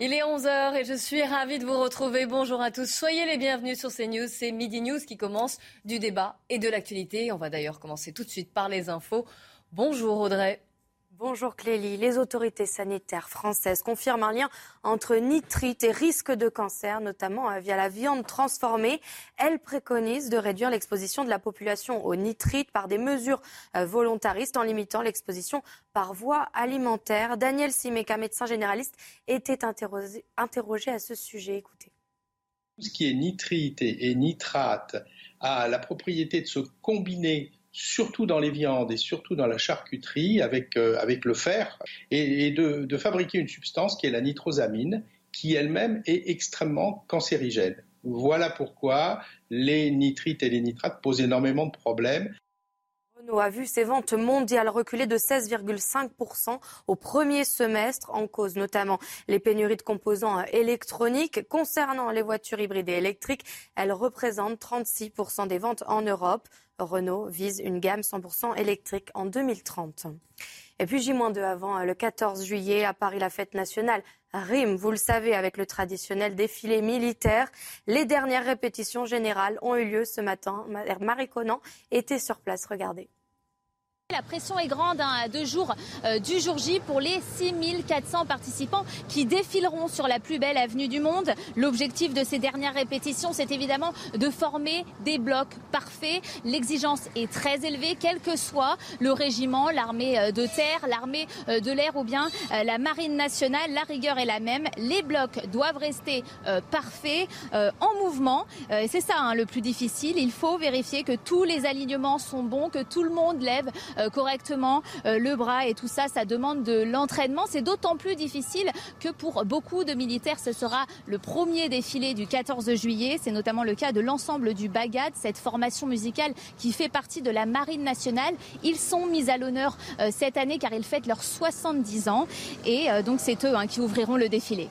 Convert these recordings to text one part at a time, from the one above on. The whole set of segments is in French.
Il est 11h et je suis ravie de vous retrouver. Bonjour à tous. Soyez les bienvenus sur CNews. C'est Midi News qui commence du débat et de l'actualité. On va d'ailleurs commencer tout de suite par les infos. Bonjour Audrey. Bonjour Clélie. Les autorités sanitaires françaises confirment un lien entre nitrite et risque de cancer, notamment euh, via la viande transformée. Elles préconisent de réduire l'exposition de la population au nitrite par des mesures euh, volontaristes en limitant l'exposition par voie alimentaire. Daniel Simeka, médecin généraliste, était interrogé, interrogé à ce sujet. Écoutez. Tout ce qui est nitrite et nitrate a la propriété de se combiner surtout dans les viandes et surtout dans la charcuterie avec, euh, avec le fer, et, et de, de, fabriquer une substance qui est la nitrosamine, qui elle-même est extrêmement cancérigène. Voilà pourquoi les nitrites et les nitrates posent énormément de problèmes. Renault a vu ses ventes mondiales reculer de 16,5% au premier semestre, en cause notamment les pénuries de composants électroniques. Concernant les voitures hybrides et électriques, elles représentent 36% des ventes en Europe. Renault vise une gamme 100% électrique en 2030. Et puis J-2 avant le 14 juillet à Paris, la fête nationale rime, vous le savez, avec le traditionnel défilé militaire. Les dernières répétitions générales ont eu lieu ce matin. Marie Conan était sur place. Regardez. La pression est grande hein, à deux jours euh, du jour J pour les 6400 participants qui défileront sur la plus belle avenue du monde. L'objectif de ces dernières répétitions, c'est évidemment de former des blocs parfaits. L'exigence est très élevée, quel que soit le régiment, l'armée euh, de terre, l'armée euh, de l'air ou bien la marine nationale. La rigueur est la même. Les blocs doivent rester parfaits, en mouvement. c'est ça hein, le plus difficile. Il faut vérifier que tous les alignements sont bons, que tout le monde lève euh, correctement euh, le bras et tout ça, ça demande de l'entraînement. C'est d'autant plus difficile que pour beaucoup de militaires, ce sera le premier défilé du 14 juillet. C'est notamment le cas de l'ensemble du Bagad, cette formation musicale qui fait partie de la Marine nationale. Ils sont mis à l'honneur euh, cette année car ils fêtent leurs 70 ans et donc c'est eux hein, qui ouvriront le défilé.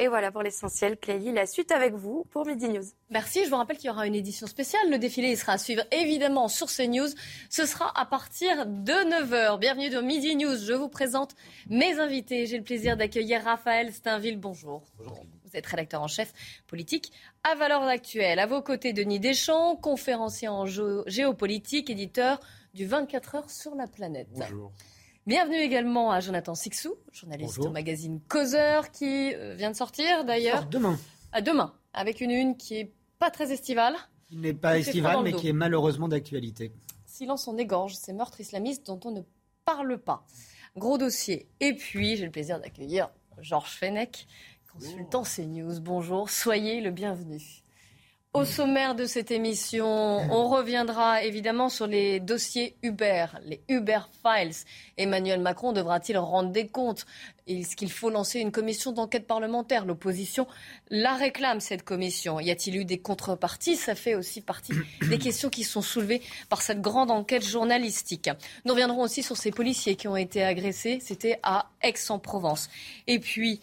Et voilà pour l'essentiel. Clélie, la suite avec vous pour Midi News. Merci. Je vous rappelle qu'il y aura une édition spéciale. Le défilé il sera à suivre évidemment sur CNews. Ce sera à partir de 9h. Bienvenue dans Midi News. Je vous présente mes invités. J'ai le plaisir d'accueillir Raphaël Steinville. Bonjour. Bonjour. Vous êtes rédacteur en chef politique à Valeurs Actuelles. À vos côtés, Denis Deschamps, conférencier en géopolitique, éditeur du 24 heures sur la planète. Bonjour. Bienvenue également à Jonathan Sixou, journaliste au magazine Causeur, qui euh, vient de sortir d'ailleurs. demain. À demain, avec une une qui est pas très estivale. Qui n'est pas estivale, mais qui est malheureusement d'actualité. Silence on égorge ces meurtres islamistes dont on ne parle pas. Gros dossier. Et puis, j'ai le plaisir d'accueillir Georges Fenech, consultant CNews. Bonjour, soyez le bienvenu. Au sommaire de cette émission, on reviendra évidemment sur les dossiers Uber, les Uber Files. Emmanuel Macron devra-t-il rendre des comptes? Est-ce qu'il faut lancer une commission d'enquête parlementaire? L'opposition la réclame, cette commission. Y a-t-il eu des contreparties? Ça fait aussi partie des questions qui sont soulevées par cette grande enquête journalistique. Nous reviendrons aussi sur ces policiers qui ont été agressés. C'était à Aix-en-Provence. Et puis,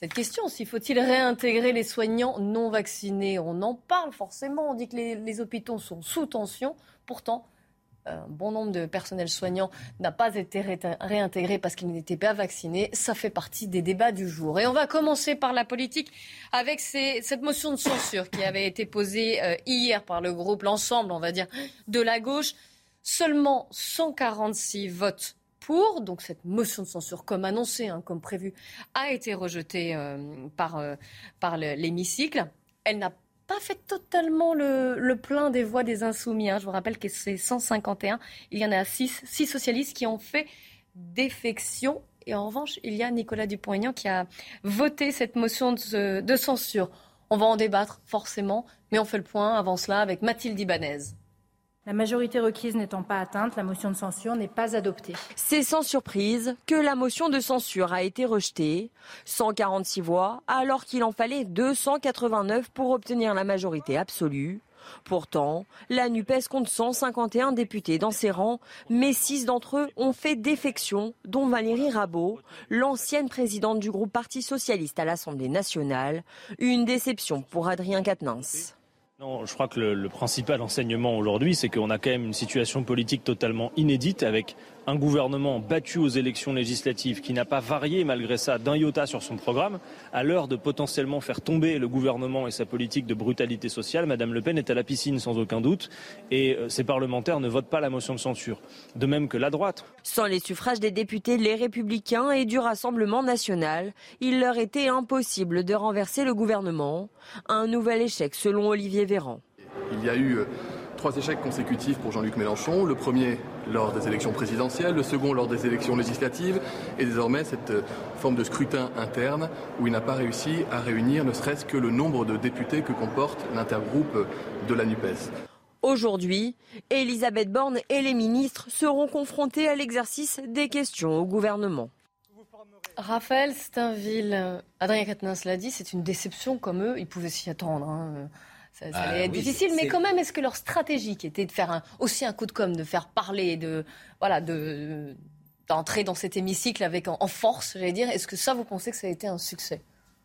cette question, s'il faut-il réintégrer les soignants non vaccinés? On en parle forcément, on dit que les, hôpitaux sont sous tension. Pourtant, un bon nombre de personnels soignants n'a pas été réintégré parce qu'ils n'étaient pas vaccinés. Ça fait partie des débats du jour. Et on va commencer par la politique avec cette motion de censure qui avait été posée euh, hier par le groupe, l'ensemble, on va dire, de la gauche. Seulement 146 votes pour. Donc cette motion de censure, comme annoncé, hein, comme prévu, a été rejetée euh, par, euh, par l'hémicycle. Elle n'a pas fait totalement le, plein des voix des insoumis. Hein. Je vous rappelle que c'est 151. Il y en a 6, 6 socialistes qui ont fait défection. Et en revanche, il y a Nicolas Dupont-Aignan qui a voté cette motion de, de, censure. On va en débattre forcément, mais on fait le point avant cela avec Mathilde Ibanez. La majorité requise n'étant pas atteinte, la motion de censure n'est pas adoptée. C'est sans surprise que la motion de censure a été rejetée. 146 voix, alors qu'il en fallait 289 pour obtenir la majorité absolue. Pourtant, la NUPES compte 151 députés dans ses rangs, mais six d'entre eux ont fait défection, dont Valérie Rabault, l'ancienne présidente du groupe Parti socialiste à l'Assemblée nationale. Une déception pour Adrien Quatennens. Je crois que le, le principal enseignement aujourd'hui, c'est qu'on a quand même une situation politique totalement inédite avec un gouvernement battu aux élections législatives qui n'a pas varié malgré ça d'un iota sur son programme, à l'heure de potentiellement faire tomber le gouvernement et sa politique de brutalité sociale, Madame Le Pen est à la piscine sans aucun doute et euh, ses parlementaires ne votent pas la motion de censure. De même que la droite. Sans les suffrages des députés Les Républicains et du Rassemblement national, il leur était impossible de renverser le gouvernement. Un nouvel échec selon Olivier Véran. Il y a eu euh, trois échecs consécutifs pour Jean-Luc Mélenchon. Le premier lors des élections présidentielles, le second lors des élections législatives, et désormais cette euh, forme de scrutin interne où il n'a pas réussi à réunir ne serait-ce que le nombre de députés que comporte l'intergroupe de la NUPES. Aujourd'hui, Elisabeth Borne et les ministres seront confrontés à l'exercice des questions au gouvernement. Raphaël Steinville, Adrien Quatennens l'a dit, c'est une déception comme eux, ils pouvaient s'y attendre. Hein. Ça, ça allait être oui, difficile, mais quand même, est-ce que leur stratégie, qui était de faire un- aussi un coup de com', de faire parler, de voilà, de d'entrer dans cet hémicycle avec en, en force, j'allais dire, est-ce que ça, vous pensez que ça a été un succès?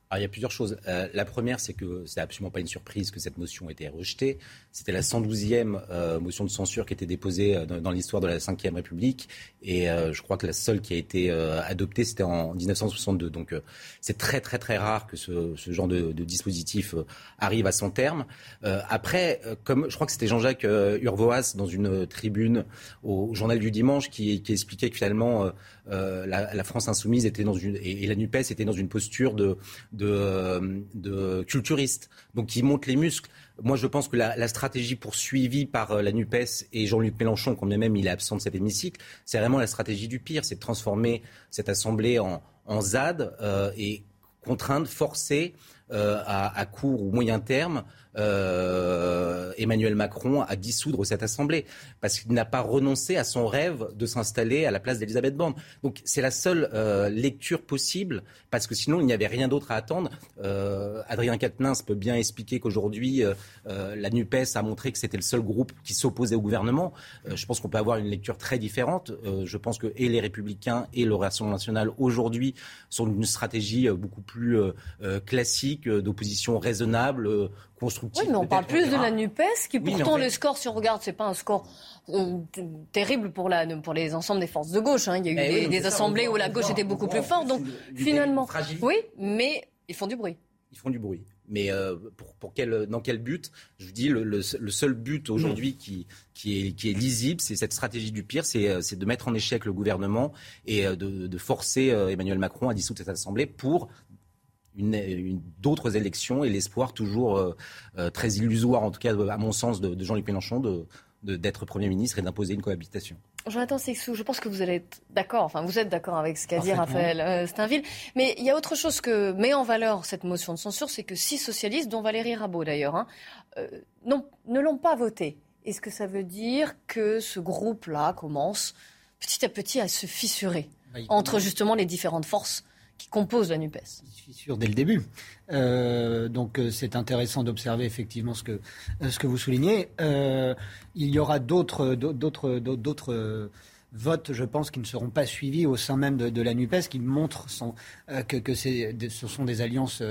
Alors, il y a plusieurs choses. Euh, la première, c'est que c'est absolument pas une surprise que cette motion ait été rejetée. C'était la 112e euh, motion de censure qui était déposée euh, dans, l'histoire de la Ve République. Et je crois que la seule qui a été adoptée, c'était en 1962. Donc, c'est très, très, très rare que ce, genre de, dispositif arrive à son terme. Après, comme je crois que c'était Jean-Jacques Urvoas dans une tribune au Journal du Dimanche qui, expliquait que finalement, la, la France insoumise était dans une et, et la Nupes était dans une posture de de, euh, de culturiste, donc qui monte les muscles. Moi, je pense que la, stratégie poursuivie par euh, la NUPES et Jean-Luc Mélenchon, quand bien même il est absent de cet hémicycle, c'est vraiment la stratégie du pire, c'est de transformer cette assemblée en, ZAD euh, et contraindre, forcer à court ou moyen terme euh, Emmanuel Macron à dissoudre cette assemblée parce qu'il n'a pas renoncé à son rêve de s'installer à la place d'Elisabeth Borne. Donc c'est la seule euh, lecture possible parce que sinon il n'y avait rien d'autre à attendre. Euh, Adrien Quatennens peut bien expliquer qu'aujourd'hui la Nupes a montré que c'était le seul groupe qui s'opposait au gouvernement. Je pense qu'on peut avoir une lecture très différente. Je pense que et les Républicains et le Rassemblement national aujourd'hui sont d'une stratégie beaucoup plus classique d'opposition raisonnable, Oui, mais on parle plus de la NUPES, qui Oui, pourtant, en fait- le score, si on regarde, c'est pas un score euh, terrible pour, la, pour les ensembles des forces de gauche. hein. Il y a eu Eh des, oui, donc des c'est ça, assemblées où la gauche était beaucoup plus forte. Donc, finalement, oui, mais ils font du bruit. Ils font du bruit. Mais euh, pour, pour quel, dans quel but? Je vous dis, le, le- le seul but aujourd'hui Mm. qui, qui, est, qui est lisible, c'est cette stratégie du pire, c'est euh, de mettre en échec le gouvernement et de, de forcer Emmanuel Macron à dissoudre cette assemblée pour une, une- d'autres élections et l'espoir toujours euh, euh, très illusoire, en tout cas à mon sens, de, de Jean-Luc Mélenchon de de- d'être Premier ministre et d'imposer une cohabitation. Jonathan Sixou, je pense que vous allez être d'accord, enfin vous êtes d'accord avec ce qu'a dit. Raphaël euh, Steinville, mais il y a autre chose que met en valeur cette motion de censure, c'est que six socialistes, dont Valérie Rabault d'ailleurs, hein, euh, non- ne l'ont pas voté. Est-ce que ça veut dire que ce groupe-là commence petit à petit à se fissurer Bah, entre justement les différentes forces qui composent la NUPES fissure dès le début. Euh, donc euh, c'est intéressant d'observer effectivement ce que, euh, ce que vous soulignez. Il y aura d'autres, votes, je pense, qui ne seront pas suivis au sein même de, la NUPES, qui montrent que, que ce sont des alliances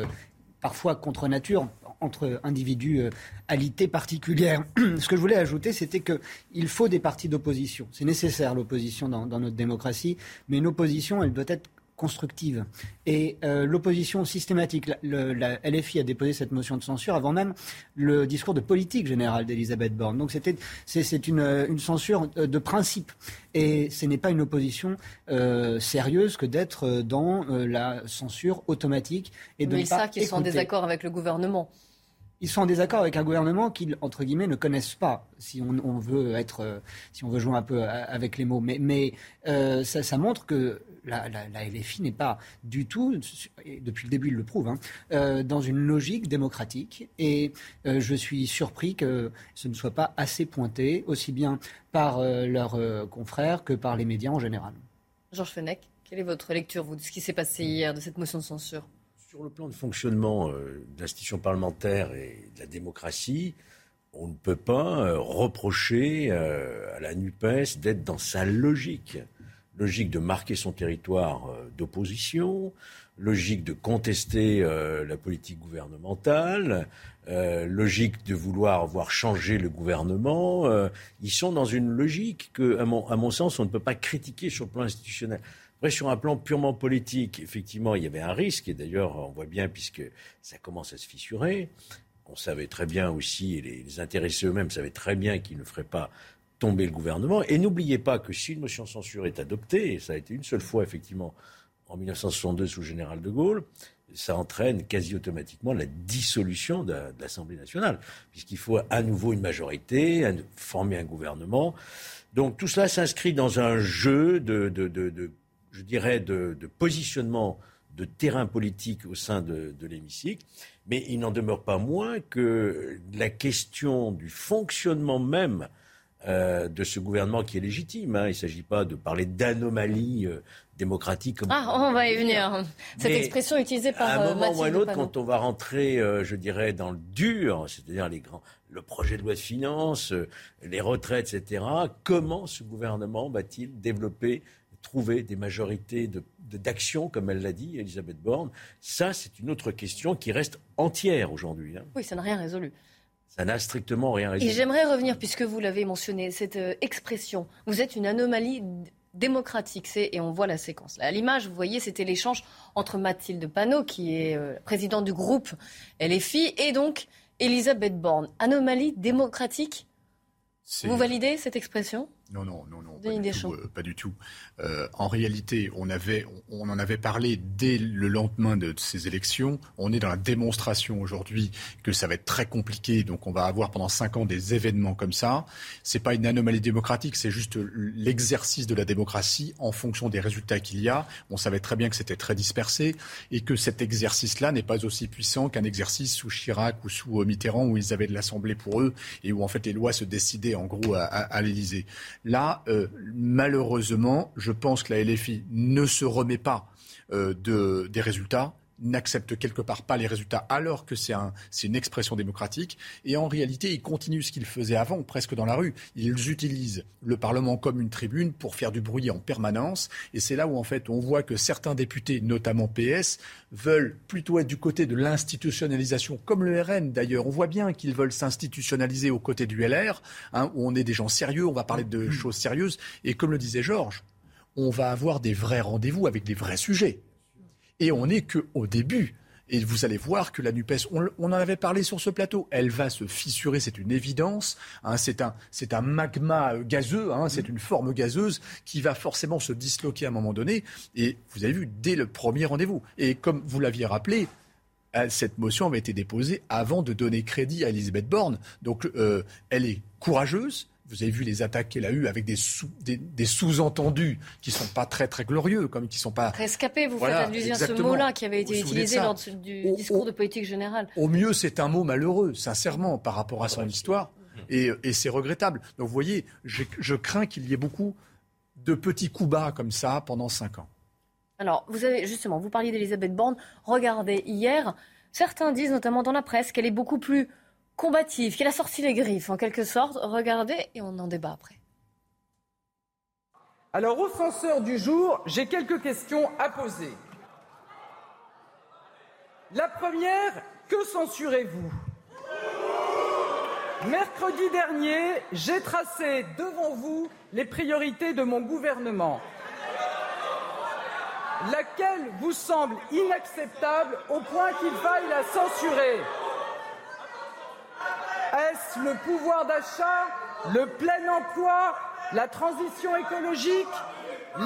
parfois contre nature entre individus alités particulières. Ce que je voulais ajouter, c'était qu'il faut des partis d'opposition. C'est nécessaire l'opposition dans, dans notre démocratie, mais une opposition, elle doit être constructive. Et euh, l'opposition systématique, la, le- la LFI a déposé cette motion de censure avant même le discours de politique générale d'Elisabeth Borne. Donc c'était, c'est, une, une censure euh, de principe. Et ce n'est pas une opposition euh, sérieuse que d'être dans euh, la censure automatique et de Mais ne pas ça, qu'ils sont en désaccord avec le gouvernement. Ils sont en désaccord avec un gouvernement qu'ils, entre guillemets, ne connaissent pas, si on, on veut être, si on veut jouer un peu avec les mots. Mais, mais euh, ça, ça montre que la, LFI n'est pas du tout, depuis le début il le prouve, hein, euh, dans une logique démocratique. Et euh, je suis surpris que ce ne soit pas assez pointé, aussi bien par leurs confrères que par les médias en général. Georges Fenech, quelle est votre lecture, vous, de ce qui s'est passé hier, de cette motion de censure? Sur le plan de fonctionnement de l'institution parlementaire et de la démocratie, on ne peut pas reprocher à la NUPES d'être dans sa logique logique de marquer son territoire euh, d'opposition, logique de contester euh, la politique gouvernementale, euh, logique de vouloir voir changer le gouvernement. ils sont dans une logique que, à mon, sens, on ne peut pas critiquer sur le plan institutionnel. Après, sur un plan purement politique, effectivement, il y avait un risque, et d'ailleurs, on voit bien, puisque ça commence à se fissurer. On savait très bien aussi, et les intéressés eux-mêmes savaient très bien qu'ils ne feraient pas tomber le gouvernement. Et n'oubliez pas que si une motion de censure est adoptée, et ça a été une seule fois effectivement en 1962 sous le général de Gaulle, ça entraîne quasi automatiquement la dissolution de, l'Assemblée nationale, puisqu'il faut à nouveau une majorité, former un gouvernement. Donc tout cela s'inscrit dans un jeu de, de je dirais, de, positionnement de terrain politique au sein de, l'hémicycle, mais il n'en demeure pas moins que la question du fonctionnement même euh, de ce gouvernement qui est légitime. Hein. Il ne s'agit pas de parler d'anomalie euh, démocratique. ah, on va y venir. Cette expression utilisée par À un euh, moment ou à un autre, quand on va rentrer, je dirais, dans le dur, c'est-à-dire les grands, le projet de loi de finances, les retraites, etc., comment ce gouvernement va-t-il développer, trouver des majorités de d'action, comme elle l'a dit, Elisabeth Borne, ça, c'est une autre question qui reste entière aujourd'hui. Hein. Oui, ça n'a rien résolu. Ça n'a strictement rien résolu. Et j'aimerais revenir, puisque vous l'avez mentionné, cette euh, expression. Vous êtes une anomalie démocratique, et on voit la séquence. Là, à l'image, vous voyez, c'était l'échange entre Mathilde Panot, qui est euh, présidente du groupe LFI, et donc Elisabeth Borne. Anomalie démocratique? Vous validez cette expression? Non, non, non, non, pas du, tout, euh, euh, en réalité, on, avait, on, en avait parlé dès le lendemain de, ces élections. On est dans la démonstration aujourd'hui que ça va être très compliqué. Donc, on va avoir pendant cinq ans des événements comme ça. C'est pas une anomalie démocratique, c'est juste l'exercice de la démocratie en fonction des résultats qu'il y a. On savait très bien que c'était très dispersé et que cet exercice-là n'est pas aussi puissant qu'un exercice sous Chirac ou sous euh, Mitterrand où ils avaient de l'Assemblée pour eux et où en fait les lois se décidaient en gros à, à l'Élysée. Là, euh, malheureusement, je pense que la LFI ne se remet pas euh, des résultats n'accepte quelque part pas les résultats alors que c'est une expression démocratique. Et en réalité, ils continuent ce qu'ils faisaient avant, presque dans la rue. Ils utilisent le Parlement comme une tribune pour faire du bruit en permanence. Et c'est là où, en fait, on voit que certains députés, notamment PS, veulent plutôt être du côté de l'institutionnalisation, comme le RN d'ailleurs. On voit bien qu'ils veulent s'institutionnaliser aux côtés du LR, hein, où on est des gens sérieux, on va parler de choses sérieuses. Et comme le disait Georges, on va avoir des vrais rendez-vous avec des vrais sujets. Et on n'est qu'au début. Et vous allez voir que la NUPES, on, en avait parlé sur ce plateau, elle va se fissurer, c'est une évidence. Hein, c'est un, un, magma gazeux, hein, c'est une forme gazeuse qui va forcément se disloquer à un moment donné. Et vous avez vu, dès le premier rendez-vous. Et comme vous l'aviez rappelé, euh, cette motion avait été déposée avant de donner crédit à Elisabeth Borne. Donc euh, elle est courageuse, vous avez vu les attaques qu'elle a eues avec des, sous, des, sous-entendus qui ne sont pas très très glorieux, comme qui sont pas. Rescapé, vous faites allusion à ce mot-là qui avait été utilisé lors du discours de politique générale. Au mieux, c'est un mot malheureux, sincèrement, par rapport à son histoire, et, c'est regrettable. Donc vous voyez, je, crains qu'il y ait beaucoup de petits coups bas comme ça pendant cinq ans. Alors, vous avez justement, vous parliez d'Elisabeth Borne. Regardez, hier, certains disent, notamment dans la presse, qu'elle est beaucoup plus combative, qu'elle a sorti les griffes en quelque sorte. Regardez et on en débat après. Alors au censeur du jour, j'ai quelques questions à poser. La première, que censurez-vous? Mercredi dernier, j'ai tracé devant vous les priorités de mon gouvernement. Laquelle vous semble inacceptable au point qu'il faille la censurer? Le pouvoir d'achat, le plein emploi, la transition écologique,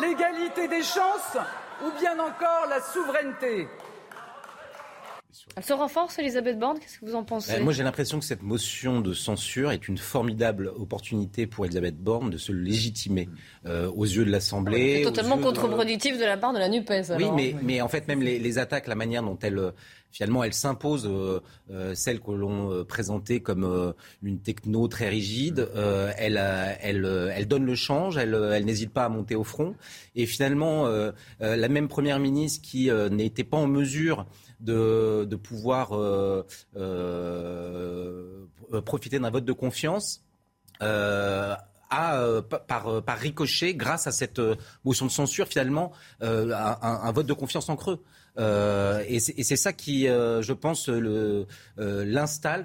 l'égalité des chances ou bien encore la souveraineté Elle se renforce, Elisabeth Borne Qu'est-ce que vous en pensez? Euh, Moi, j'ai l'impression que cette motion de censure est une formidable opportunité pour Elisabeth Borne de se légitimer euh, aux yeux de l'Assemblée. C'est totalement contre-productif de... la part de la NUPES. Oui, mais, mais en fait, même les, les, attaques, la manière dont elles finalement, elle s'impose, euh, euh, celle que l'on euh, présentait comme une techno très rigide. Euh, elle, elle, elle, donne le change, elle, elle n'hésite pas à monter au front. Et finalement, la même première ministre qui n'était pas en mesure de, de pouvoir profiter d'un vote de confiance. a par, par, ricochet, grâce à cette motion de censure, finalement, un, un, vote de confiance en creux. Euh, et c'est ça qui, euh, je pense, euh, l'installe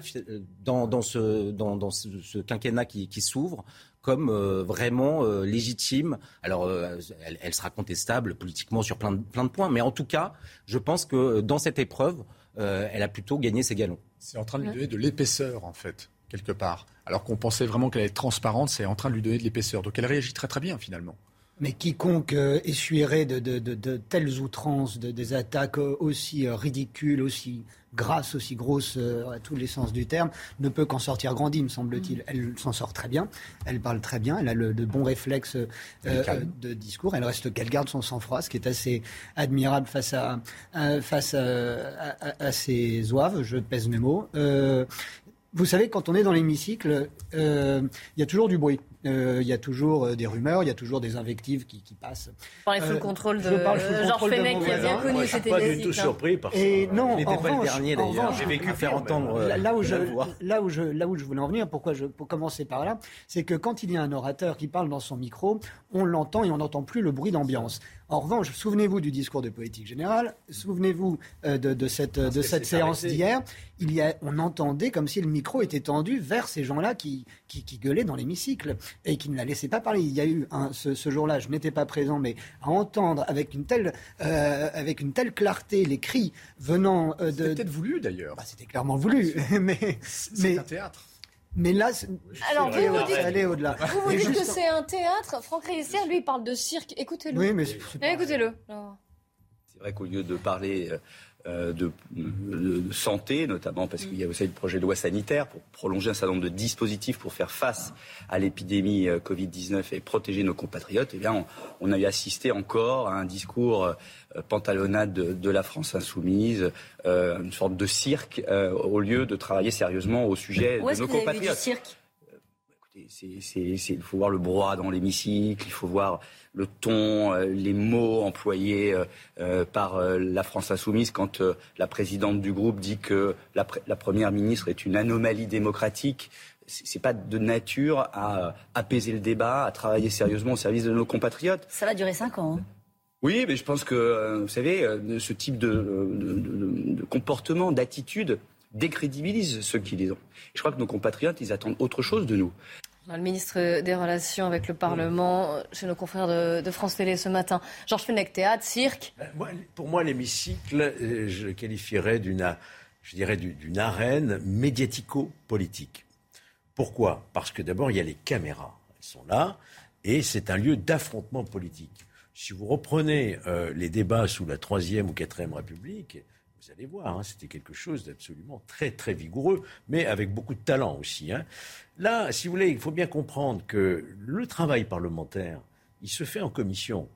dans, dans, ce, dans, dans ce, quinquennat qui, qui s'ouvre comme vraiment légitime. Alors, elle, elle, sera contestable politiquement sur plein de, plein de points, mais en tout cas, je pense que dans cette épreuve, elle a plutôt gagné ses galons. C'est en train de lui donner de l'épaisseur, en fait, quelque part. Alors qu'on pensait vraiment qu'elle allait être transparente, c'est en train de lui donner de l'épaisseur. Donc elle réagit très très bien, finalement. Mais quiconque euh, essuierait de, de, de, de, telles outrances, de, des attaques euh, aussi euh, ridicules, aussi grasses, aussi grosses à tous les sens du terme, ne peut qu'en sortir grandi, me semble-t-il. Elle s'en sort très bien, elle parle très bien, elle a le, de bons réflexes de discours. Elle reste qu'elle garde son sang-froid, ce qui est assez admirable face à, face à, à, ses. Je pèse mes mots. vous savez, quand on est dans l'hémicycle, il y a toujours du bruit. Euh, il y a toujours euh, des rumeurs, il y a toujours des invectives qui, qui passent. Vous parlez sous le euh, contrôle de Georges Fenech, qui a bien connu cette pas du tout surpris par ça. Et non, n'était pas le dernier d'ailleurs. J'ai vécu faire entendre là, où je, là, où je, là où je voulais en venir, pourquoi je, pour commencer par là, c'est que quand il y a un orateur qui parle dans son micro, on l'entend et on n'entend plus le bruit d'ambiance. En revanche, souvenez-vous du discours de politique générale, souvenez-vous de, de, cette, de cette séance d'hier. Il y a, on entendait comme si le micro était tendu vers ces gens-là qui, qui, qui gueulaient dans l'hémicycle et qui ne la laissait pas parler. Il y a eu ce, ce jour-là, je n'étais pas présent, mais à entendre avec une telle, euh, avec une telle clarté les cris venant euh, de. C'était peut-être voulu d'ailleurs. Bah, c'était clairement voulu, mais c'est un théâtre. Mais là, alors vous vous dites, au-delà. Vous vous dites que c'est un théâtre. Franck Réissier, lui, il parle de cirque. Écoutez-le. Oui, mais écoutez-le. C'est vrai qu'au lieu de parler euh, de, santé, notamment parce qu'il y a aussi le projet de loi sanitaire pour prolonger un certain nombre de dispositifs pour faire face à l'épidémie euh, Covid-19 et protéger nos compatriotes, eh bien, on, a eu assisté encore à un discours euh, pantalonnade de, la France insoumise, une sorte de cirque, au lieu de travailler sérieusement au sujet de nos compatriotes. cirque? Il faut voir le brouhaha dans l'hémicycle, il faut voir le ton, euh, les mots employés euh, euh, par la France insoumise quand la présidente du groupe dit que la, première ministre est une anomalie démocratique. C'est pas de nature à apaiser le débat, à travailler sérieusement au service de nos compatriotes. Ça va durer cinq ans. Hein. Oui, mais je pense que, vous savez, ce type de, comportement, d'attitude, décrédibilise ceux qui les ont. je crois que nos compatriotes, ils attendent autre chose de nous. Le ministre des Relations avec le Parlement, chez nos confrères de, France Télé ce matin. Georges Fenech, théâtre, cirque. Ben, pour moi, l'hémicycle, euh, je qualifierais d'une, dirais, d'une arène médiatico-politique. Pourquoi? Parce que d'abord, il y a les caméras. Elles sont là. Et c'est un lieu d'affrontement politique. Si vous reprenez euh, les débats sous la Troisième ou Quatrième République, vous allez voir, hein, c'était quelque chose d'absolument très très vigoureux, mais avec beaucoup de talent aussi. Hein. Là, si vous voulez, il faut bien comprendre que le travail parlementaire, il se fait en commission.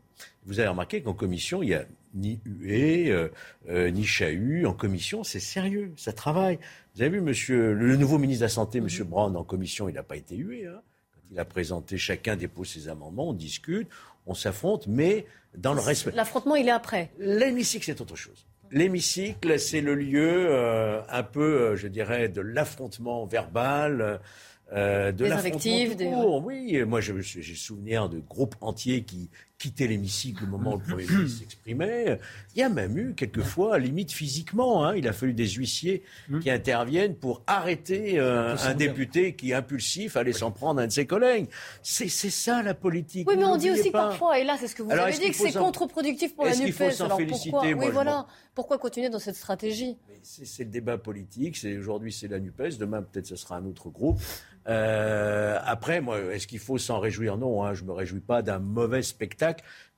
Vous avez remarqué qu'en commission, il n'y a ni huée, euh, euh, ni chahut. En commission, c'est sérieux, ça travaille. Vous avez vu monsieur, le nouveau ministre de la Santé, M. Brown, en commission, il n'a pas été hué. Hein. Quand il a présenté, chacun dépose ses amendements, on discute, on s'affronte, mais dans le respect. L'affrontement, il est après. L'hémicycle, c'est autre chose. L'hémicycle, c'est le lieu euh, un peu, euh, je dirais, de l'affrontement verbal. Euh, de des invectives, des... Oui, moi j'ai souvenir de groupes entiers qui quitter l'hémicycle au moment où le Premier ministre s'exprimait. Il y a même eu, quelquefois, limite physiquement, hein, il a fallu des huissiers mmh. qui interviennent pour arrêter euh, un député qui, impulsif, allait s'en prendre un de ses collègues. C'est ça la politique. Oui, mais on dit aussi parfois, et là c'est ce que vous avez dit, que c'est contre-productif pour la NUPES. Alors pourquoi, oui, voilà. pourquoi continuer dans cette stratégie? C'est le débat politique. Aujourd'hui c'est la NUPES, demain peut-être ce sera un autre groupe. Euh, après, moi, est-ce qu'il faut s'en réjouir? Non, hein, je me réjouis pas d'un mauvais spectacle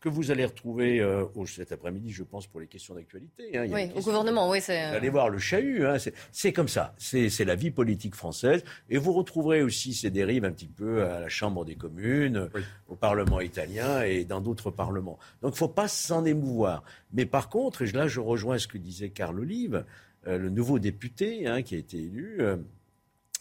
que vous allez retrouver euh, cet après-midi, je pense, pour les questions d'actualité. Hein. Oui, au gouvernement, oui. Vous allez voir le chahut, hein. c'est, comme ça. C'est, la vie politique française. Et vous retrouverez aussi ces dérives un petit peu à la Chambre des communes, au Parlement italien et dans d'autres parlements. Donc il ne faut pas s'en émouvoir. Mais par contre, et là je rejoins ce que disait Carl Olive, euh, le nouveau député hein, qui a été élu, euh,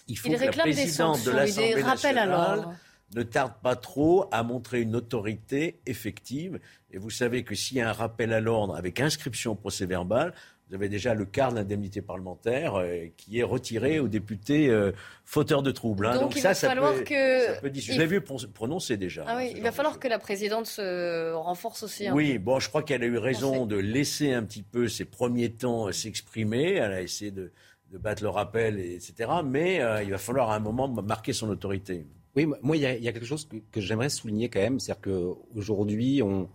il faut que la présidente de l'Assemblée nationale ne tarde pas trop à montrer une autorité effective. Et vous savez que s'il y a un rappel à l'ordre avec inscription au procès verbal, vous avez déjà le quart de l'indemnité parlementaire euh, qui est retiré aux députés euh, fauteurs de troubles. Hein. Donc, il ça, va falloir peut, que... Ça peut Je l'ai vu prononcer déjà. Ah oui, il va falloir que la présidente se renforce aussi. oui, bon, je crois qu'elle a eu raison de laisser un petit peu ses premiers temps s'exprimer. Elle a essayé de, de, battre le rappel, etc. Mais euh, il va falloir à un moment marquer son autorité. Oui, moi, il y, a, quelque chose que, j'aimerais souligner quand même, c'est-à-dire qu'aujourd'hui, on,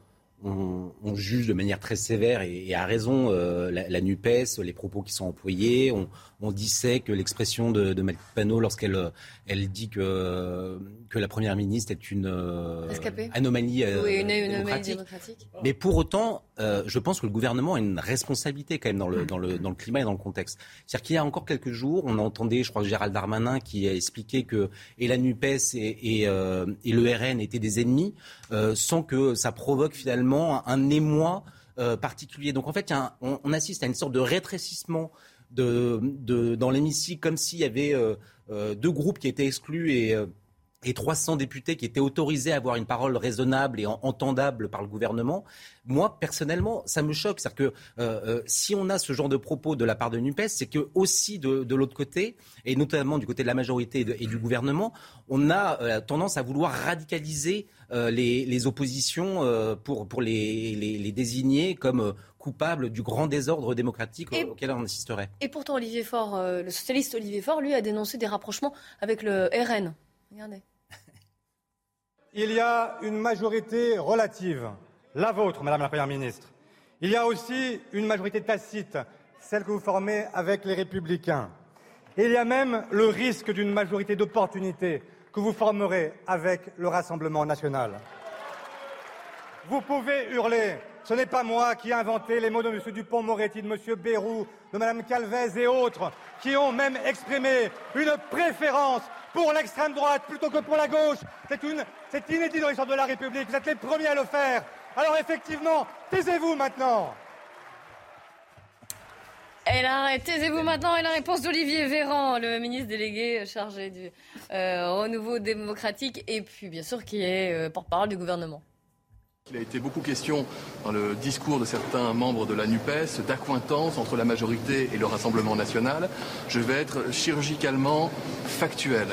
on, juge de manière très sévère et, à raison euh, la, la, NUPES, les propos qui sont employés. On, on dissèque l'expression de, de Panot lorsqu'elle euh, elle dit que, que la Première ministre est une euh, anomalie, oui, une, démocratique. Mais pour autant, je pense que le gouvernement a une responsabilité quand même dans le, dans le, dans le climat et dans le contexte. C'est-à-dire qu'il y a encore quelques jours, on entendait, je crois Gérald Darmanin qui a expliqué que et la NUPES et, et, et le RN étaient des ennemis, sans que ça provoque finalement un émoi particulier. Donc en fait, on, assiste à une sorte de rétrécissement dans l'hémicycle, comme s'il y avait euh, euh, deux groupes qui étaient exclus et euh, et 300 députés qui étaient autorisés à avoir une parole raisonnable et entendable par le gouvernement, moi, personnellement, ça me choque. C'est-à-dire que si on a ce genre de propos de la part de NUPES, c'est que aussi de, l'autre côté, et notamment du côté de la majorité et, du gouvernement, on a tendance à vouloir radicaliser les, oppositions pour, pour les, les, désigner comme coupable du grand désordre démocratique auquel on assisterait. Et pourtant, Olivier Faure, euh, le socialiste Olivier Faure, lui, a dénoncé des rapprochements avec le RN. Regardez. Il y a une majorité relative, la vôtre, Madame la Première ministre. Il y a aussi une majorité tacite, celle que vous formez avec les Républicains. Et il y a même le risque d'une majorité d'opportunité que vous formerez avec le Rassemblement national. Vous pouvez hurler ce n'est pas moi qui ai inventé les mots de M. Dupont-Moretti, de M. Bérou, de Mme Calvez et autres, qui ont même exprimé une préférence pour l'extrême droite plutôt que pour la gauche. C'est inédit dans l'histoire de la République. Vous êtes les premiers à le faire. Alors effectivement, taisez-vous maintenant. Et taisez-vous maintenant. Et la réponse d'Olivier Véran, le ministre délégué chargé du euh, renouveau démocratique, et puis bien sûr qui est euh, porte-parole du gouvernement. Il a été beaucoup question dans le discours de certains membres de la NUPES d'accointance entre la majorité et le Rassemblement national. Je vais être chirurgicalement factuel.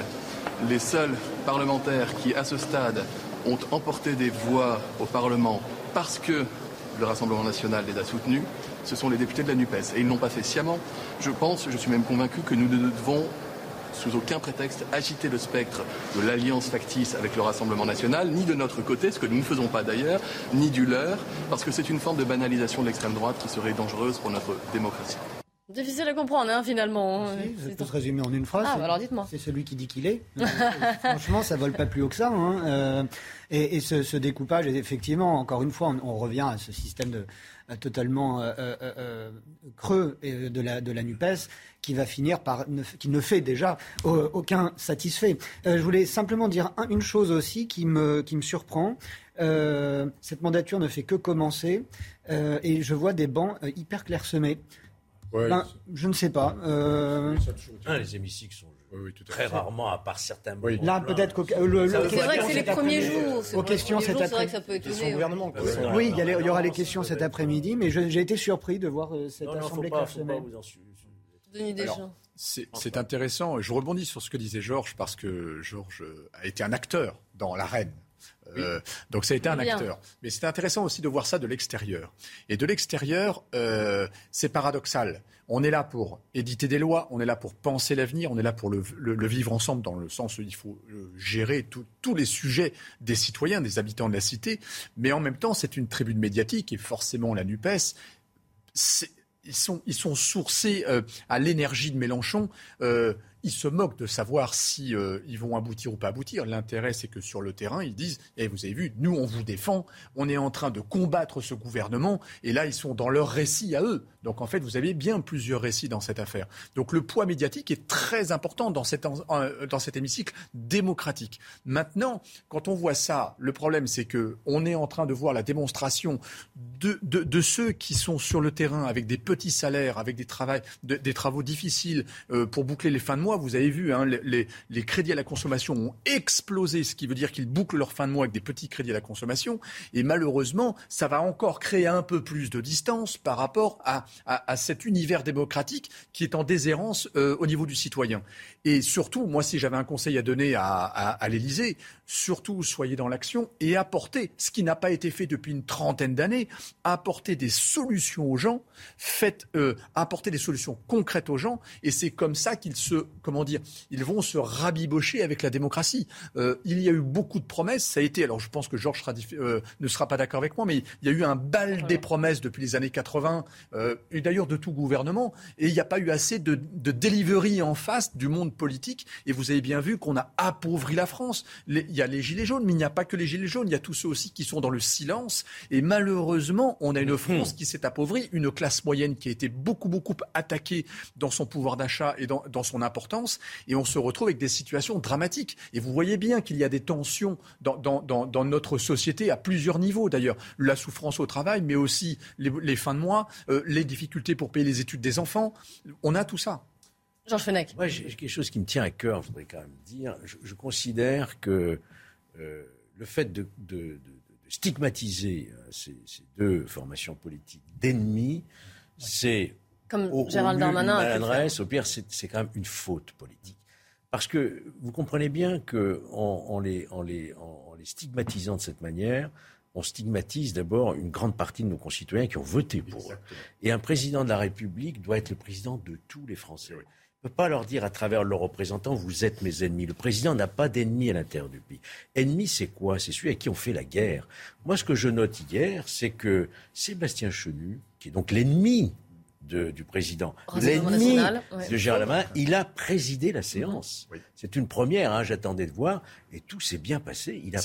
Les seuls parlementaires qui, à ce stade, ont emporté des voix au Parlement parce que le Rassemblement national les a soutenus, ce sont les députés de la NUPES. Et ils n'ont pas fait sciemment. Je pense, je suis même convaincu que nous ne devons sous aucun prétexte agiter le spectre de l'alliance factice avec le Rassemblement national, ni de notre côté, ce que nous ne faisons pas d'ailleurs, ni du leur, parce que c'est une forme de banalisation de l'extrême droite qui serait dangereuse pour notre démocratie. Difficile à comprendre, hein, finalement. ça peut se résumer en une phrase. Ah, bah alors dites-moi. C'est celui qui dit qu'il est. franchement, ça vole pas plus haut que ça. Hein. Euh, et, ce, découpage, effectivement, encore une fois, on, revient à ce système de, euh, totalement euh, creux de la, de la NUPES qui va finir par, qui ne fait déjà aucun satisfait. je voulais simplement dire une chose aussi qui me, qui me surprend. cette mandature ne fait que commencer et je vois des bancs hyper clairsemés. Ben, je ne sais pas. Euh... les hémicycles sont très rarement, à part certains oui. Là, peut-être que le, c'est vrai que c'est les premiers jours. Aux questions cet après-midi. gouvernement. Oui, il y, aura les questions cet après-midi, mais j'ai été surpris de voir euh, cette assemblée clairsemée. C'est intéressant. Je rebondis sur ce que disait Georges parce que Georges a été un acteur dans l'arène euh, donc ça a été un acteur. Mais c'est intéressant aussi de voir ça de l'extérieur. Et de l'extérieur, euh, c'est paradoxal. On est là pour éditer des lois, on est là pour penser l'avenir, on est là pour le, vivre ensemble dans le sens où il faut euh, gérer tous les sujets des citoyens, des habitants de la cité. Mais en même temps, c'est une tribune médiatique et forcément la NUPES. Ils sont, ils sont sourcés à l'énergie de Mélenchon ils se moquent de savoir si euh, ils vont aboutir ou pas aboutir. L'intérêt, c'est que sur le terrain, ils disent eh, vous avez vu, nous, on vous défend, on est en train de combattre ce gouvernement, et là, ils sont dans leur récit à eux. Donc, en fait, vous avez bien plusieurs récits dans cette affaire. Donc, le poids médiatique est très important dans, cette, dans cet hémicycle démocratique. Maintenant, quand on voit ça, le problème, c'est que on est en train de voir la démonstration de, de, de ceux qui sont sur le terrain avec des petits salaires, avec des, travail, des travaux difficiles euh, pour boucler les fins de mois. Vous avez vu, hein, les, les, crédits à la consommation ont explosé, ce qui veut dire qu'ils bouclent leur fin de mois avec des petits crédits à la consommation. Et malheureusement, ça va encore créer un peu plus de distance par rapport à, à, cet univers démocratique qui est en déshérence euh, au niveau du citoyen. Et surtout, moi, si j'avais un conseil à donner à, à, à l'Élysée, surtout soyez dans l'action et apportez, ce qui n'a pas été fait depuis une trentaine d'années, apportez des solutions aux gens, faites, euh, apporter des solutions concrètes aux gens, et c'est comme ça qu'ils se, comment dire, ils vont se rabibocher avec la démocratie. Euh, il y a eu beaucoup de promesses, ça a été, alors je pense que Georges euh, ne sera pas d'accord avec moi, mais il y a eu un bal des promesses depuis les années 80, euh, et d'ailleurs de tout gouvernement, et il n'y a pas eu assez de, de delivery en face du monde politique, et vous avez bien vu qu'on a appauvri la France. il y a les gilets jaunes, mais il n'y a pas que les gilets jaunes, il y a tous ceux aussi qui sont dans le silence. Et malheureusement, on a une France qui s'est appauvrie, une classe moyenne qui a été beaucoup, beaucoup attaquée dans son pouvoir d'achat et dans, son importance. Et on se retrouve avec des situations dramatiques. Et vous voyez bien qu'il y a des tensions dans, notre société à plusieurs niveaux d'ailleurs. La souffrance au travail, mais aussi les, fins de mois, euh, les difficultés pour payer les études des enfants. On a tout ça. Georges Fenech. Moi, j'ai quelque chose qui me tient à cœur, je voudrais quand même dire. Je, considère que euh, le fait de, stigmatiser euh, ces, deux formations politiques d'ennemis, c'est comme au, Gérald Darmanin au pire, c'est quand même une faute politique. Parce que vous comprenez bien qu'en en, les, en, les, en, les, stigmatisant de cette manière, on stigmatise d'abord une grande partie de nos concitoyens qui ont voté pour eux. Et un président de la République doit être le président de tous les Français ne peut pas leur dire à travers leurs représentants, vous êtes mes ennemis. Le président n'a pas d'ennemis à l'intérieur du pays. Ennemi, c'est quoi? C'est celui à qui on fait la guerre. Moi, ce que je note hier, c'est que Sébastien Chenu, qui est donc l'ennemi du président, l'ennemi de Gérald Darmanin, il a présidé la séance. C'est une première, hein, j'attendais de voir, et tout s'est bien passé. Il a,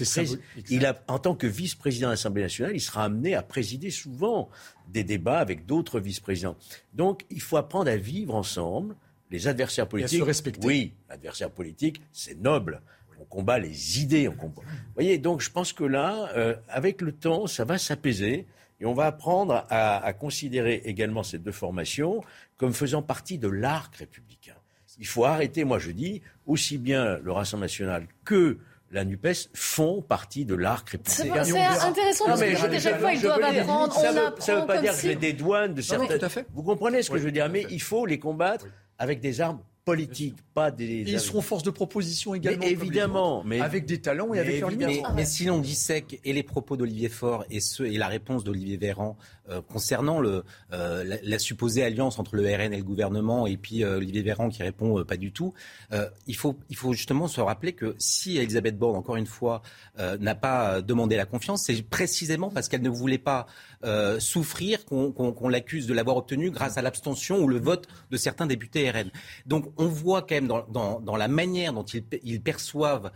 il a, en tant que vice-président de l'Assemblée nationale, il sera amené à présider souvent des débats avec d'autres vice-présidents. Donc, il faut apprendre à vivre ensemble les adversaires politiques. Oui, l'adversaire politique, c'est noble. On combat les idées. On combat. Vous voyez, donc je pense que là, euh, avec le temps, ça va s'apaiser. Et on va apprendre à, considérer également ces deux formations comme faisant partie de l'arc républicain. Il faut arrêter, moi je dis, aussi bien le Rassemblement national que la NUPES font partie de l'arc républicain. C'est intéressant parce que à chaque fois, ils doivent apprendre. Ça ne veut, pas dire que j'ai des douanes de certaines... Vous comprenez ce que je veux dire Mais il faut les combattre avec des armes politiques, pas des. ils seront force de proposition également. Mais évidemment, mais avec des talents et avec leur mais, mais si l'on dissèque et les propos d'Olivier Faure et ceux et la réponse d'Olivier Véran euh, concernant euh, la, supposée alliance entre le RN et le gouvernement et puis euh, Olivier Véran qui répond pas du tout, il faut justement se rappeler que si Elisabeth Borne encore une fois n'a pas demandé la confiance, c'est précisément parce qu'elle ne voulait pas souffrir qu'on l'accuse de l'avoir obtenu grâce à l'abstention ou le vote de certains députés RN. Donc on voit quand même dans, la manière dont ils, perçoivent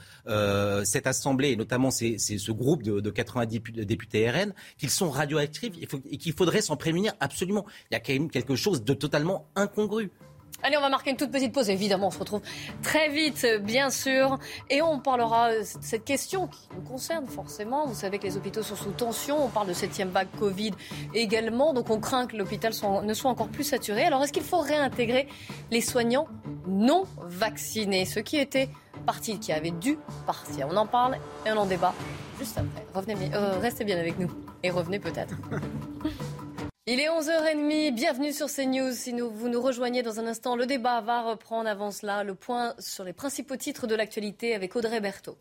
cette assemblée, et notamment ce groupe de, de 90 députés RN, qu'ils sont radioactifs qu'il faudrait s'en prémunir absolument. Il y a quand même quelque chose de totalement incongru. Allez, on va marquer une toute petite pause. Évidemment, on se retrouve très vite, bien sûr. Et on parlera de cette question qui nous concerne forcément. Vous savez que les hôpitaux sont sous tension. On parle de septième vague Covid également. Donc on craint que l'hôpital ne soit encore plus saturé. Alors est-ce qu'il faut réintégrer les soignants non vaccinés Ceux qui étaient partis, qui avaient dû partir. On en parle et on en débat juste après. Euh, restez bien avec nous. Et revenez peut-être. Il est 11h30, bienvenue sur CNews. Si vous nous rejoignez dans un instant, le débat va reprendre avant cela le point sur les principaux titres de l'actualité avec Audrey Berthaud.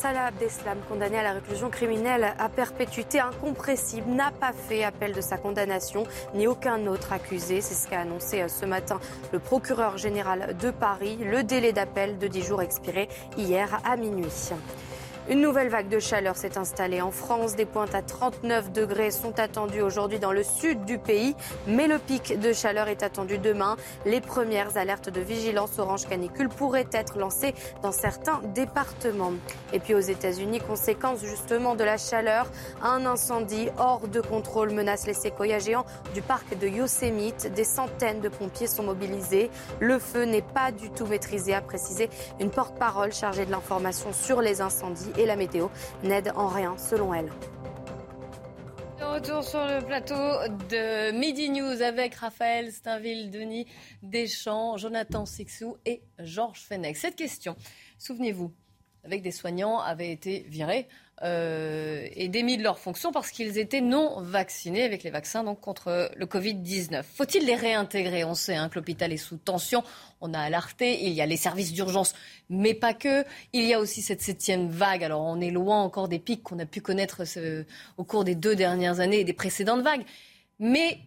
Salah Abdeslam, condamné à la réclusion criminelle à perpétuité incompressible, n'a pas fait appel de sa condamnation, ni aucun autre accusé. C'est ce qu'a annoncé ce matin le procureur général de Paris. Le délai d'appel de 10 jours expiré hier à minuit. Une nouvelle vague de chaleur s'est installée en France. Des pointes à 39 degrés sont attendues aujourd'hui dans le sud du pays, mais le pic de chaleur est attendu demain. Les premières alertes de vigilance orange canicule pourraient être lancées dans certains départements. Et puis aux États-Unis, conséquence justement de la chaleur, un incendie hors de contrôle menace les séquoias géants du parc de Yosemite. Des centaines de pompiers sont mobilisés. Le feu n'est pas du tout maîtrisé, a précisé une porte-parole chargée de l'information sur les incendies et la météo n'aide en rien, selon elle. retour sur le plateau de Midi News avec Raphaël Steinville, Denis Deschamps, Jonathan Sixou et Georges Fenech. Cette question, souvenez-vous, avec des soignants, avait été virée euh, et démis de leurs fonctions parce qu'ils étaient non vaccinés avec les vaccins donc contre le Covid-19. Faut-il les réintégrer? On sait hein, que l'hôpital est sous tension. On a alerté. Il y a les services d'urgence, mais pas que. Il y a aussi cette septième vague. Alors on est loin encore des pics qu'on a pu connaître ce, au cours des deux dernières années et des précédentes vagues. Mais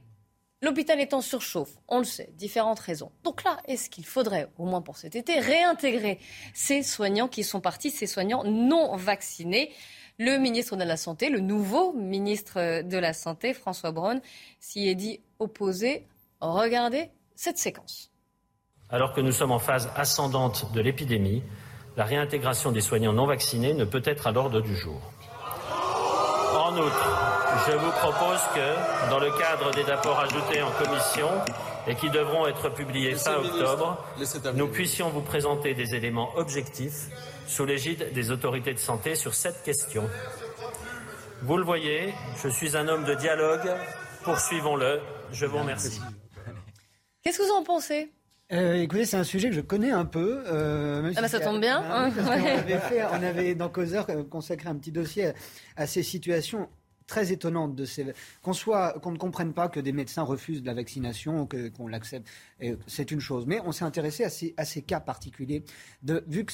L'hôpital est en surchauffe, on le sait, différentes raisons. Donc là, est-ce qu'il faudrait, au moins pour cet été, réintégrer ces soignants qui sont partis, ces soignants non vaccinés? Le ministre de la Santé, le nouveau ministre de la Santé, François Braun, s'y est dit opposé. Regardez cette séquence. Alors que nous sommes en phase ascendante de l'épidémie, la réintégration des soignants non vaccinés ne peut être à l'ordre du jour. En outre, je vous propose que, dans le cadre des apports ajoutés en commission et qui devront être publiés fin octobre, nous puissions vous présenter des éléments objectifs sous l'égide des autorités de santé sur cette question. Vous le voyez, je suis un homme de dialogue. Poursuivons-le. Je vous remercie. Qu'est-ce que vous en pensez? Euh, écoutez, c'est un sujet que je connais un peu. Euh, ah bah ça tombe bien. Hein, on, avait fait, on avait dans Causeur euh, consacré un petit dossier à ces situations très étonnante de ces qu'on ne comprenne pas que des médecins refusent la vaccination que qu'on l'accepte. C'est une chose. Mais on s'est intéressé à ces, cas particuliers de vu que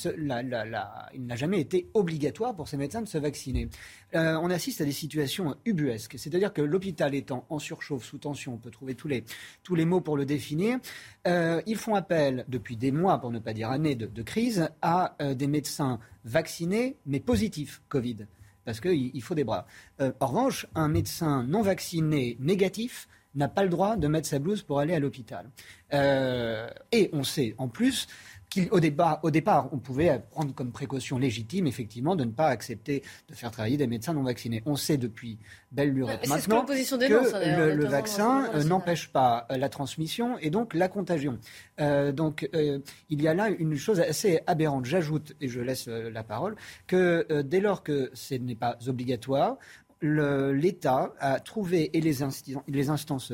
il n'a jamais été obligatoire pour ces médecins de se vacciner. Euh, on assiste à des situations ubuesques. C'est-à-dire que l'hôpital étant en surchauffe sous tension on peut trouver tous les tous les mots pour le définir euh, ils font appel depuis des mois pour ne pas dire années de, de crise à euh, des médecins vaccinés mais positifs Covid parce qu'il faut des bras. Euh, en revanche, un médecin non vacciné négatif n'a pas le droit de mettre sa blouse pour aller à l'hôpital. Euh, et on sait en plus au départ, au départ, on pouvait prendre comme précaution légitime, effectivement, de ne pas accepter de faire travailler des médecins non vaccinés. On sait depuis belle lurette maintenant que, hein, le, vaccin euh, n'empêche pas euh, la transmission et donc la contagion. Euh, donc il y a là une chose assez aberrante. J'ajoute, et je laisse la parole, que dès lors que ce n'est pas obligatoire, l'État a trouvé et les, les instances,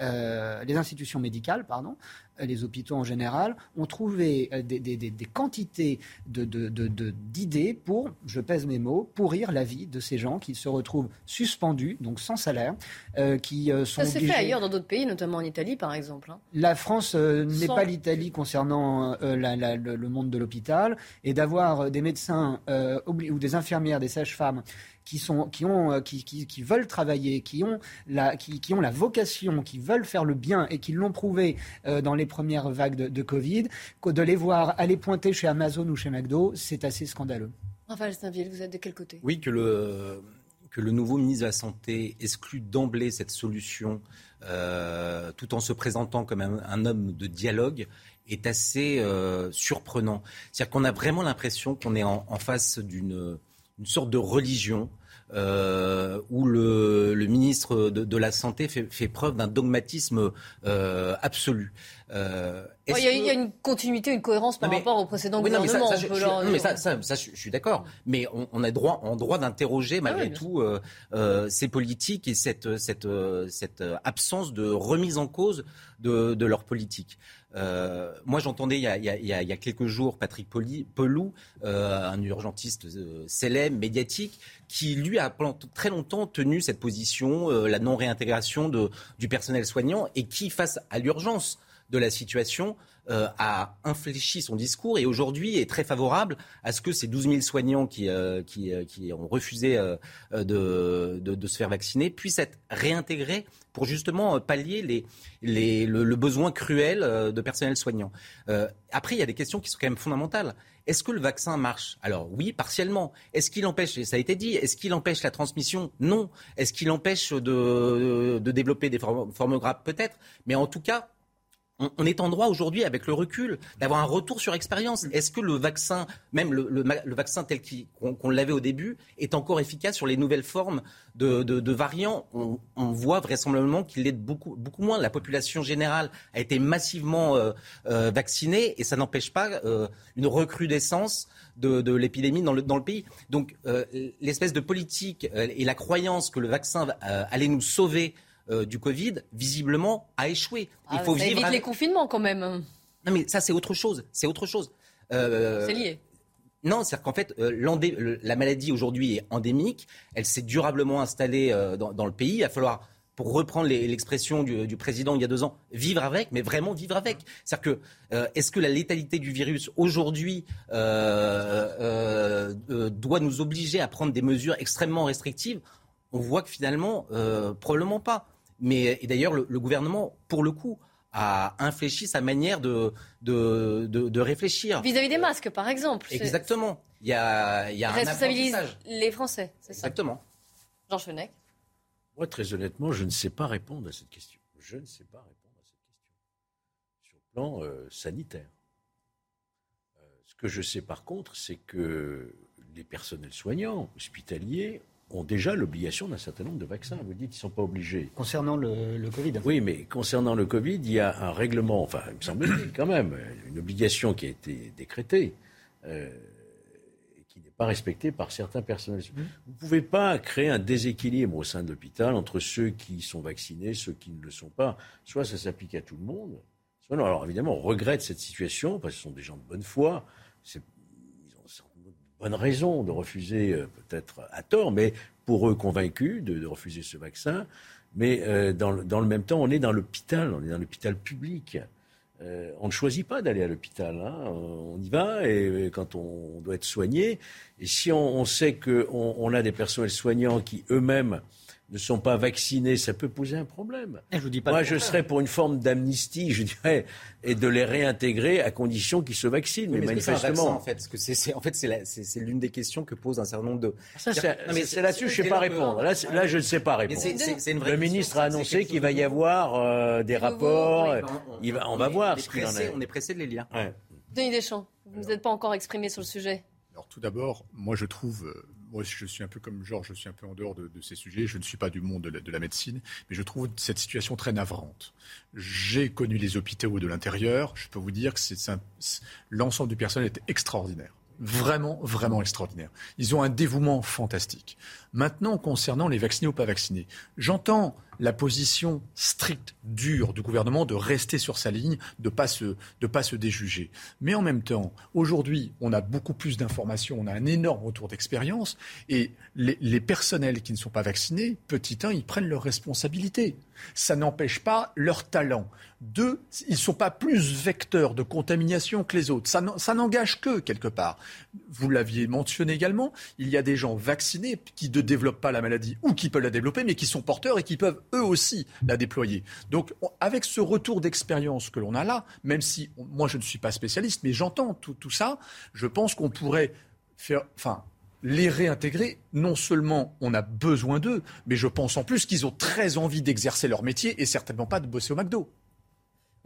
les institutions médicales, pardon, les hôpitaux en général, ont trouvé euh, des, quantités d'idées pour, je pèse mes mots, pourrir la vie de ces gens qui se retrouvent suspendus, donc sans salaire, euh, qui euh, sont Ça s'est fait ailleurs dans d'autres pays, notamment en Italie par exemple. Hein. La France n'est pas l'Italie concernant le, monde de l'hôpital, et d'avoir des médecins ou des infirmières, des sages-femmes qui, sont, qui, ont, euh, qui, qui, veulent travailler, qui ont, la, qui, qui, ont la vocation, qui veulent faire le bien et qui l'ont prouvé euh, dans les premières vagues de, de, Covid, de les voir aller pointer chez Amazon ou chez McDo, c'est assez scandaleux. Enfin, Saint-Ville, vous êtes de quel côté? Oui, que le, que le nouveau ministre de la Santé exclut d'emblée cette solution euh, tout en se présentant comme un, homme de dialogue est assez surprenant. C'est-à-dire qu'on a vraiment l'impression qu'on est en, en face d'une une sorte de religion euh, où le, ministre de, la Santé fait, preuve d'un dogmatisme euh, absolu. Euh, il y, a une continuité, une cohérence par rapport au précédent gouvernement. non, mais ça, ça, je, suis d'accord. Mais on, a droit, en droit d'interroger ah malgré tout ces politiques et cette, cette, cette absence de remise en cause de, de leur politique. Euh, moi, j'entendais il, il, y a quelques jours Patrick Pelou, euh, un urgentiste euh, célèbre, médiatique, qui lui a très longtemps tenu cette position, la non-réintégration du personnel soignant, et qui, face à l'urgence de la situation, a infléchi son discours et aujourd'hui est très favorable à ce que ces 12 000 soignants qui, qui, qui ont refusé de, de, se faire vacciner puissent être réintégrés pour justement euh, pallier les, les, le, besoin cruel euh, de personnel soignant. Euh, après, il y a des questions qui sont quand même fondamentales. Est-ce que le vaccin marche? Alors oui, partiellement. Est-ce qu'il empêche, ça a été dit, est-ce qu'il empêche la transmission? Non. Est-ce qu'il empêche de, de développer des formes graves Peut-être. Mais en tout cas, on, est en droit aujourd'hui, avec le recul, d'avoir un retour sur expérience. Est-ce que le vaccin, même le, vaccin tel qu'on l'avait au début, est encore efficace sur les nouvelles formes de, variants? On, voit vraisemblablement qu'il l'est beaucoup, beaucoup moins. La population générale a été massivement euh, euh, vaccinée et ça n'empêche pas euh, une recrudescence de, l'épidémie dans le, dans le pays. Donc l'espèce de politique et la croyance que le vaccin allait nous sauver euh, du Covid, visiblement, a échoué. Il ah, faut ça vivre évite les confinements quand même. Non, mais ça, c'est autre chose. C'est autre chose. Euh, c'est lié. Non, c'est-à-dire qu'en fait, euh, la maladie aujourd'hui est endémique. Elle s'est durablement installée dans, le pays. Il va falloir pour reprendre l'expression du, président il y a deux ans, vivre avec, mais vraiment vivre avec. C'est-à-dire que est-ce que la létalité du virus aujourd'hui doit nous obliger à prendre des mesures extrêmement restrictives? On voit que finalement, probablement pas. Mais et d'ailleurs, le, gouvernement, pour le coup, a infléchi sa manière de, de, de, réfléchir. Vis-à-vis des masques, par exemple. Exactement. Il y a, il y a Responsabilise les Français, c'est ça Exactement. Jean Fenech Moi, très honnêtement, je ne sais pas répondre à cette question. Je ne sais pas répondre à cette question. Sur le plan euh, sanitaire. Euh, ce que je sais par contre, c'est que les personnels soignants, hospitaliers, ont déjà l'obligation d'un certain nombre de vaccins. Vous dites qu'ils ne sont pas obligés. Concernant le, Covid Oui, mais concernant le Covid, il y a un règlement, enfin, il me semble quand même, une obligation qui a été décrétée. Euh, et qui n'est pas respectée par certains personnels. Mmh. Vous ne pouvez pas créer un déséquilibre au sein de l'hôpital entre ceux qui sont vaccinés, ceux qui ne le sont pas. Soit ça s'applique à tout le monde, soit non. Alors évidemment, on regrette cette situation parce que ce sont des gens de bonne foi. C'est bonne raison de refuser, euh, peut-être à tort, mais pour eux convaincus de, refuser ce vaccin. Mais euh, dans, le, même temps, on est dans l'hôpital, on est dans l'hôpital public. Euh, on ne choisit pas d'aller à l'hôpital. Hein. On y va et, quand on, doit être soigné. Et si on, on sait qu'on on a des personnels soignants qui eux-mêmes ne sont pas vaccinés, ça peut poser un problème. Je vous dis pas Moi, je serais pour une forme d'amnistie, je dirais, et de les réintégrer à condition qu'ils se vaccinent. mais, manifestement, en fait, que c'est, en fait, c'est, l'une des questions que pose un certain nombre de. Ça, c'est, là-dessus, je ne sais pas répondre. Là, là, je ne sais pas répondre. le ministre a annoncé qu'il va y avoir euh, des rapports. il va, on, va voir ce qu'il en est. On est pressé de les lire. Denis Deschamps, vous n'êtes pas encore exprimé sur le sujet. Alors, tout d'abord, moi, je trouve euh, moi, je suis un peu comme Georges, je suis un peu en dehors de, ces sujets. Je ne suis pas du monde de la, médecine, mais je trouve cette situation très navrante. J'ai connu les hôpitaux de l'intérieur. Je peux vous dire que l'ensemble du personnel est extraordinaire. Vraiment, vraiment extraordinaire. Ils ont un dévouement fantastique. Maintenant, concernant les vaccinés ou pas vaccinés, j'entends la position stricte, dure du gouvernement de rester sur sa ligne, de ne pas, se, pas se déjuger. Mais en même temps, aujourd'hui, on a beaucoup plus d'informations, on a un énorme retour d'expérience, et les, personnels qui ne sont pas vaccinés, petit un, ils prennent leurs responsabilités. Ça n'empêche pas leur talent. Deux, ils ne sont pas plus vecteurs de contamination que les autres. Ça n'engage que, quelque part. Vous l'aviez mentionné également, il y a des gens vaccinés qui ne développent pas la maladie ou qui peuvent la développer, mais qui sont porteurs et qui peuvent eux aussi la déployer. Donc, avec ce retour d'expérience que l'on a là, même si moi je ne suis pas spécialiste, mais j'entends tout, tout ça, je pense qu'on pourrait faire, enfin, les réintégrer, non seulement on a besoin d'eux, mais je pense en plus qu'ils ont très envie d'exercer leur métier et certainement pas de bosser au McDo.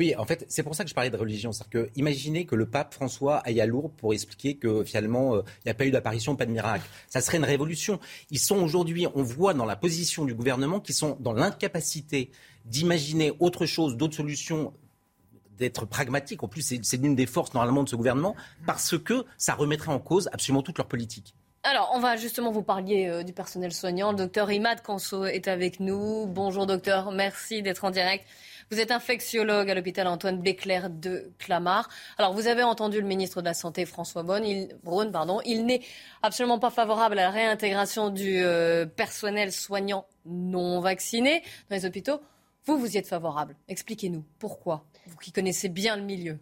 Oui, en fait, c'est pour ça que je parlais de religion. C'est-à-dire que imaginez que le pape François aille à Lourdes pour expliquer que finalement, euh, il n'y a pas eu d'apparition, pas de miracle. Ça serait une révolution. Ils sont aujourd'hui, on voit dans la position du gouvernement qu'ils sont dans l'incapacité d'imaginer autre chose, d'autres solutions d'être pragmatiques. En plus, c'est l'une des forces normalement de ce gouvernement, parce que ça remettrait en cause absolument toute leur politique. Alors, on va justement vous parler euh, du personnel soignant. Le docteur Imad Kanso est avec nous. Bonjour docteur, merci d'être en direct. Vous êtes infectiologue à l'hôpital Antoine Béclair de Clamart. Alors, vous avez entendu le ministre de la Santé, François Braun. Il, n'est absolument pas favorable à la réintégration du euh, personnel soignant non vacciné dans les hôpitaux. Vous, vous y êtes favorable. Expliquez-nous pourquoi, vous qui connaissez bien le milieu.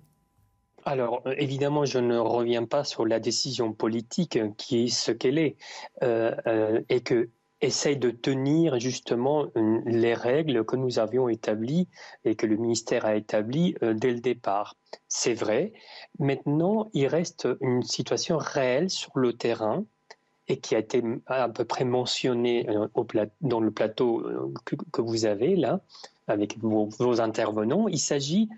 Alors, euh, évidemment, je ne reviens pas sur la décision politique qui est ce qu'elle est, euh, et que essaye de tenir justement les règles que nous avions établies et que le ministère a établies euh, dès le départ. C'est vrai. Maintenant, il reste une situation réelle sur le terrain et qui a été à peu près mentionnée euh, dans le plateau euh, que, vous avez là, avec vos intervenants. Il s'agit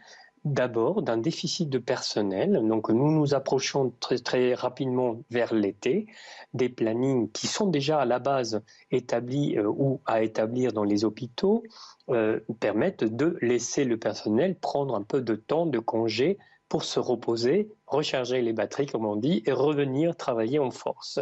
d'abord d'un déficit de personnel. Donc nous nous approchons très, très rapidement vers l'été. Des plannings qui sont déjà à la base établis euh, ou à établir dans les hôpitaux euh, permettent de laisser le personnel prendre un peu de temps de congé pour se reposer, recharger les batteries comme on dit et revenir travailler en force.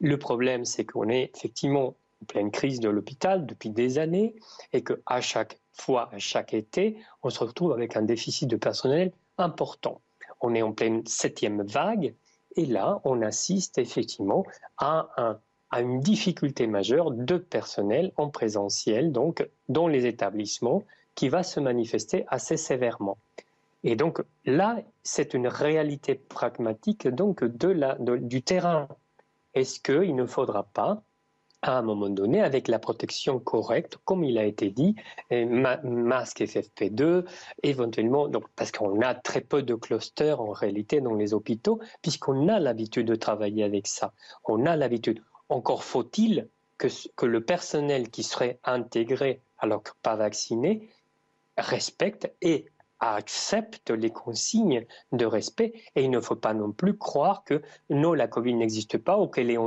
Le problème c'est qu'on est effectivement en pleine crise de l'hôpital depuis des années et qu'à chaque fois chaque été, on se retrouve avec un déficit de personnel important. On est en pleine septième vague et là, on assiste effectivement à, à une difficulté majeure de personnel en présentiel, donc dans les établissements, qui va se manifester assez sévèrement. Et donc là, c'est une réalité pragmatique donc de la, du terrain. Est-ce qu'il ne faudra pas à un moment donné avec la protection correcte, comme il a été dit, masque FFP2, éventuellement, donc, parce qu'on a très peu de clusters en réalité dans les hôpitaux, puisqu'on a l'habitude de travailler avec ça. On a l'habitude. Encore faut-il que, que le personnel qui serait intégré alors que pas vacciné respecte et accepte les consignes de respect et il ne faut pas non plus croire que non, la Covid n'existe pas ou qu'elle est,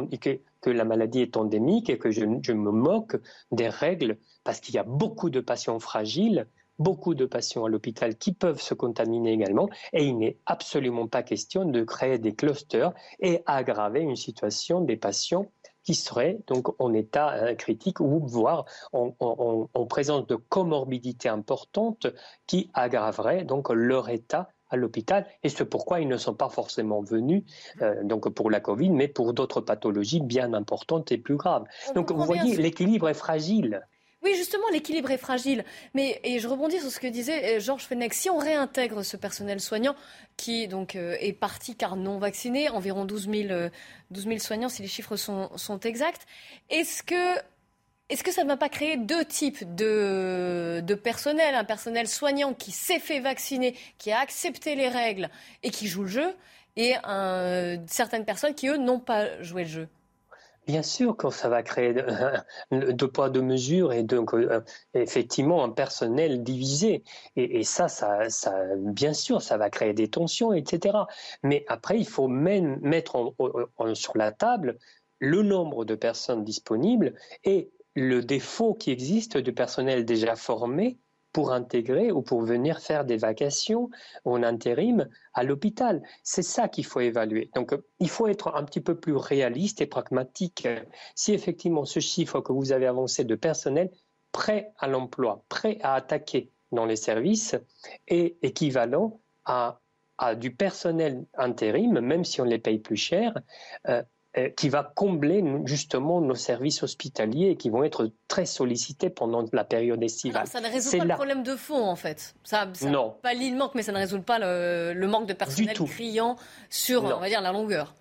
que la maladie est endémique et que je, me moque des règles parce qu'il y a beaucoup de patients fragiles, beaucoup de patients à l'hôpital qui peuvent se contaminer également et il n'est absolument pas question de créer des clusters et aggraver une situation des patients qui seraient donc en état euh, critique ou voire en, en présence de comorbidités importantes qui aggraveraient donc leur état à l'hôpital et c'est pourquoi ils ne sont pas forcément venus euh, donc pour la Covid, mais pour d'autres pathologies bien importantes et plus graves. donc vous voyez, l'équilibre est fragile. Oui, justement, l'équilibre est fragile. Mais et je rebondis sur ce que disait euh, Georges Fenech. Si on réintègre ce personnel soignant qui donc euh, est parti car non vacciné, environ 12 000, 12 000 soignants si les chiffres sont, sont exacts, est-ce que est-ce que ça ne va pas créer deux types de, personnel? Un personnel soignant qui s'est fait vacciner, qui a accepté les règles et qui joue le jeu, et certaines personnes qui, eux, n'ont pas joué le jeu Bien sûr que ça va créer deux poids, deux mesures et donc euh, effectivement un personnel divisé. Et, ça, bien sûr, ça va créer des tensions, etc. Mais après, il faut même mettre sur la table le nombre de personnes disponibles et le défaut qui existe de personnel déjà formé pour intégrer ou pour venir faire des vacations en intérim à l'hôpital. C'est ça qu'il faut évaluer. Donc il faut être un petit peu plus réaliste et pragmatique. Si effectivement ce chiffre que vous avez avancé de personnel prêt à l'emploi, prêt à attaquer dans les services est équivalent à, du personnel intérim, même si on les paye plus cher, euh, qui va combler justement nos services hospitaliers qui vont être très sollicités pendant la période estivale. ça ne résout pas le problème de fond en fait. Ça, non. Pas le manque, mais ça ne résout pas le, manque de personnel criant sur, on va dire, la longueur.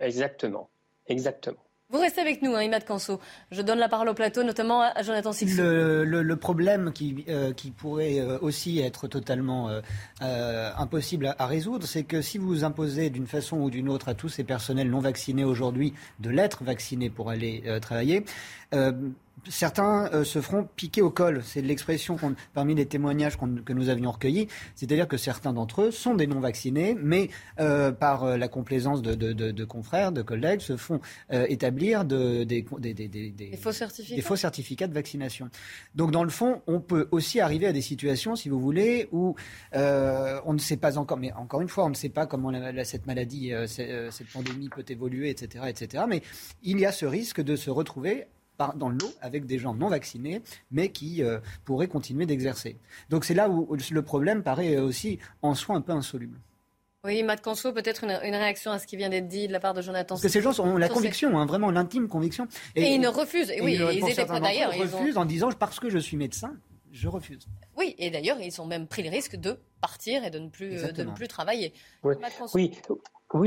Exactement. Exactement. Vous restez avec nous, hein, Imad Kanso. Je donne la parole au plateau, notamment à Jonathan Sixou. Le, problème qui, euh, qui, pourrait euh, aussi être totalement euh, impossible à, résoudre, c'est que si vous imposez d'une façon ou d'une autre à tous ces personnels non vaccinés aujourd'hui de l'être vaccinés pour aller travailler, certains euh, se feront piquer au col. C'est l'expression parmi les témoignages que nous avions recueillis. C'est-à-dire que certains d'entre eux sont des non-vaccinés, mais euh, par euh, la complaisance de, confrères, de collègues, se font établir des, faux certificats. des faux certificats de vaccination. Donc, dans le fond, on peut aussi arriver à des situations, si vous voulez, où on ne sait pas encore, mais encore une fois, on ne sait pas comment cette maladie, cette pandémie peut évoluer, etc., etc. Mais il y a ce risque de se retrouver dans l'eau avec des gens non vaccinés, mais qui euh, pourraient continuer d'exercer. Donc c'est là où le problème paraît aussi en soi un peu insoluble. Oui, Matt Canso, peut-être une, réaction à ce qui vient d'être dit de la part de Jonathan. Parce que ces gens ont la conviction, hein, vraiment l'intime conviction. Et, ils ne refusent. Et, oui, ils, étaient prêts d'ailleurs. Ils refusent en disant parce que je suis médecin, je refuse. Oui, et d'ailleurs, ils ont même pris le risque de partir et de ne plus, de ne plus travailler. Oui. Oui,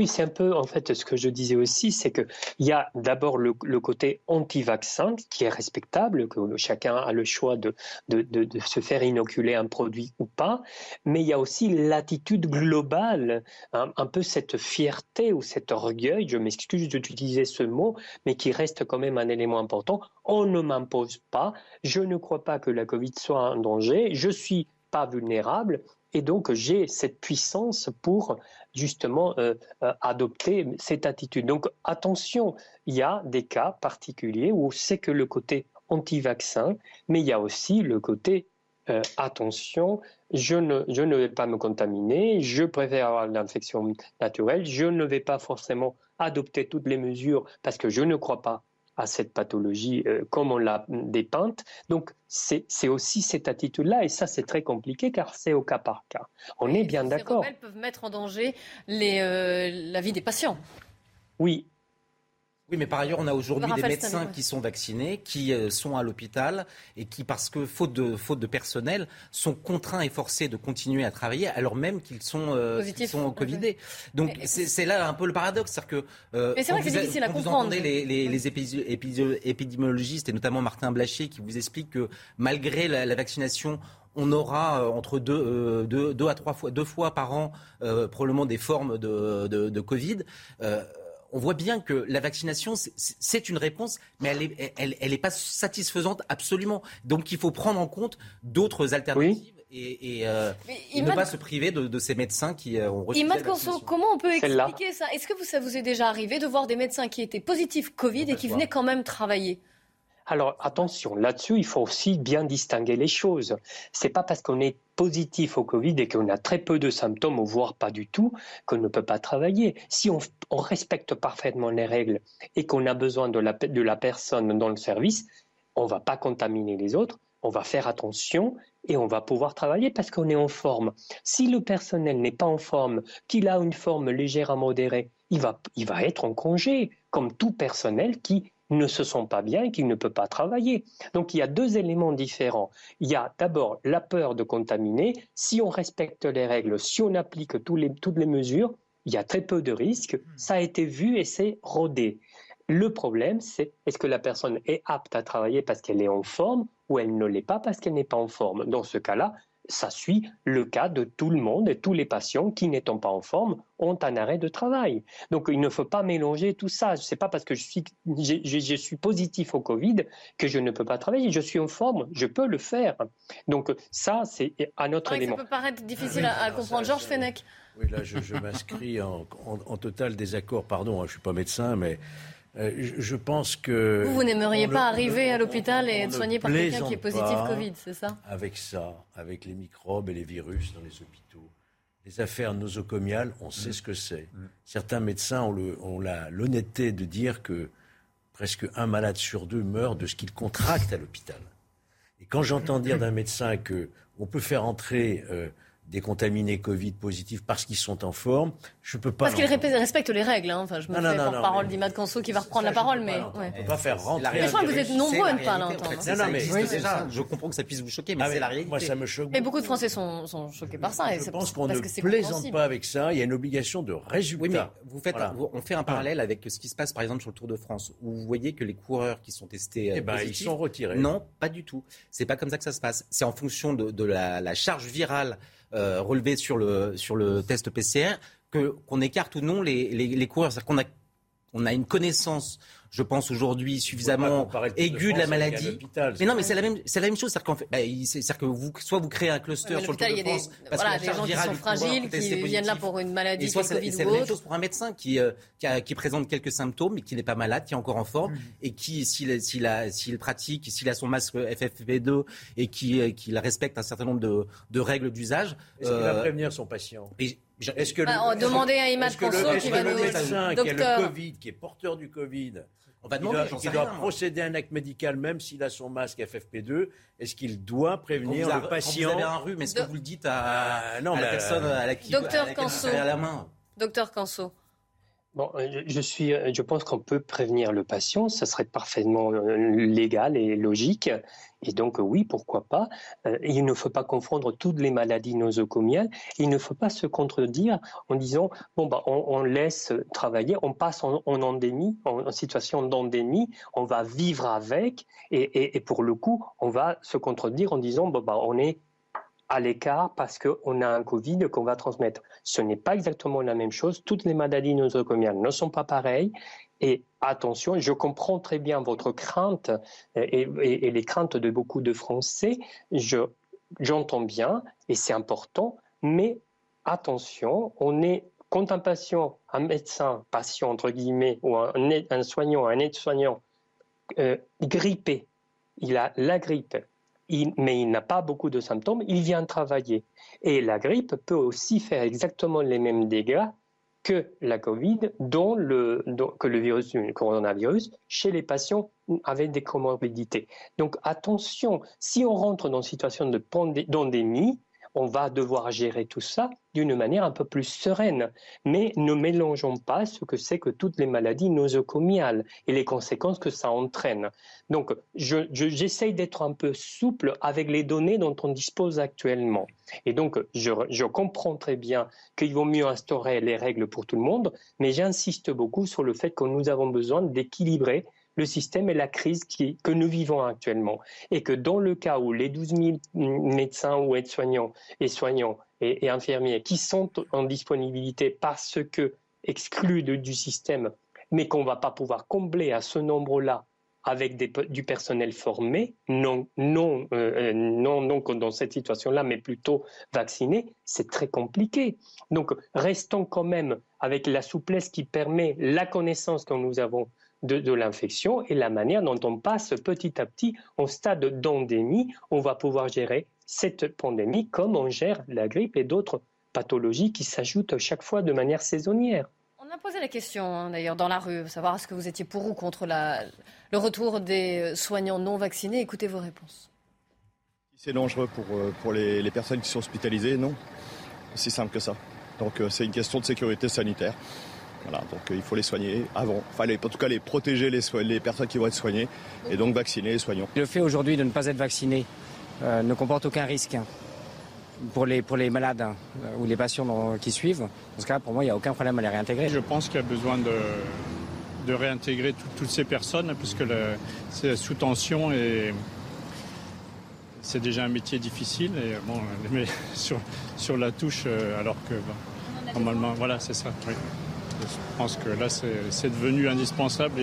c'est un peu, en fait, ce que je disais aussi, c'est qu'il y a d'abord le, côté anti-vaccin qui est respectable, que chacun a le choix de, de, de, se faire inoculer un produit ou pas, mais il y a aussi l'attitude globale, un, peu cette fierté ou cet orgueil, je m'excuse d'utiliser ce mot, mais qui reste quand même un élément important. On ne m'impose pas, je ne crois pas que la Covid soit un danger, je suis pas vulnérable, et donc, j'ai cette puissance pour justement euh, euh, adopter cette attitude. Donc, attention, il y a des cas particuliers où c'est que le côté anti-vaccin, mais il y a aussi le côté euh, attention, je ne, je ne vais pas me contaminer, je préfère avoir l'infection naturelle, je ne vais pas forcément adopter toutes les mesures parce que je ne crois pas à cette pathologie euh, comme on l'a dépeinte. Donc c'est aussi cette attitude-là, et ça c'est très compliqué car c'est au cas par cas. On est bien d'accord. Ces peuvent mettre en danger les, euh, la vie des patients. Oui, oui, mais par ailleurs, on a aujourd'hui des médecins qui sont vaccinés, qui euh, sont à l'hôpital et qui, parce que faute de, faute de personnel, sont contraints et forcés de continuer à travailler alors même qu'ils sont, euh, sont Covidés. Donc c'est là un peu le paradoxe. C'est-à-dire que euh, mais c'est vrai que c'est difficile à comprendre. Vous entendez les, les, les épidémiologistes et notamment Martin Blachier qui vous explique que malgré la, vaccination, on aura entre deux, deux, deux, à trois fois, deux fois par an probablement des formes de, de, de Covid on voit bien que la vaccination, c'est une réponse, mais elle n'est elle, pas satisfaisante absolument. Donc il faut prendre en compte d'autres alternatives. Et, euh, ne pas se priver de, ces médecins qui euh, ont reçu Imad comment on peut expliquer ça? Est-ce que ça vous est déjà arrivé de voir des médecins qui étaient positifs Covid et qui venaient quand même travailler? Alors attention, là-dessus, il faut aussi bien distinguer les choses. C'est pas parce qu'on est positif au Covid et qu'on a très peu de symptômes, voire pas du tout, qu'on ne peut pas travailler. Si on, respecte parfaitement les règles et qu'on a besoin de la, de la personne dans le service, on va pas contaminer les autres, on va faire attention et on va pouvoir travailler parce qu'on est en forme. Si le personnel n'est pas en forme, qu'il a une forme légère à modérée, il va, il va être en congé, comme tout personnel qui ne se sent pas bien et qu'il ne peut pas travailler. Donc il y a deux éléments différents. Il y a d'abord la peur de contaminer. Si on respecte les règles, si on applique les, toutes les mesures, il y a très peu de risques. Ça a été vu et c'est rodé. Le problème, c'est est-ce que la personne est apte à travailler parce qu'elle est en forme ou elle ne l'est pas parce qu'elle n'est pas en forme? Dans ce cas-là, ça suit le cas de tout le monde et tous les patients qui, n'étant pas en forme, ont un arrêt de travail. Donc il ne faut pas mélanger tout ça. Ce n'est pas parce que je suis, je, suis, positif au Covid que je ne peux pas travailler. Je suis en forme, je peux le faire. Donc ça, c'est un autre élément. Ça peut paraître difficile à, comprendre. Georges Fenech. Oui, là, je, m'inscris en, en, total désaccord. Pardon, hein, je ne suis pas médecin, mais euh, je pense que. Vous, vous n'aimeriez pas arriver à l'hôpital et être soigné par quelqu'un qui est positif Covid, c'est ça? Avec ça, avec les microbes et les virus dans les hôpitaux. Les affaires nosocomiales, on sait mm. ce que c'est. Mm. Certains médecins ont l'honnêteté de dire que presque un malade sur deux meurt de ce qu'il contracte à l'hôpital. Et quand j'entends dire d'un médecin que on peut faire entrer euh, des contaminés Covid positifs parce qu'ils sont en forme. Je peux pas. Parce qu'ils respectent les règles. Hein. Enfin, je me fais porte-parole d'Imad Kanso qui va reprendre la parole, mais. On ne peut pas faire rentrer. Mais je crois que vous êtes nombreux à ne pas l'entendre. Non, non, mais déjà, je comprends que ça puisse vous choquer, mais ah c'est la réalité. Moi, ça me choque. Mais beaucoup de Français sont, sont choqués par ça. Je pense qu'on ne plaisante pas avec ça. Il y a une obligation de résultat. Oui, mais vous faites, on fait un parallèle avec ce qui se passe, par exemple, sur le Tour de France, où vous voyez que les coureurs qui sont testés. Eh ben, ils sont retirés. Non, pas du tout. C'est pas comme ça que ça se passe. C'est en fonction de la charge virale euh, relevé sur le, sur le test PCR, qu'on écarte ou non les, les, les coureurs. C'est-à-dire qu'on a, on a une connaissance je pense aujourd'hui suffisamment aiguë de la maladie. Mais non, mais c'est la même, c'est la même chose, c'est-à-dire qu'en fait, bah, c'est-à-dire que vous, soit vous créez un cluster sur le Tour de France, des, parce voilà, que des gens qui sont fragiles, qui viennent là pour une maladie, et soit c'est, c'est la même chose pour un médecin qui, euh, qui, a, qui, présente quelques symptômes, mais qui n'est pas malade, qui est encore en forme, mm. et qui, s'il, s'il, a, s'il pratique, s'il a son masque FFP2 et qui, euh, qu'il respecte un certain nombre de, de règles d'usage. Est-ce qu'il va euh, prévenir son patient? est-ce que bah, le, demandez à Imad Conso qui va nous... médecin qui a le Covid, qui est porteur du Covid, on va demander, il doit, procéder à un acte médical même s'il a son masque FFP2. Est-ce qu'il doit prévenir le patient Quand vous avez un rhume, est-ce que vous le dites à, ah, non, la personne à la qui Docteur Canso. la main Docteur Canso. Bon, je suis, je pense qu'on peut prévenir le patient, ça serait parfaitement légal et logique. Et donc, oui, pourquoi pas. il ne faut pas confondre toutes les maladies nosocomiales. Il ne faut pas se contredire en disant, bon, bah, on, laisse travailler, on passe en, endémie, en, situation d'endémie, on va vivre avec. Et, et, pour le coup, on va se contredire en disant, bon, bah, on est à l'écart parce qu'on a un Covid qu'on va transmettre. Ce n'est pas exactement la même chose. Toutes les maladies nosocomiales ne sont pas pareilles. Et attention, je comprends très bien votre crainte et, les craintes de beaucoup de Français. j'entends bien et c'est important. Mais attention, on est quand un patient, un médecin, patient entre guillemets, ou un, soignant, un aide-soignant euh, grippé, il a la grippe, mais il n'a pas beaucoup de symptômes, il vient travailler. Et la grippe peut aussi faire exactement les mêmes dégâts que la Covid, dont le, que le virus, coronavirus, chez les patients avec des comorbidités. Donc attention, si on rentre dans une situation de pandémie, on va devoir gérer tout ça d'une manière un peu plus sereine. Mais ne mélangeons pas ce que c'est que toutes les maladies nosocomiales et les conséquences que ça entraîne. Donc, j'essaye d'être un peu souple avec les données dont on dispose actuellement. Et donc, je, je comprends très bien qu'il vaut mieux instaurer les règles pour tout le monde, mais j'insiste beaucoup sur le fait que nous avons besoin d'équilibrer le système et la crise que nous vivons actuellement. Et que dans le cas où les 12 000 médecins ou aides-soignants et soignants et, infirmiers qui sont en disponibilité parce que exclus du système, mais qu'on ne va pas pouvoir combler à ce nombre-là avec du personnel formé, non, non, euh, non, donc dans cette situation-là, mais plutôt vacciné, c'est très compliqué. Donc, restons quand même avec la souplesse qui permet la connaissance que nous avons de, l'infection et la manière dont on passe petit à petit au stade d'endémie. On va pouvoir gérer cette pandémie comme on gère la grippe et d'autres pathologies qui s'ajoutent chaque fois de manière saisonnière. On a posé la question hein, d'ailleurs dans la rue, savoir est-ce que vous étiez pour ou contre le retour des soignants non vaccinés. Écoutez vos réponses. C'est dangereux pour, euh, pour les, personnes qui sont hospitalisées, non. C'est simple que ça. Donc euh, c'est une question de sécurité sanitaire. Voilà, donc euh, il faut les soigner avant. Enfin, en tout cas, les protéger les, les, personnes qui vont être soignées et donc vacciner les soignants. Le fait aujourd'hui de ne pas être vacciné euh, ne comporte aucun risque pour les, pour les malades hein, ou les patients qui suivent. Dans ce cas, pour moi, il n'y a aucun problème à les réintégrer. Je pense qu'il y a besoin de, de réintégrer toutes ces personnes puisque c'est sous tension et c'est déjà un métier difficile et bon, mais sur, sur la touche euh, alors que normalement, voilà, c'est ça. Je pense que là, c'est devenu indispensable.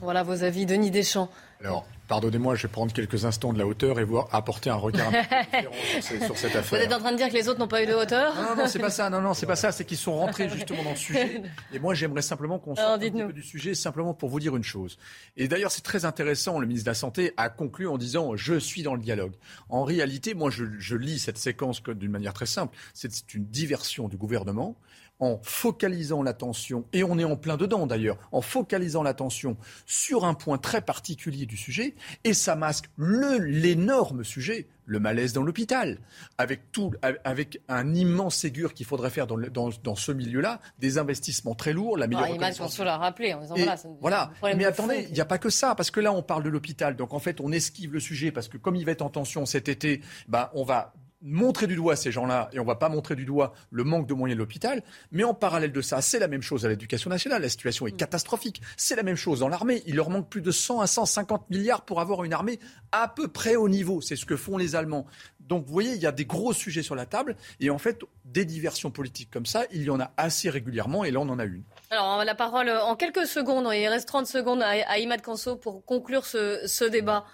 Voilà vos avis, Denis Deschamps. Alors, pardonnez-moi, je vais prendre quelques instants de la hauteur et voir apporter un regard différent sur, cette affaire. Vous êtes en train de dire que les autres n'ont pas eu de hauteur Non, non, c'est pas ça. Non, non, c'est pas ça. C'est qu'ils sont rentrés justement dans le sujet. Et moi, j'aimerais simplement qu'on sorte un peu du sujet, simplement pour vous dire une chose. Et d'ailleurs, c'est très intéressant. Le ministre de la Santé a conclu en disant "Je suis dans le dialogue". En réalité, moi, je, je lis cette séquence d'une manière très simple. C'est une diversion du gouvernement en focalisant l'attention, et on est en plein dedans d'ailleurs, en focalisant l'attention sur un point très particulier du sujet, et ça masque l'énorme sujet, le malaise dans l'hôpital, avec, tout, avec un immense ségur qu'il faudrait faire dans, dans, ce milieu-là, des investissements très lourds, la meilleure ah, l'a rappelé en disant, voilà, voilà. mais attendez, il n'y a pas que ça, parce que là on parle de l'hôpital, donc en fait on esquive le sujet, parce que comme il va être en tension cet été, bah, on va montrer du doigt ces gens-là et on ne va pas montrer du doigt le manque de moyens de l'hôpital. Mais en parallèle de ça, c'est la même chose à l'éducation nationale. La situation est mm. catastrophique. C'est la même chose dans l'armée. Il leur manque plus de 100 à 150 milliards pour avoir une armée à peu près au niveau. C'est ce que font les Allemands. Donc vous voyez, il y a des gros sujets sur la table et en fait, des diversions politiques comme ça, il y en a assez régulièrement et là on en a une. Alors la parole en quelques secondes, il reste 30 secondes à Imad Kanso pour conclure ce débat.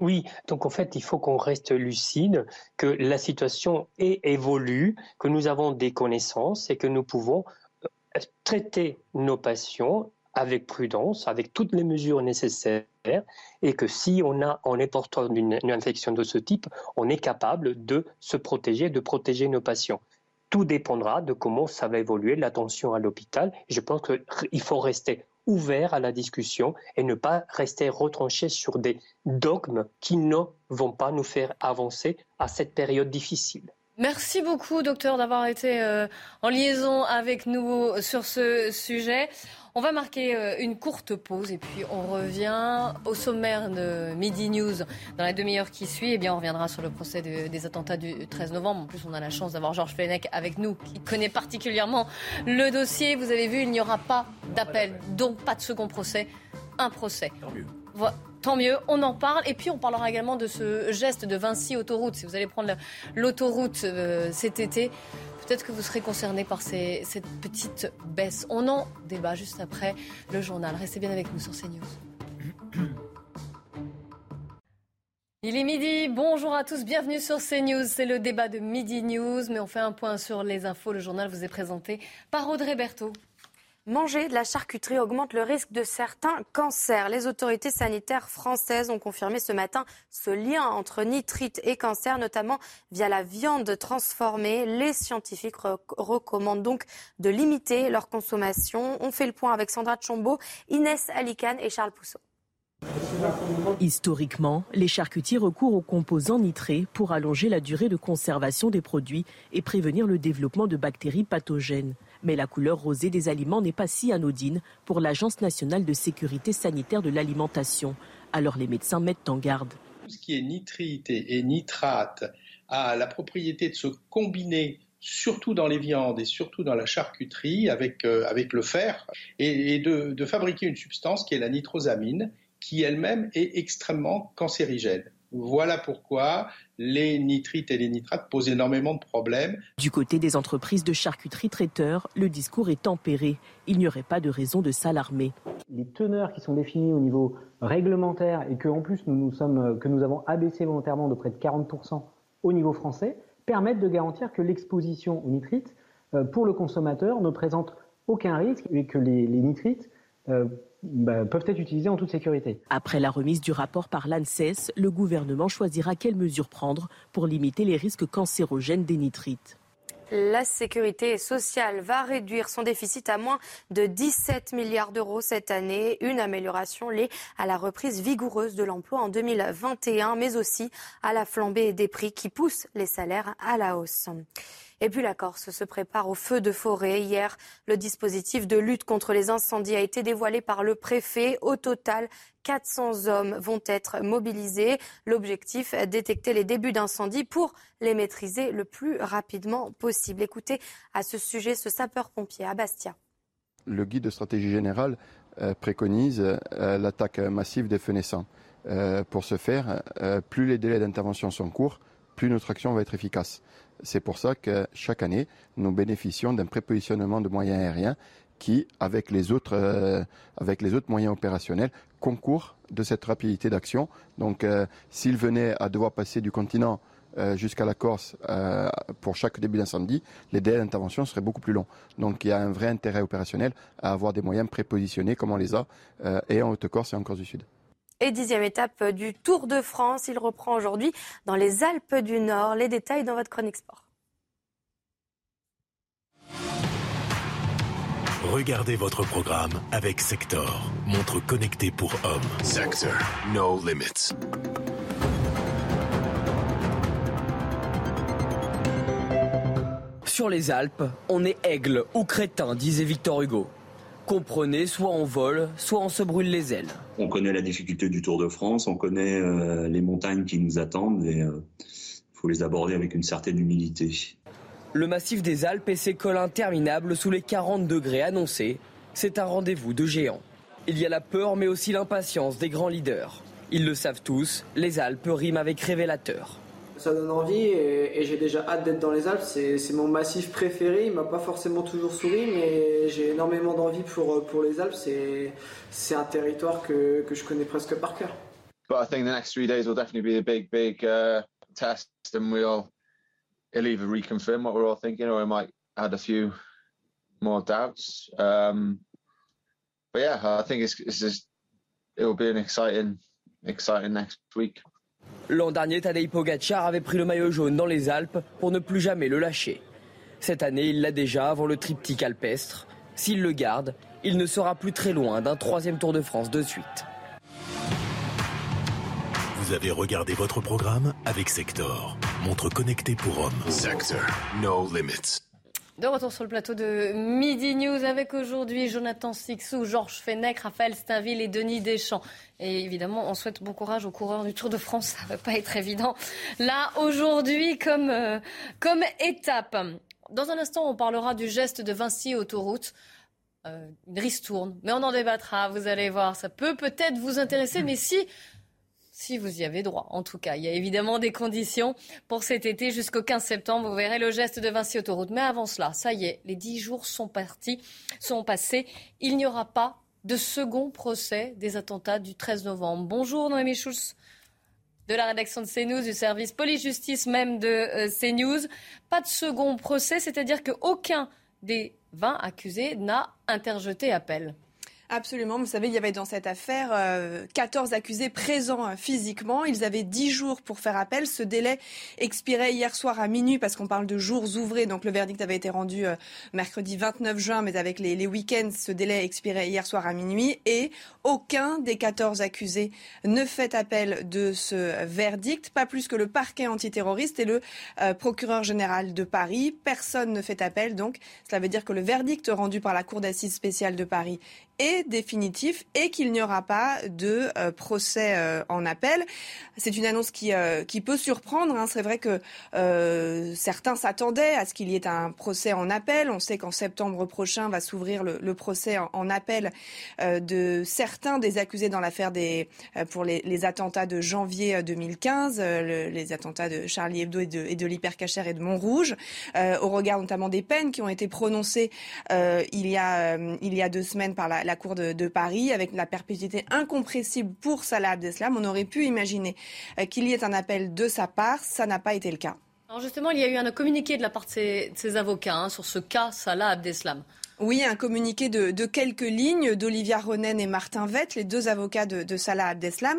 Oui, donc en fait, il faut qu'on reste lucide, que la situation évolue, que nous avons des connaissances et que nous pouvons euh, traiter nos patients avec prudence, avec toutes les mesures nécessaires, et que si on, a, on est porteur d'une infection de ce type, on est capable de se protéger, de protéger nos patients. Tout dépendra de comment ça va évoluer, l'attention à l'hôpital. Je pense qu'il faut rester ouvert à la discussion et ne pas rester retranché sur des dogmes qui ne vont pas nous faire avancer à cette période difficile. Merci beaucoup, docteur, d'avoir été euh, en liaison avec nous sur ce sujet. On va marquer euh, une courte pause et puis on revient au sommaire de Midi News dans la demi-heure qui suit. Eh bien, on reviendra sur le procès des attentats du 13 novembre. En plus, on a la chance d'avoir Georges Fenech avec nous qui connaît particulièrement le dossier. Vous avez vu, il n'y aura pas d'appel, donc pas de second procès, un procès. Tant mieux. Tant mieux, on en parle. Et puis on parlera également de ce geste de Vinci Autoroute. Si vous allez prendre l'autoroute euh, cet été, peut-être que vous serez concerné par cette petite baisse. On en débat juste après le journal. Restez bien avec nous sur CNews. Il est midi, bonjour à tous, bienvenue sur CNews. C'est le débat de Midi News, mais on fait un point sur les infos. Le journal vous est présenté par Audrey Berthaud. Manger de la charcuterie augmente le risque de certains cancers. Les autorités sanitaires françaises ont confirmé ce matin ce lien entre nitrite et cancer, notamment via la viande transformée. Les scientifiques recommandent donc de limiter leur consommation. On fait le point avec Sandra Chombo, Inès Alicane et Charles Pousseau. Historiquement, les charcutiers recourent aux composants nitrés pour allonger la durée de conservation des produits et prévenir le développement de bactéries pathogènes. Mais la couleur rosée des aliments n'est pas si anodine pour l'Agence nationale de sécurité sanitaire de l'alimentation. Alors les médecins mettent en garde. Tout ce qui est nitrite et nitrate a la propriété de se combiner surtout dans les viandes et surtout dans la charcuterie avec, euh, avec le fer, et, de, de, fabriquer une substance qui est la nitrosamine, qui elle-même est extrêmement cancérigène. Voilà pourquoi les nitrites et les nitrates posent énormément de problèmes. Du côté des entreprises de charcuterie traiteurs, le discours est tempéré. Il n'y aurait pas de raison de s'alarmer. Les teneurs qui sont définies au niveau réglementaire et que en plus nous, nous sommes, que nous avons abaissé volontairement de près de 40% au niveau français permettent de garantir que l'exposition aux nitrites euh, pour le consommateur ne présente aucun risque et que les, nitrites bah, peuvent être utilisés en toute sécurité. Après la remise du rapport par l'ANSES, le gouvernement choisira quelles mesures prendre pour limiter les risques cancérogènes des nitrites. La sécurité sociale va réduire son déficit à moins de 17 milliards d'euros cette année, une amélioration liée à la reprise vigoureuse de l'emploi en 2021, mais aussi à la flambée des prix qui poussent les salaires à la hausse. Et puis la Corse se prépare au feu de forêt. Hier, le dispositif de lutte contre les incendies a été dévoilé par le préfet. Au total, 400 hommes vont être mobilisés. L'objectif, détecter les débuts d'incendie pour les maîtriser le plus rapidement possible. Écoutez à ce sujet ce sapeur-pompier à Bastia. Le guide de stratégie générale euh, préconise euh, l'attaque massive des feux. Euh, pour ce faire, plus les délais d'intervention sont courts, plus notre action va être efficace. C'est pour ça que chaque année, nous bénéficions d'un prépositionnement de moyens aériens qui, avec les autres, euh, moyens opérationnels, concourent de cette rapidité d'action. Donc, euh, s'il venait à devoir passer du continent euh, jusqu'à la Corse pour chaque début d'incendie, les délais d'intervention seraient beaucoup plus longs. Donc, il y a un vrai intérêt opérationnel à avoir des moyens prépositionnés comme on les a et en Haute-Corse et en Corse du Sud et dixième étape du Tour de France. Il reprend aujourd'hui dans les Alpes du Nord. Les détails dans votre chronique sport. Regardez votre programme avec Sector, montre connectée pour hommes. Sector, no limits. Sur les Alpes, on est aigle ou crétin, disait Victor Hugo comprenez, soit on vole, soit on se brûle les ailes. On connaît la difficulté du Tour de France, on connaît euh, les montagnes qui nous attendent et il euh, faut les aborder avec une certaine humilité. Le massif des Alpes et ses cols interminables sous les 40 degrés annoncés, c'est un rendez-vous de géants. Il y a la peur mais aussi l'impatience des grands leaders. Ils le savent tous, les Alpes riment avec révélateur ça donne envie et, j'ai déjà hâte d'être dans les Alpes. C'est mon massif préféré. Il m'a pas forcément toujours souri, mais j'ai énormément d'envie pour, pour les Alpes. C'est un territoire que, que je connais presque par cœur. But I think the next three days will definitely be a big, big uh, test, and we'll it'll either reconfirm what we're all thinking, or it might add a few more doubts. Um, but yeah, I think it's, it's just it will be an exciting, exciting next week. L'an dernier, Tadej Pogacar avait pris le maillot jaune dans les Alpes pour ne plus jamais le lâcher. Cette année, il l'a déjà avant le triptyque alpestre. S'il le garde, il ne sera plus très loin d'un troisième Tour de France de suite. Vous avez regardé votre programme avec Sector, montre connectée pour hommes. Sector, no limits. De retour sur le plateau de Midi News avec aujourd'hui Jonathan Sixou, Georges Fenech, Raphaël Stainville et Denis Deschamps. Et évidemment, on souhaite bon courage aux coureurs du Tour de France. Ça ne va pas être évident là aujourd'hui comme, euh, comme étape. Dans un instant, on parlera du geste de Vinci autoroute. Euh, une ristourne, mais on en débattra, vous allez voir. Ça peut peut-être vous intéresser, mais si si vous y avez droit. En tout cas, il y a évidemment des conditions pour cet été jusqu'au 15 septembre. Vous verrez le geste de Vinci Autoroute. Mais avant cela, ça y est, les dix jours sont partis, sont passés. Il n'y aura pas de second procès des attentats du 13 novembre. Bonjour Noémie Schulz de la rédaction de CNews, du service police-justice même de euh, CNews. Pas de second procès, c'est-à-dire qu'aucun des 20 accusés n'a interjeté appel. Absolument. Vous savez, il y avait dans cette affaire 14 euh, accusés présents euh, physiquement. Ils avaient 10 jours pour faire appel. Ce délai expirait hier soir à minuit parce qu'on parle de jours ouvrés. Donc le verdict avait été rendu euh, mercredi 29 juin, mais avec les, les week-ends, ce délai expirait hier soir à minuit. Et aucun des 14 accusés ne fait appel de ce verdict, pas plus que le parquet antiterroriste et le procureur général de Paris. Personne ne fait appel. Donc cela veut dire que le verdict rendu par la Cour d'assises spéciale de Paris est définitif et qu'il n'y aura pas de euh, procès euh, en appel. C'est une annonce qui, euh, qui peut surprendre. Hein. C'est vrai que certains s'attendaient à ce qu'il y ait un procès en appel. On sait qu'en septembre prochain va s'ouvrir le, procès en, appel de certains des accusés dans l'affaire des pour les, attentats de janvier 2015, le, les attentats de Charlie Hebdo et de, et de l'hypercachère et de Montrouge, au regard notamment des peines qui ont été prononcées il y a il y a deux semaines par la, la Cour de, Paris, avec la perpétuité incompressible pour Salah Abdeslam. On aurait pu imaginer euh, qu'il y ait un appel de sa part. Ça n'a pas été le cas. Alors justement, il y a eu un communiqué de la part de ses, avocats hein, sur ce cas Salah Abdeslam. Oui, un communiqué de, quelques lignes d'Olivia Ronen et Martin Vett, les deux avocats de, de Salah Abdeslam.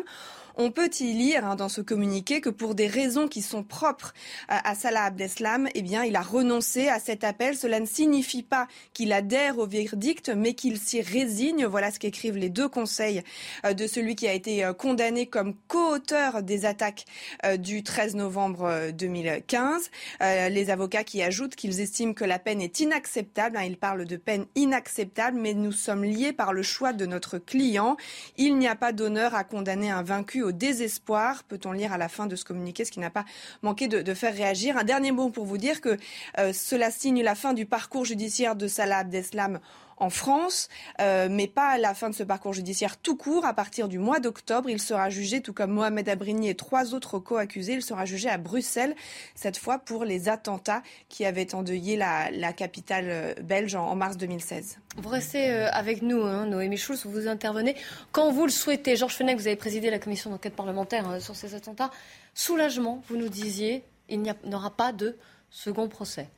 On peut y lire hein, dans ce communiqué que pour des raisons qui sont propres à, Salah Abdeslam, eh bien, il a renoncé à cet appel. Cela ne signifie pas qu'il adhère au verdict, mais qu'il s'y résigne. Voilà ce qu'écrivent les deux conseils euh, de celui qui a été euh, condamné comme co-auteur des attaques euh, du 13 novembre 2015. Les avocats qui ajoutent qu'ils estiment que la peine est inacceptable. Hein, ils parlent de peine inacceptable, mais nous sommes liés par le choix de notre client. Il n'y a pas d'honneur à condamner un vaincu au désespoir, peut-on lire à la fin de ce communiqué, ce qui n'a pas manqué de, faire réagir. Un dernier mot pour vous dire que euh, cela signe la fin du parcours judiciaire de Salah Abdeslam en France, euh, mais pas à la fin de ce parcours judiciaire tout court. À partir du mois d'octobre, il sera jugé, tout comme Mohamed Abrini et trois autres co-accusés, il sera jugé à Bruxelles, cette fois pour les attentats qui avaient endeuillé la, capitale euh, belge en, mars 2016. Vous restez euh, avec nous, hein, Noémie Schulz, vous intervenez quand vous le souhaitez. Georges Fenech, vous avez présidé la commission d'enquête parlementaire sur ces attentats. Soulagement, vous nous disiez, il n'y aura pas de second procès.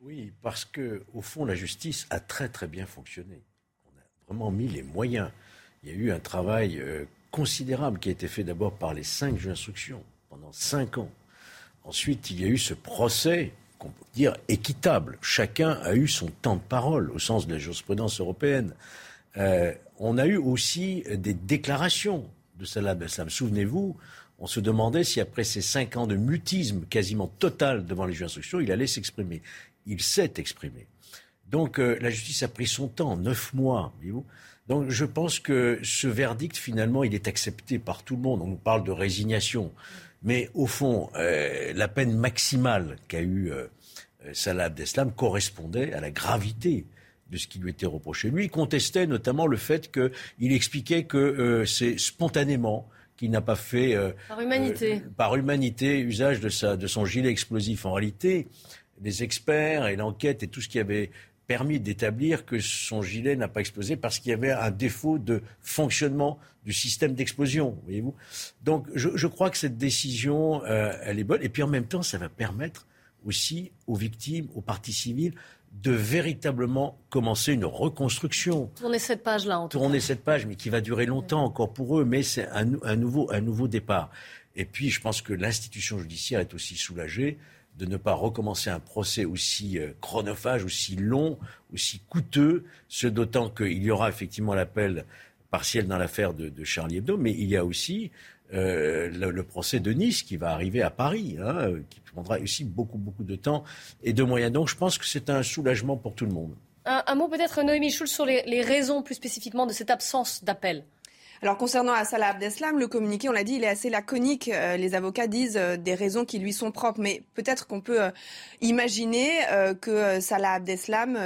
Oui, parce que au fond, la justice a très très bien fonctionné. On a vraiment mis les moyens. Il y a eu un travail euh, considérable qui a été fait d'abord par les cinq juges d'instruction pendant cinq ans. Ensuite, il y a eu ce procès qu'on peut dire équitable. Chacun a eu son temps de parole au sens de la jurisprudence européenne. Euh, on a eu aussi des déclarations de Salah. Souvenez-vous, on se demandait si après ces cinq ans de mutisme quasiment total devant les juges d'instruction, il allait s'exprimer il s'est exprimé. Donc euh, la justice a pris son temps, neuf mois, voyez-vous. Donc je pense que ce verdict, finalement, il est accepté par tout le monde. On nous parle de résignation. Mais au fond, euh, la peine maximale qu'a eue euh, Salah Abdeslam correspondait à la gravité de ce qui lui était reproché. Lui, il contestait notamment le fait qu'il expliquait que c'est spontanément qu'il n'a pas fait par humanité. par humanité usage de, sa, de son gilet explosif. En réalité, des experts et l'enquête et tout ce qui avait permis d'établir que son gilet n'a pas explosé parce qu'il y avait un défaut de fonctionnement du système d'explosion, voyez-vous. Donc je, crois que cette décision, euh, elle est bonne. Et puis en même temps, ça va permettre aussi aux victimes, aux parties civiles, de véritablement commencer une reconstruction. Tourner cette page-là, en tout Tourner cette page, mais qui va durer longtemps encore pour eux, mais c'est un, un, nouveau, un nouveau départ. Et puis, je pense que l'institution judiciaire est aussi soulagée de ne pas recommencer un procès aussi euh, chronophage, aussi long, aussi coûteux, ce d'autant qu'il y aura effectivement l'appel partiel dans l'affaire de, Charlie Hebdo, mais il y a aussi le, procès de Nice qui va arriver à Paris, hein, qui prendra aussi beaucoup, beaucoup de temps et de moyens. Donc je pense que c'est un soulagement pour tout le monde. Un, mot peut-être, Noémie Schulz, sur les raisons plus spécifiquement de cette absence d'appel? Alors concernant Salah Abdeslam, le communiqué, on l'a dit, il est assez laconique. Euh, les avocats disent euh, des raisons qui lui sont propres, mais peut-être qu'on peut, euh, imaginer que Salah Abdeslam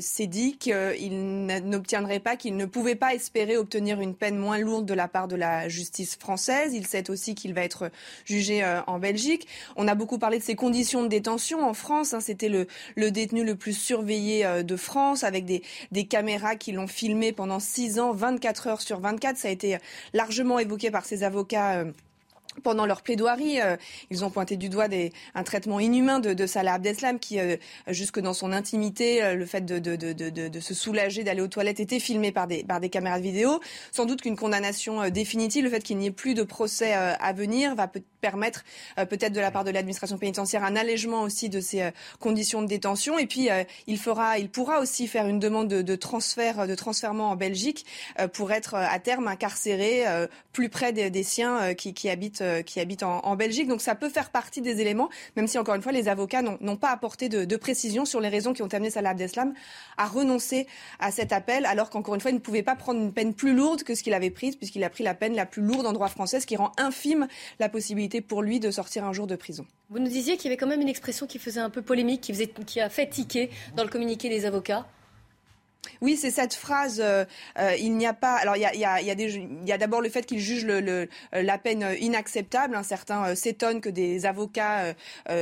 s'est dit qu'il n'obtiendrait pas, qu'il ne pouvait pas espérer obtenir une peine moins lourde de la part de la justice française. Il sait aussi qu'il va être jugé en Belgique. On a beaucoup parlé de ses conditions de détention en France. Hein. C'était le, détenu le plus surveillé de France, avec des, des caméras qui l'ont filmé pendant 6 ans, 24 heures sur 24. Ça a été largement évoqué par ses avocats euh, pendant leur plaidoirie, euh, ils ont pointé du doigt des, un traitement inhumain de, de Salah Abdeslam qui, euh, jusque dans son intimité, euh, le fait de, de, de se soulager, d'aller aux toilettes, était filmé par des, par des caméras vidéo. Sans doute qu'une condamnation définitive, le fait qu'il n'y ait plus de procès à venir, va peut permettre peut-être de la part de l'administration pénitentiaire un allègement aussi de ces conditions de détention. Et puis, il, fera, il pourra aussi faire une demande de, transfert, de transfèrement en Belgique pour être à terme incarcéré plus près des, des siens qui, qui habitent euh, qui habitent en, Belgique. Donc ça peut faire partie des éléments, même si encore une fois les avocats n'ont pas apporté de, précision sur les raisons qui ont amené Salah Abdeslam à renoncer à cet appel, alors qu'encore une fois il ne pouvait pas prendre une peine plus lourde que ce qu'il avait prise, puisqu'il a pris la peine la plus lourde en droit français, ce qui rend infime la possibilité pour lui de sortir un jour de prison. Vous nous disiez qu'il y avait quand même une expression qui faisait un peu polémique, qui, qui a fait tiquer dans le communiqué des avocats. Oui, c'est cette phrase. Euh, euh, il n'y a pas. Alors, il y a, y a, y a, a d'abord le fait qu'il juge le, le, la peine inacceptable. Certains euh, s'étonnent que des avocats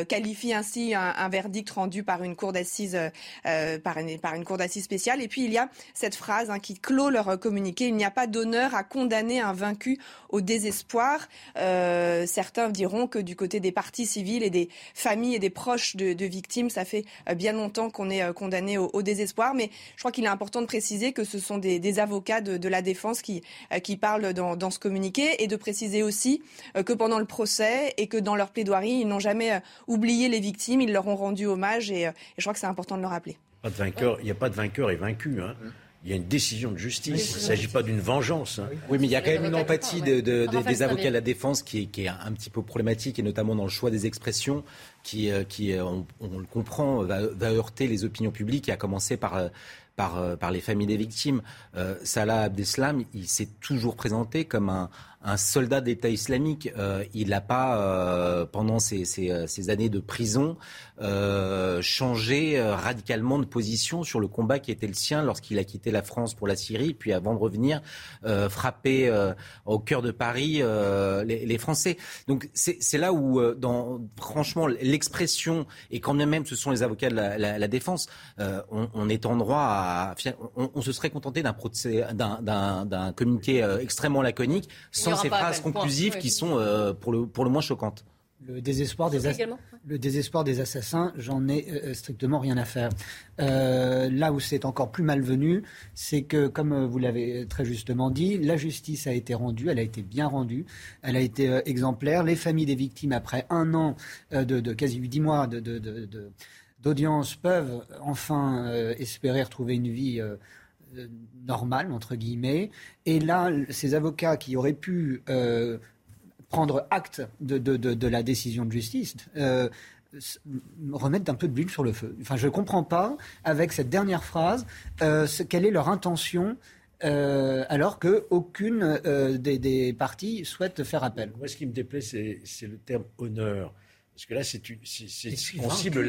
qualifient ainsi un, un, verdict rendu par une cour d'assises, par, une, par une cour d'assises spéciale. Et puis il y a cette phrase hein, qui clôt leur communiqué il n'y a pas d'honneur à condamner un vaincu au désespoir. certains diront que du côté des partis civils et des familles et des proches de, de victimes, ça fait bien longtemps qu'on est condamné au, au, désespoir. Mais je crois qu'il est important de préciser que ce sont des, avocats de, la défense qui, euh, qui parlent dans, ce communiqué et de préciser aussi euh, que pendant le procès et que dans leur plaidoirie, ils n'ont jamais euh, oublié les victimes, ils leur ont rendu hommage et, je crois que c'est important de le rappeler. Pas de vainqueur, il n'y a pas de vainqueur et vaincu. Hein. Il y a une décision de justice. Il ne s'agit pas d'une vengeance. Hein. Oui, mais il y a quand même une empathie de, des avocats de la défense qui est, qui est, un petit peu problématique, et notamment dans le choix des expressions, qui, qui on, le comprend, va, va, heurter les opinions publiques, et à commencer par par, euh, par les familles des victimes. Euh, Salah Abdeslam, il s'est toujours présenté comme un, soldat d'État islamique. Euh, il n'a pas, pendant ces, ces, ces, années de prison, changé radicalement de position sur le combat qui était le sien lorsqu'il a quitté la France pour la Syrie, puis avant de revenir frapper au cœur de Paris les, Français. Donc c'est là où, franchement, l'expression, et quand même ce sont les avocats de la, défense, on, est en droit à... On, on se serait contenté d'un communiqué extrêmement laconique sans ces phrases conclusives qui sont euh, pour, le, pour le moins choquantes. Le désespoir, des le désespoir des assassins, j'en ai euh, strictement rien à faire. Euh, là où c'est encore plus malvenu, c'est que, comme vous l'avez très justement dit, la justice a été rendue, elle a été bien rendue, elle a été exemplaire. Les familles des victimes, après un an de, de quasi dix mois de, d'audience, peuvent enfin espérer retrouver une vie normal, entre guillemets. Et là, ces avocats qui auraient pu euh, prendre acte de, la décision de justice euh, remettent un peu de l'huile sur le feu. Enfin, je ne comprends pas, avec cette dernière phrase, euh, quelle est leur intention alors qu'aucune des, des, parties souhaite faire appel. Moi, ce qui me déplaît, c'est le terme honneur. Parce que là, c'est sensible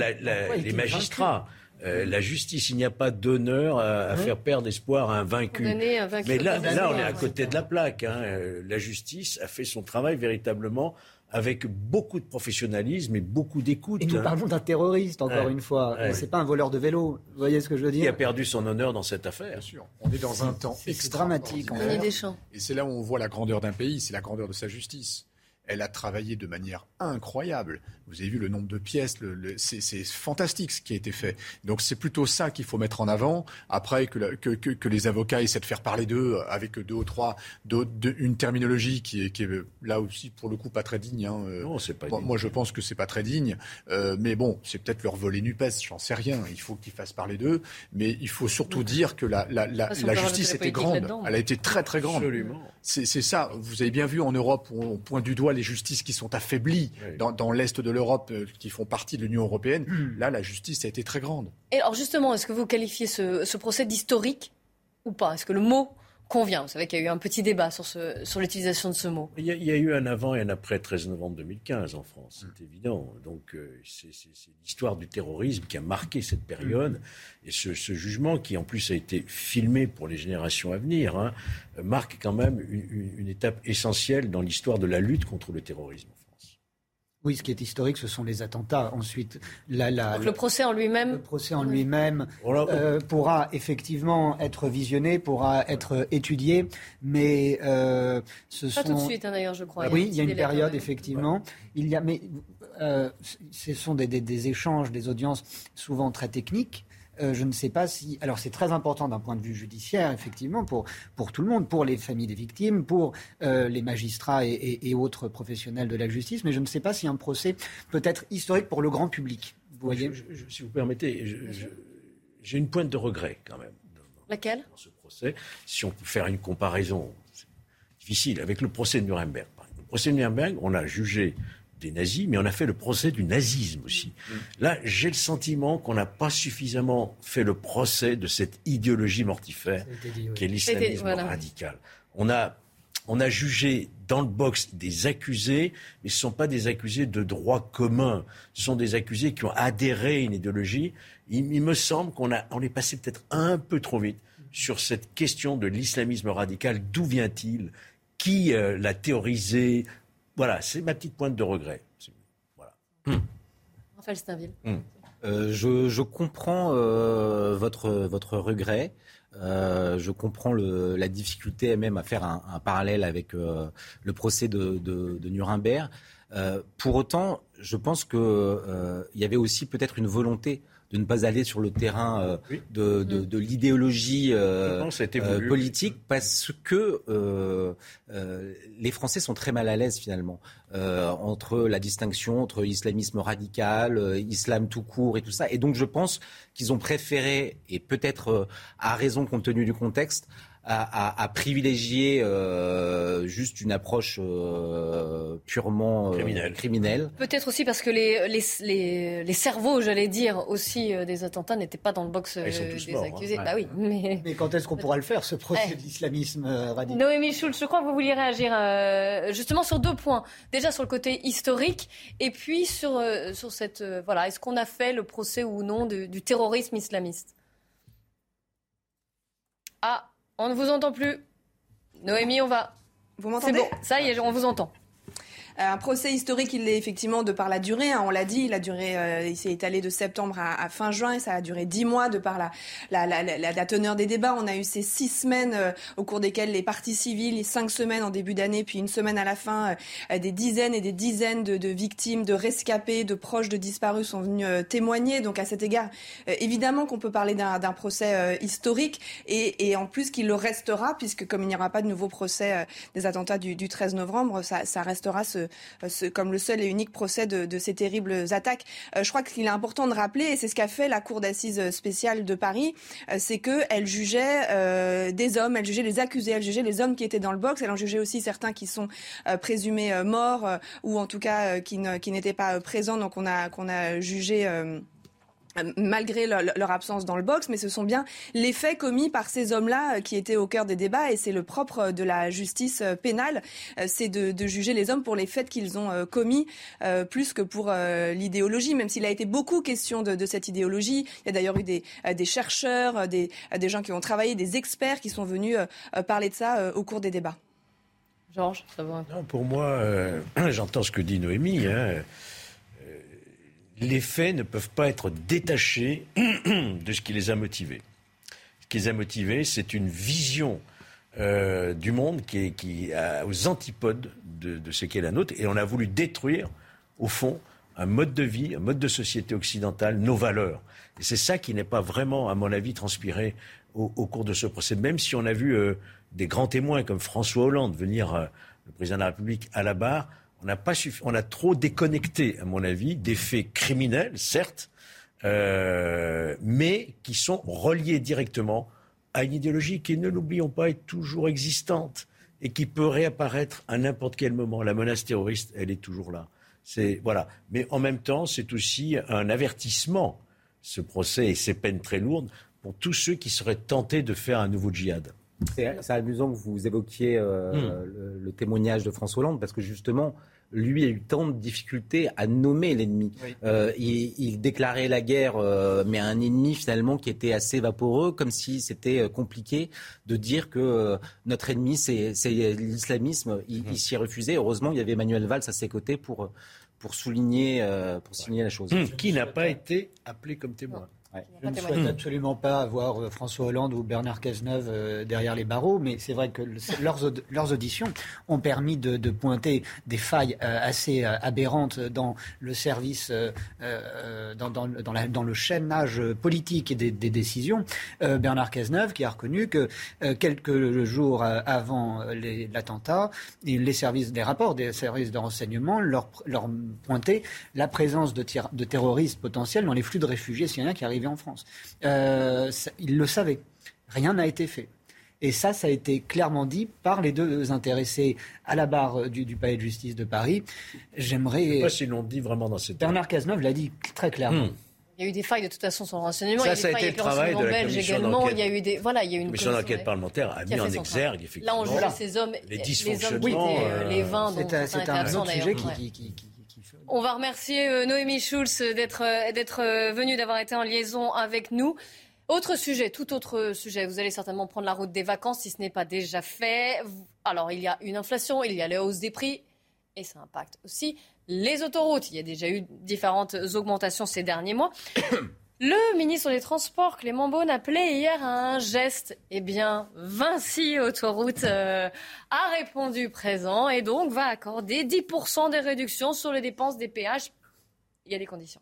les magistrats. Euh, la justice, il n'y a pas d'honneur à, hein faire perdre espoir à un vaincu. Mais là, là, on est à côté de la plaque. Hein. Euh, la justice a fait son travail véritablement avec beaucoup de professionnalisme et beaucoup d'écoute. Et nous hein. parlons d'un terroriste, encore une fois. Ce C'est pas un voleur de vélo. Vous voyez ce que je veux dire Qui a perdu son honneur dans cette affaire. Bien sûr. On est dans un temps dramatique. Et c'est là où on voit la grandeur d'un pays, c'est la grandeur de sa justice. Elle a travaillé de manière incroyable. Vous avez vu le nombre de pièces, c'est fantastique ce qui a été fait. Donc c'est plutôt ça qu'il faut mettre en avant. Après que, que, les avocats essaient de faire parler d'eux avec deux ou trois, une terminologie qui est, qui est, là aussi pour le coup pas très digne. Hein. Non, c'est pas. Moi, je pense que c'est pas très digne. Euh, mais bon, c'est peut-être leur voler Nupes, j'en sais rien. Il faut qu'ils fassent parler d'eux, mais il faut surtout dire que la, la, la, la justice était grande. Elle a été très très grande. Absolument. C'est ça. Vous avez bien vu en Europe, où on pointe du doigt les justices qui sont affaiblies dans, dans l'est de l'Europe, euh, qui font partie de l'Union européenne. Hmm. Là, la justice a été très grande. Et alors justement, est-ce que vous qualifiez ce, ce procès d'historique ou pas? Est-ce que le mot convient Vous savez qu'il y a eu un petit débat sur, ce, sur l'utilisation de ce mot. Il y, a, eu un avant et un après 13 novembre 2015 en France, c'est évident. Donc euh, c'est, l'histoire du terrorisme qui a marqué cette période. Et ce, ce, jugement, qui en plus a été filmé pour les générations à venir, hein, marque quand même une, une étape essentielle dans l'histoire de la lutte contre le terrorisme. Oui, ce qui est historique, ce sont les attentats. Ensuite, la, la, le procès en lui-même. Le procès en lui-même euh, pourra effectivement être visionné, pourra être étudié, mais euh, ce Pas sont. tout de suite, hein, d'ailleurs, je crois. oui, il y a une période effectivement. Il y a, mais euh, ce sont des, des, des, échanges, des audiences souvent très techniques. Euh, je ne sais pas si. Alors, c'est très important d'un point de vue judiciaire, effectivement, pour, pour tout le monde, pour les familles des victimes, pour euh, les magistrats et, autres professionnels de la justice, mais je ne sais pas si un procès peut être historique pour le grand public. Vous voyez Si vous permettez, j'ai une pointe de regret quand même. Laquelle? Dans ce procès, si on peut faire une comparaison difficile avec le procès de Nuremberg. Le procès de Nuremberg, on a jugé des nazis, mais on a fait le procès du nazisme aussi. Mm. Là, j'ai le sentiment qu'on n'a pas suffisamment fait le procès de cette idéologie mortifère qui est l'islamisme radical. On a, on a jugé dans le box des accusés, mais ce ne sont pas des accusés de droit commun. Ce sont des accusés qui ont adhéré à une idéologie. Il, me semble qu'on a, on est passé peut-être un peu trop vite sur cette question de l'islamisme radical. D'où vient-il? Qui euh, l'a théorisé? Voilà, c'est ma petite pointe de regret. Voilà. Hum. Raphaël. Hum. Euh, je, comprends euh, votre, votre regret. Euh, je comprends le, la difficulté même à faire un, parallèle avec le procès de, de, de Nuremberg. pour autant, je pense qu'il il y avait aussi peut-être une volonté de ne pas aller sur le terrain euh, de, de, l'idéologie euh, euh, politique parce que les Français sont très mal à l'aise finalement entre la distinction entre islamisme radical, islam tout court et tout ça. Et donc je pense qu'ils ont préféré, et peut-être à raison compte tenu du contexte, à, privilégier euh, juste une approche euh, purement euh, criminelle. Peut-être aussi parce que les, les, les, cerveaux, j'allais dire, aussi des attentats n'étaient pas dans le box ah, des hein. accusés. Bah oui, mais... mais quand est-ce qu'on pourra le faire, ce procès d'islamisme radical? Noémie Schultz, je crois que vous vouliez réagir justement sur deux points. Déjà sur le côté historique et puis sur, sur cette... voilà, est-ce qu'on a fait le procès ou non du terrorisme islamiste? Ah, on ne vous entend plus. Noémie, on va. Vous m'entendez? bon, ça y est, on vous entend. Euh, un procès historique, il l'est effectivement de par la durée. Hein, on l'a dit, il a duré, euh, il s'est étalé de septembre à, fin juin et ça a duré dix mois de par la, la, la, la, teneur des débats. On a eu ces six semaines euh, au cours desquelles les parties civiles, les cinq semaines en début d'année, puis une semaine à la fin, des dizaines et des dizaines de, de, victimes, de rescapés, de proches de disparus sont venus témoigner. Donc à cet égard, évidemment qu'on peut parler d'un procès historique et, et, en plus qu'il le restera puisque comme il n'y aura pas de nouveau procès des attentats du, du 13 novembre, ça, ça restera ce, euh, comme le seul et unique procès de, ces terribles attaques. Euh, je crois qu'il est important de rappeler, et c'est ce qu'a fait la Cour d'assises spéciale de Paris, euh, c'est qu'elle jugeait des hommes, elle jugeait les accusés, elle jugeait les hommes qui étaient dans le box, elle en jugeait aussi certains qui sont présumés morts ou en tout cas qui n'étaient pas présents, donc on a, qu'on a jugé malgré leur, absence dans le box, mais ce sont bien les faits commis par ces hommes-là euh, qui étaient au cœur des débats, et c'est le propre de la justice euh, pénale, euh, c'est de, juger les hommes pour les faits qu'ils ont commis, plus que pour l'idéologie, même s'il a été beaucoup question de, cette idéologie. Il y a d'ailleurs eu des, des chercheurs, des, des, gens qui ont travaillé, des experts qui sont venus parler de ça au cours des débats. Georges, ça va non, Pour moi, j'entends ce que dit Noémie. Hein les faits ne peuvent pas être détachés de ce qui les a motivés. Ce qui les a motivés, c'est une vision du monde qui est qui, aux antipodes de, de ce qu'est la nôtre. Et on a voulu détruire, au fond, un mode de vie, un mode de société occidentale, nos valeurs. Et c'est ça qui n'est pas vraiment, à mon avis, transpiré au, cours de ce procès. Même si on a vu euh, des grands témoins comme François Hollande venir, euh, le président de la République, à la barre, on a, pas on a trop déconnecté, à mon avis, des faits criminels, certes, euh, mais qui sont reliés directement à une idéologie qui, ne l'oublions pas, est toujours existante et qui peut réapparaître à n'importe quel moment. La menace terroriste, elle est toujours là. C'est voilà. Mais en même temps, c'est aussi un avertissement, ce procès et ces peines très lourdes pour tous ceux qui seraient tentés de faire un nouveau djihad. C'est amusant que vous évoquiez euh, hmm. le, témoignage de François Hollande parce que justement, lui a eu tant de difficultés à nommer l'ennemi. Euh, il, déclarait la guerre, euh, mais à un ennemi finalement qui était assez vaporeux, comme si c'était compliqué de dire que notre ennemi c'est l'islamisme. Il, il s'y refusait. Heureusement, il y avait Emmanuel Valls à ses côtés pour pour souligner, pour souligner la chose. Hmm. Qui n'a pas été appelé comme témoin. Je ne souhaite absolument pas avoir euh, François Hollande ou Bernard Cazeneuve euh, derrière les barreaux, mais c'est vrai que leurs, auditions ont permis de, pointer des failles euh, assez aberrantes dans le service, dans, le chaînage politique des, décisions. Bernard Cazeneuve qui a reconnu que quelques jours avant l'attentat, les services, des rapports des services de renseignement leur, leur pointaient la présence de, de terroristes potentiels dans les flux de réfugiés syriens qui arrivaient en France. Euh, ils le savaient. Rien n'a été fait. Et ça, ça a été clairement dit par les deux intéressés à la barre du, palais de justice de Paris. J'aimerais. Je ne sais pas s'ils l'ont dit vraiment dans cette. Bernard Cazeneuve l'a dit très clairement. Hmm. Il y a eu des failles de toute façon sur le renseignement. Ça, il y a, ça a été le travail de la commission également. Il y a eu des voilà, il y a eu une commission d'enquête parlementaire a mis en exergue effectivement. Là, on juge ces hommes, les dysfonctionnements, les, hommes les 20 dont c'est un, un autre sujet qui, qui, qui on va remercier euh, Noémie Schulz d'être euh, d'être euh, venue, d'avoir été en liaison avec nous. Autre sujet, tout autre sujet. Vous allez certainement prendre la route des vacances si ce n'est pas déjà fait. Alors, il y a une inflation, il y a la hausse des prix et ça impacte aussi les autoroutes. Il y a déjà eu différentes augmentations ces derniers mois. Le ministre des Transports, Clément Beaune, appelait hier à un geste. Eh bien, Vinci Autoroute euh, a répondu présent et donc va accorder 10% des réductions sur les dépenses des péages. Il y a des conditions.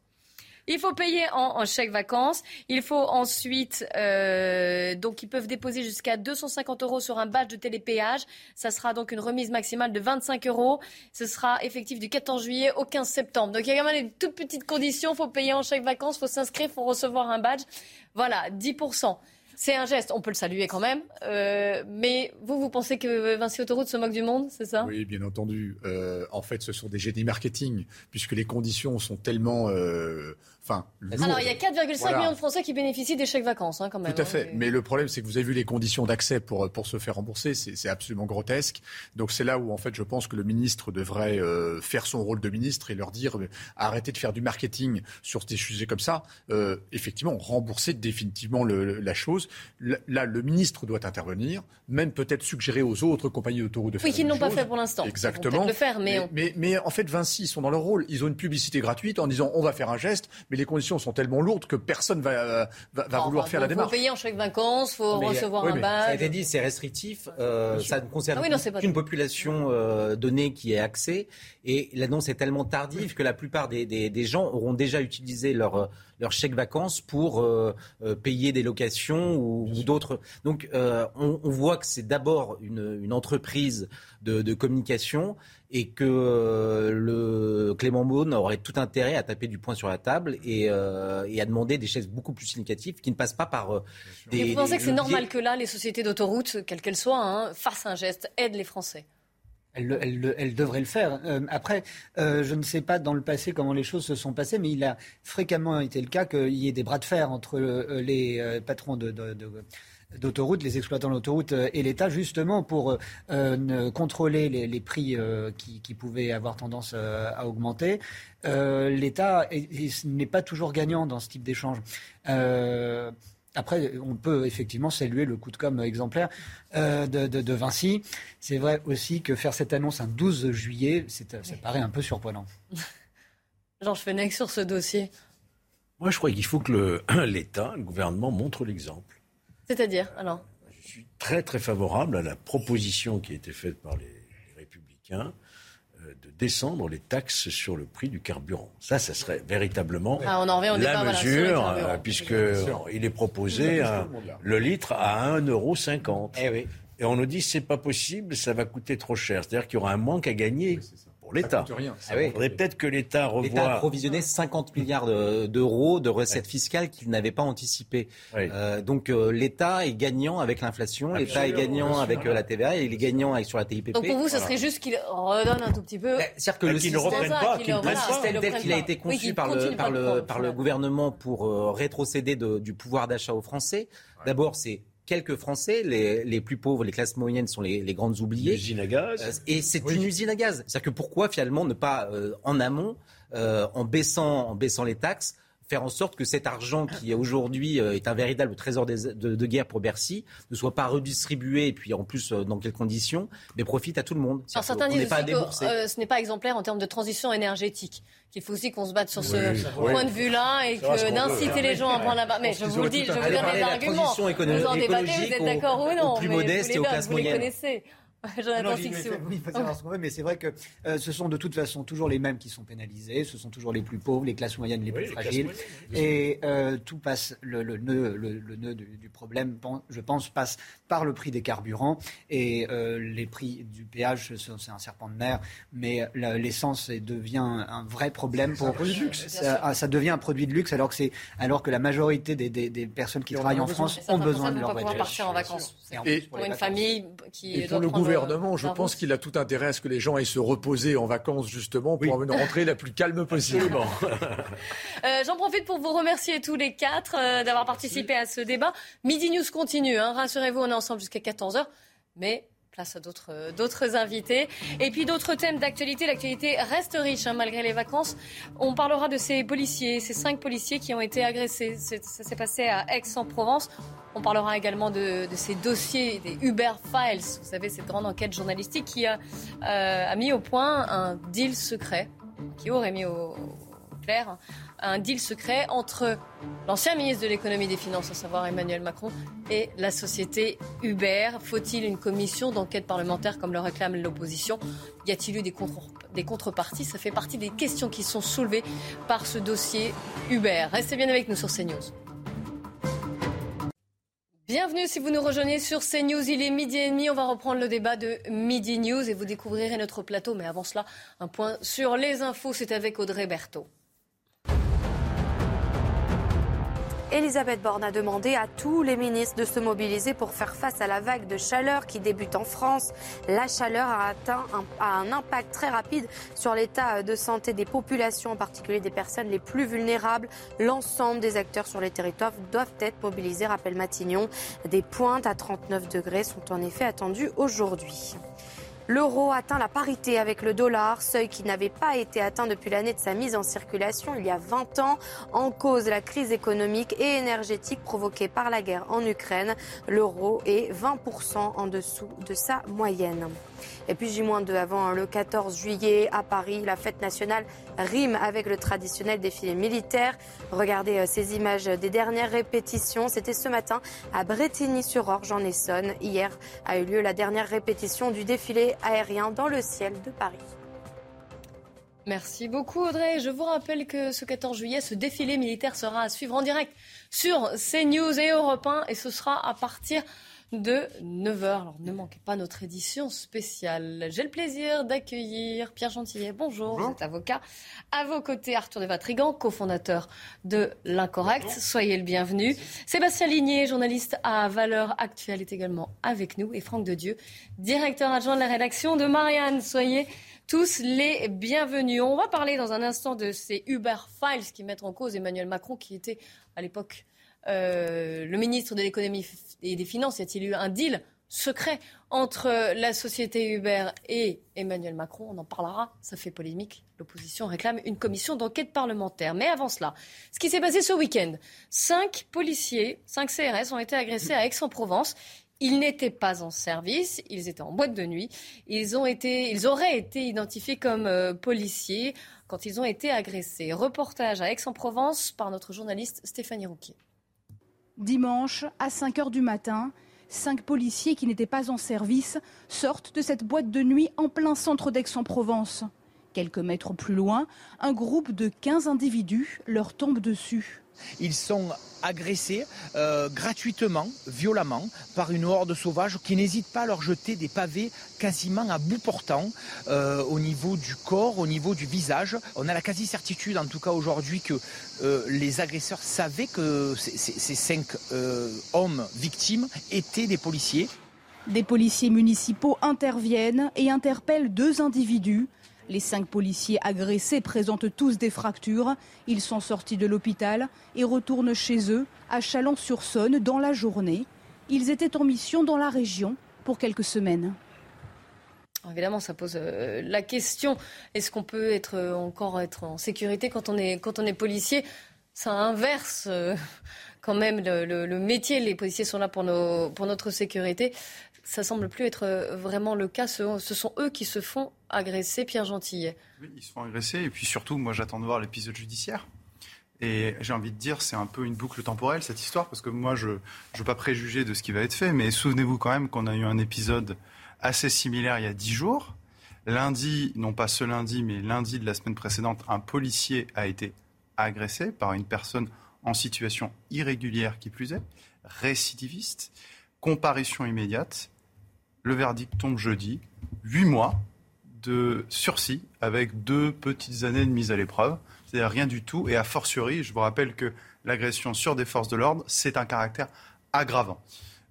Il faut payer en, chèque vacances. Il faut ensuite, euh, donc ils peuvent déposer jusqu'à 250 euros sur un badge de télépéage. Ça sera donc une remise maximale de 25 euros. Ce sera effectif du 14 juillet au 15 septembre. Donc il y a quand même des toutes petites conditions. Il faut payer en chèque vacances, il faut s'inscrire, il faut recevoir un badge. Voilà, 10%. C'est un geste, on peut le saluer quand même. Euh, mais vous, vous pensez que Vinci Autoroute se moque du monde, c'est ça? Oui, bien entendu. Euh, en fait, ce sont des génies marketing, puisque les conditions sont tellement euh, Alors, il y a 4,5 millions de Français qui bénéficient des chèques vacances, hein, quand même. Tout à fait. Hein, Mais le problème, c'est que vous avez vu les conditions d'accès pour, pour se faire rembourser. C'est absolument grotesque. Donc, c'est là où, en fait, je pense que le ministre devrait euh, faire son rôle de ministre et leur dire euh, arrêtez de faire du marketing sur des sujets comme ça. Euh, effectivement, rembourser définitivement le, la chose. Là, le ministre doit intervenir, même peut-être suggérer aux autres compagnies d'autoroutes de faire Oui, qu'ils n'ont pas fait pour l'instant. Exactement. le faire, mais, mais, mais, en fait, Vinci, ils sont dans leur rôle. Ils ont une publicité gratuite en disant on va faire un geste mais les conditions sont tellement lourdes que personne va, euh, va, vouloir faire la démarche. Il faut payer en chèque vacances, il faut recevoir un badge. Ça a été dit, c'est restrictif. Euh, ça ne concerne ah qu'une population euh, donnée qui est accès. Et l'annonce est tellement tardive que la plupart des, des, des gens auront déjà utilisé leur leur chèque vacances pour euh, euh, payer des locations ou, d'autres. Donc euh, on, voit que c'est d'abord une, une, entreprise de, de, communication et que le Clément Beaune aurait tout intérêt à taper du poing sur la table et, et à demander des chèques beaucoup plus significatifs qui ne passent pas par des. vous pensez que c'est normal que là, les sociétés d'autoroute, quelles qu'elles soient, hein, fassent un geste, aident les Français? Elle, devrait le faire. Euh, après, euh, je ne sais pas dans le passé comment les choses se sont passées, mais il a fréquemment été le cas qu'il y ait des bras de fer entre euh, les patrons de, d'autoroutes, les exploitants d'autoroutes et l'État, justement pour contrôler les, prix qui, pouvaient avoir tendance à augmenter. L'État n'est pas toujours gagnant dans ce type d'échange. Après, on peut effectivement saluer le coup de com' exemplaire euh, de, Vinci. C'est vrai aussi que faire cette annonce un 12 juillet, ça paraît un peu surprenant. Georges Fenech sur ce dossier. Moi, je crois qu'il faut que l'État, le, gouvernement montre l'exemple. C'est-à-dire, alors? Je suis très très favorable à la proposition qui a été faite par les, républicains euh, descendre les taxes sur le prix du carburant. Ça, ça serait véritablement ah, la mesure, euh, puisque il est proposé le litre à 1,50 euro. Eh Et on nous dit c'est pas possible, ça va coûter trop cher. C'est-à-dire qu'il y aura un manque à gagner l'État. Ah Il faudrait peut-être que l'État revoie. L'État a provisionné 50 milliards d'euros de recettes fiscales qu'il n'avait pas anticipées. Euh, donc euh, l'État est gagnant avec l'inflation, l'État est gagnant avec euh, la TVA et il est gagnant avec, sur la TIPP. Donc pour vous, ce serait juste qu'il redonne un tout petit peu. C'est-à-dire que le système, tel qu'il a été conçu par, le, par, le, par le gouvernement pour rétrocéder du pouvoir d'achat aux Français, d'abord c'est quelques Français, les, les, plus pauvres, les classes moyennes sont les, les grandes oubliées. Une usine à gaz. Euh, et c'est une usine à gaz. C'est-à-dire que pourquoi finalement ne pas euh, en amont, euh, en, baissant, en baissant les taxes, faire en sorte que cet argent qui aujourd'hui euh, est un véritable trésor de, guerre pour Bercy ne soit pas redistribué et puis en plus euh, dans quelles conditions, mais profite à tout le monde. Alors certains disent aussi que euh, ce n'est pas exemplaire en termes de transition énergétique, qu'il faut aussi qu'on se batte sur ce point de vue-là et que d'inciter les gens à prendre la bas Mais je vous le dis, je vous donne les arguments. Vous en débattez, vous êtes d'accord ou non plus modestes et aux classes moyennes. Jonathan oui, mais c'est vrai que euh, ce sont de toute façon toujours les mêmes qui sont pénalisés, ce sont toujours les plus pauvres, les classes moyennes les plus fragiles. et euh, tout passe, le, le nœud, le, nœud du, problème, je pense, passe par le prix des carburants. Et euh, les prix du péage, c'est un serpent de mer, mais l'essence devient un vrai problème pour. Un luxe. Ça, ça, devient un produit de luxe alors que, alors que la majorité des, des, des personnes qui travaillent en France ont besoin de leur voiture. partir en vacances. Et, pour une famille qui doit prendre gouvernement, je pense qu'il a tout intérêt à ce que les gens aillent se reposer en vacances, justement, pour avoir une rentrée la plus calme possible. euh, J'en profite pour vous remercier tous les quatre euh, d'avoir participé à ce débat. Midi News continue, hein. rassurez-vous, on est ensemble jusqu'à 14h. Mais place à d'autres euh, d'autres invités. Et puis d'autres thèmes d'actualité. L'actualité reste riche hein, malgré les vacances. On parlera de ces policiers, ces cinq policiers qui ont été agressés. Ça s'est passé à Aix-en-Provence. On parlera également de, ces dossiers des Uber Files. Vous savez, cette grande enquête journalistique qui a, euh, a mis au point un deal secret, qui aurait mis au, clair un deal secret entre l'ancien ministre de l'économie et des finances, à savoir Emmanuel Macron, et la société Uber. Faut-il une commission d'enquête parlementaire comme le réclame l'opposition? Y a-t-il eu des, contreparties? Ça fait partie des questions qui sont soulevées par ce dossier Uber. Restez bien avec nous sur CNews. Bienvenue si vous nous rejoignez sur CNews. Il est midi et demi. On va reprendre le débat de Midi News et vous découvrirez notre plateau. Mais avant cela, un point sur les infos. C'est avec Audrey Berthaud. Elisabeth Borne a demandé à tous les ministres de se mobiliser pour faire face à la vague de chaleur qui débute en France. La chaleur a, atteint un, impact très rapide sur l'état de santé des populations, en particulier des personnes les plus vulnérables. L'ensemble des acteurs sur les territoires doivent être mobilisés, rappelle Matignon. Des pointes à 39 degrés sont en effet attendues aujourd'hui. L'euro atteint la parité avec le dollar, seuil qui n'avait pas été atteint depuis l'année de sa mise en circulation il y a 20 ans, en cause la crise économique et énergétique provoquée par la guerre en Ukraine. L'euro est 20% en dessous de sa moyenne. Et puis J-2 avant le 14 juillet à Paris, la fête nationale rime avec le traditionnel défilé militaire. Regardez euh, ces images des dernières répétitions. C'était ce matin à Bretigny-sur-Orge en Essonne. Hier a eu lieu la dernière répétition du défilé aérien dans le ciel de Paris. Merci beaucoup Audrey. Je vous rappelle que ce 14 juillet, ce défilé militaire sera à suivre en direct sur CNews et Europe 1 et ce sera à partir de 9h. Alors ne manquez pas notre édition spéciale. J'ai le plaisir d'accueillir Pierre Gentillet. Bonjour, vous êtes avocat. À vos côtés, Arthur de Vatrigan, cofondateur de l'Incorrect. Soyez le bienvenu. Sébastien Ligné, journaliste à Valeurs Actuelles, est également avec nous. Et Franck de Dieu, directeur adjoint de la rédaction de Marianne. Soyez tous les bienvenus. On va parler dans un instant de ces Uber Files qui mettent en cause Emmanuel Macron, qui était à l'époque euh, le ministre de l'économie et des finances, y a-t-il eu un deal secret entre la société Uber et Emmanuel Macron? On en parlera, ça fait polémique. L'opposition réclame une commission d'enquête parlementaire. Mais avant cela, ce qui s'est passé ce week-end, cinq policiers, cinq CRS ont été agressés à Aix-en-Provence. Ils n'étaient pas en service, ils étaient en boîte de nuit. Ils auraient été identifiés comme euh, policiers quand ils ont été agressés. Reportage à Aix-en-Provence par notre journaliste Stéphanie Rouquier. Dimanche, à 5 h du matin, cinq policiers qui n'étaient pas en service sortent de cette boîte de nuit en plein centre d'Aix-en-Provence. Quelques mètres plus loin, un groupe de 15 individus leur tombe dessus. Ils sont agressés euh, gratuitement, violemment, par une horde sauvage qui n'hésite pas à leur jeter des pavés quasiment à bout portant euh, au niveau du corps, au niveau du visage. On a la quasi-certitude, en tout cas aujourd'hui, que euh, les agresseurs savaient que ces, ces cinq hommes victimes étaient des policiers. Des policiers municipaux interviennent et interpellent deux individus. Les cinq policiers agressés présentent tous des fractures. Ils sont sortis de l'hôpital et retournent chez eux, à Chalon-sur-Saône, dans la journée. Ils étaient en mission dans la région pour quelques semaines. Évidemment, ça pose euh, la question est-ce qu'on peut euh, encore être en sécurité quand on est, policier? Ça inverse euh, quand même le, métier. Les policiers sont là pour notre sécurité ça semble plus être euh, vraiment le cas. Ce, sont eux qui se font agresser, Pierre Gentillet. Oui, ils se font agresser. Et puis surtout, moi, j'attends de voir l'épisode judiciaire. Et j'ai envie de dire, c'est un peu une boucle temporelle, cette histoire, parce que moi, je ne veux pas préjuger de ce qui va être fait, mais souvenez-vous quand même qu'on a eu un épisode assez similaire il y a dix jours. Lundi, non pas ce lundi, mais lundi de la semaine précédente, un policier a été agressé par une personne en situation irrégulière qui plus est, récidiviste, comparution immédiate. Le verdict tombe jeudi. Huit mois de sursis avec deux petites années de mise à l'épreuve. C'est-à-dire rien du tout. Et a fortiori, je vous rappelle que l'agression sur des forces de l'ordre, c'est un caractère aggravant.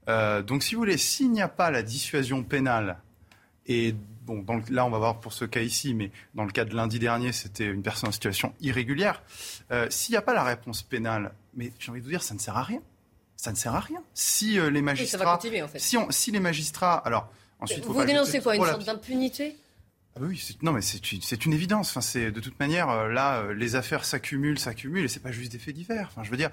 Euh, donc, si vous voulez, s'il n'y a pas la dissuasion pénale, et bon, là, on va voir pour ce cas ici, mais dans le cas de lundi dernier, c'était une personne en situation irrégulière. Euh, s'il n'y a pas la réponse pénale, mais j'ai envie de vous dire, ça ne sert à rien ça ne sert à rien. Si euh, les magistrats, si, on, si les magistrats, alors ensuite, vous dénoncez quoi Une sorte d'impunité? Ah oui, non, mais c'est une, une, évidence. Enfin, c'est de toute manière euh, là, euh, les affaires s'accumulent, s'accumulent, et c'est pas juste des faits divers. Enfin, je veux dire,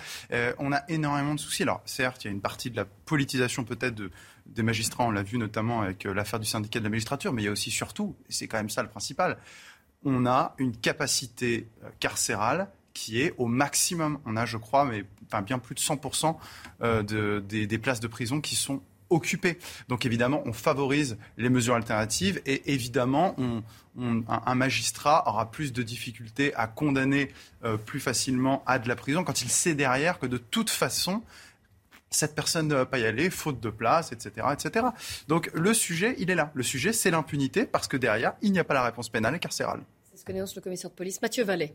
on a énormément de soucis. Alors, certes, il y a une partie de la politisation peut-être de, des magistrats. On l'a vu notamment avec l'affaire du syndicat de la magistrature, mais il y a aussi surtout, et c'est quand même ça le principal, on a une capacité carcérale qui est au maximum. On a, je crois, mais enfin, bien plus de 100% euh, des, places de prison qui sont occupées. Donc évidemment, on favorise les mesures alternatives et évidemment, un, magistrat aura plus de difficultés à condamner euh, plus facilement à de la prison quand il sait derrière que de toute façon, cette personne ne va pas y aller, faute de place, etc., etc. Donc le sujet, il est là. Le sujet, c'est l'impunité parce que derrière, il n'y a pas la réponse pénale et carcérale. C'est ce que dénonce le commissaire de police Mathieu Vallée.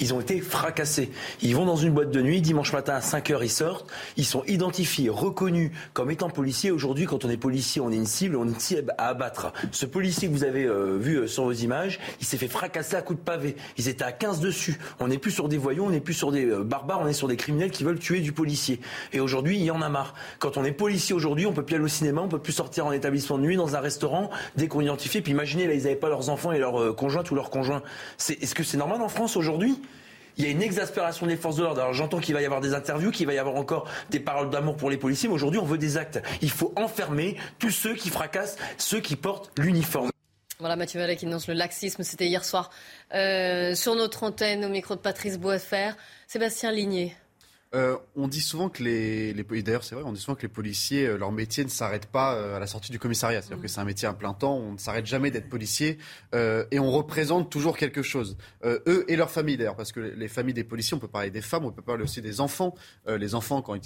Ils ont été fracassés. Ils vont dans une boîte de nuit, dimanche matin à 5 heures, ils sortent. Ils sont identifiés, reconnus comme étant policiers. Aujourd'hui, quand on est policier, on est une cible, on est une cible à abattre. Ce policier que vous avez euh, vu euh, sur vos images, il s'est fait fracasser à coups de pavé. Ils étaient à 15 dessus. On n'est plus sur des voyous, on n'est plus sur des euh, barbares, on est sur des criminels qui veulent tuer du policier. Et aujourd'hui, il y en a marre. Quand on est policier aujourd'hui, on peut plus aller au cinéma, on peut plus sortir en établissement de nuit, dans un restaurant, dès qu'on identifie. Puis imaginez, là, ils n'avaient pas leurs enfants et leurs conjointes ou leurs conjoints. Est-ce que c'est normal en France aujourd'hui? Il y a une exaspération des forces de l'ordre. Alors j'entends qu'il va y avoir des interviews, qu'il va y avoir encore des paroles d'amour pour les policiers, mais aujourd'hui on veut des actes. Il faut enfermer tous ceux qui fracassent, ceux qui portent l'uniforme. Voilà Mathieu Vallet qui annonce le laxisme, c'était hier soir euh, sur notre antenne au micro de Patrice Boisfer. Sébastien Ligné. Euh, on dit souvent que les, les d'ailleurs c'est vrai, on dit souvent que les policiers, euh, leur métier ne s'arrête pas euh, à la sortie du commissariat. C'est-à-dire mm. que c'est un métier à plein temps, on ne s'arrête jamais d'être policier et on représente toujours quelque chose. eux et leurs familles d'ailleurs, parce que les familles des policiers, on peut parler des femmes, on peut parler aussi des enfants. les enfants, quand,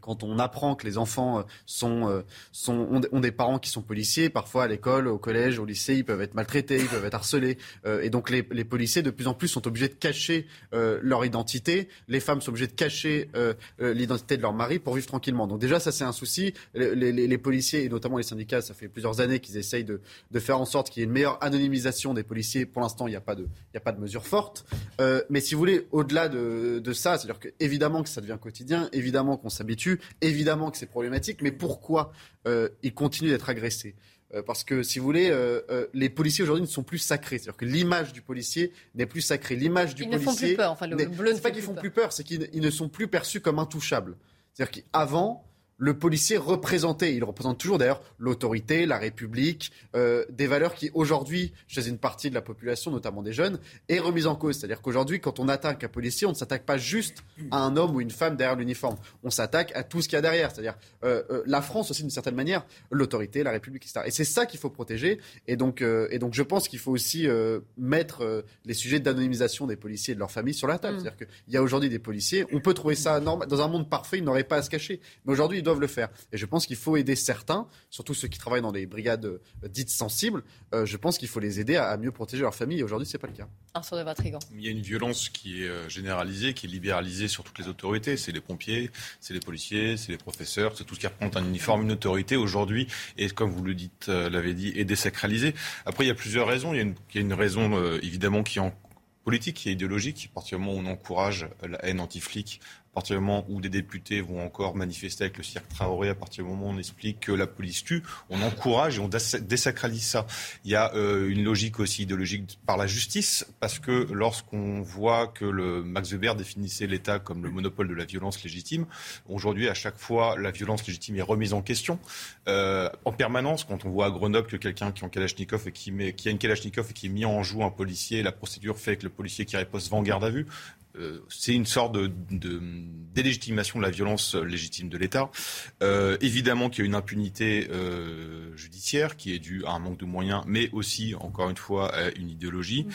quand on apprend que les enfants sont, sont, ont, des parents qui sont policiers, parfois à l'école, au collège, au lycée, ils peuvent être maltraités, ils peuvent être harcelés. et donc les, les, policiers, de plus en plus, sont obligés de cacher leur identité. Les femmes sont obligées de cacher euh, euh, l'identité de leur mari pour vivre tranquillement. Donc déjà, ça c'est un souci. Les, policiers et notamment les syndicats, ça fait plusieurs années qu'ils essayent de, faire en sorte qu'il y ait une meilleure anonymisation des policiers. Pour l'instant, il n'y a pas de, il a pas de mesure forte. Euh, mais si vous voulez, au-delà de, ça, c'est-à-dire que évidemment que ça devient quotidien, évidemment qu'on s'habitue, évidemment que c'est problématique. Mais pourquoi ils continuent d'être agressés parce que, si vous voulez, euh, euh, les policiers aujourd'hui ne sont plus sacrés. C'est-à-dire que l'image du policier n'est plus sacrée. L'image du ils policier. Ils ne font plus peur. Enfin, le bleu pas qu'ils font plus peur, c'est qu'ils ne sont plus perçus comme intouchables. C'est-à-dire qu'avant, le policier représentait, il représente toujours d'ailleurs l'autorité, la République, euh, des valeurs qui aujourd'hui, chez une partie de la population, notamment des jeunes, est remise en cause. C'est-à-dire qu'aujourd'hui, quand on attaque un policier, on ne s'attaque pas juste à un homme ou une femme derrière l'uniforme. On s'attaque à tout ce qu'il y a derrière. C'est-à-dire euh, euh, la France aussi, d'une certaine manière, l'autorité, la République, etc. Et c'est ça qu'il faut protéger. Et donc, et donc je pense qu'il faut aussi mettre les sujets d'anonymisation des policiers et de leurs familles sur la table. Mm. C'est-à-dire qu'il y a aujourd'hui des policiers, on peut trouver ça normal. Dans un monde parfait, ils n'auraient pas à se cacher. Mais aujourd'hui, ils doivent le faire. Et je pense qu'il faut aider certains, surtout ceux qui travaillent dans des brigades euh, dites sensibles. Euh, je pense qu'il faut les aider à, à mieux protéger leur famille. Et aujourd'hui, c'est pas le cas. Arthur de Vatrigan. Il y a une violence qui est euh, généralisée, qui est libéralisée sur toutes les autorités. C'est les pompiers, c'est les policiers, c'est les professeurs, c'est tout ce qui représente un uniforme, une autorité aujourd'hui. Et comme vous le dites, l'avez dit, est désacralisé. Après, il y a plusieurs raisons. Il y a une, il y a une raison euh, évidemment qui est en politique, qui est idéologique. À partir du moment où on encourage la haine anti-flic, à partir du moment où des députés vont encore manifester avec le cirque Traoré, à partir du moment où on explique que la police tue, on encourage et on dés- désacralise ça. Il y a euh, une logique aussi idéologique par la justice, parce que lorsqu'on voit que le Max Weber définissait l'État comme le monopole de la violence légitime, aujourd'hui, à chaque fois, la violence légitime est remise en question euh, en permanence. Quand on voit à Grenoble que quelqu'un qui, qui, met, qui a une Kalachnikov et qui mis en joue un policier, la procédure fait que le policier qui riposte va garde à vue. Euh, c'est une sorte de, de délégitimation de la violence légitime de l'État. Euh, évidemment qu'il y a une impunité euh, judiciaire qui est due à un manque de moyens, mais aussi, encore une fois, à une idéologie.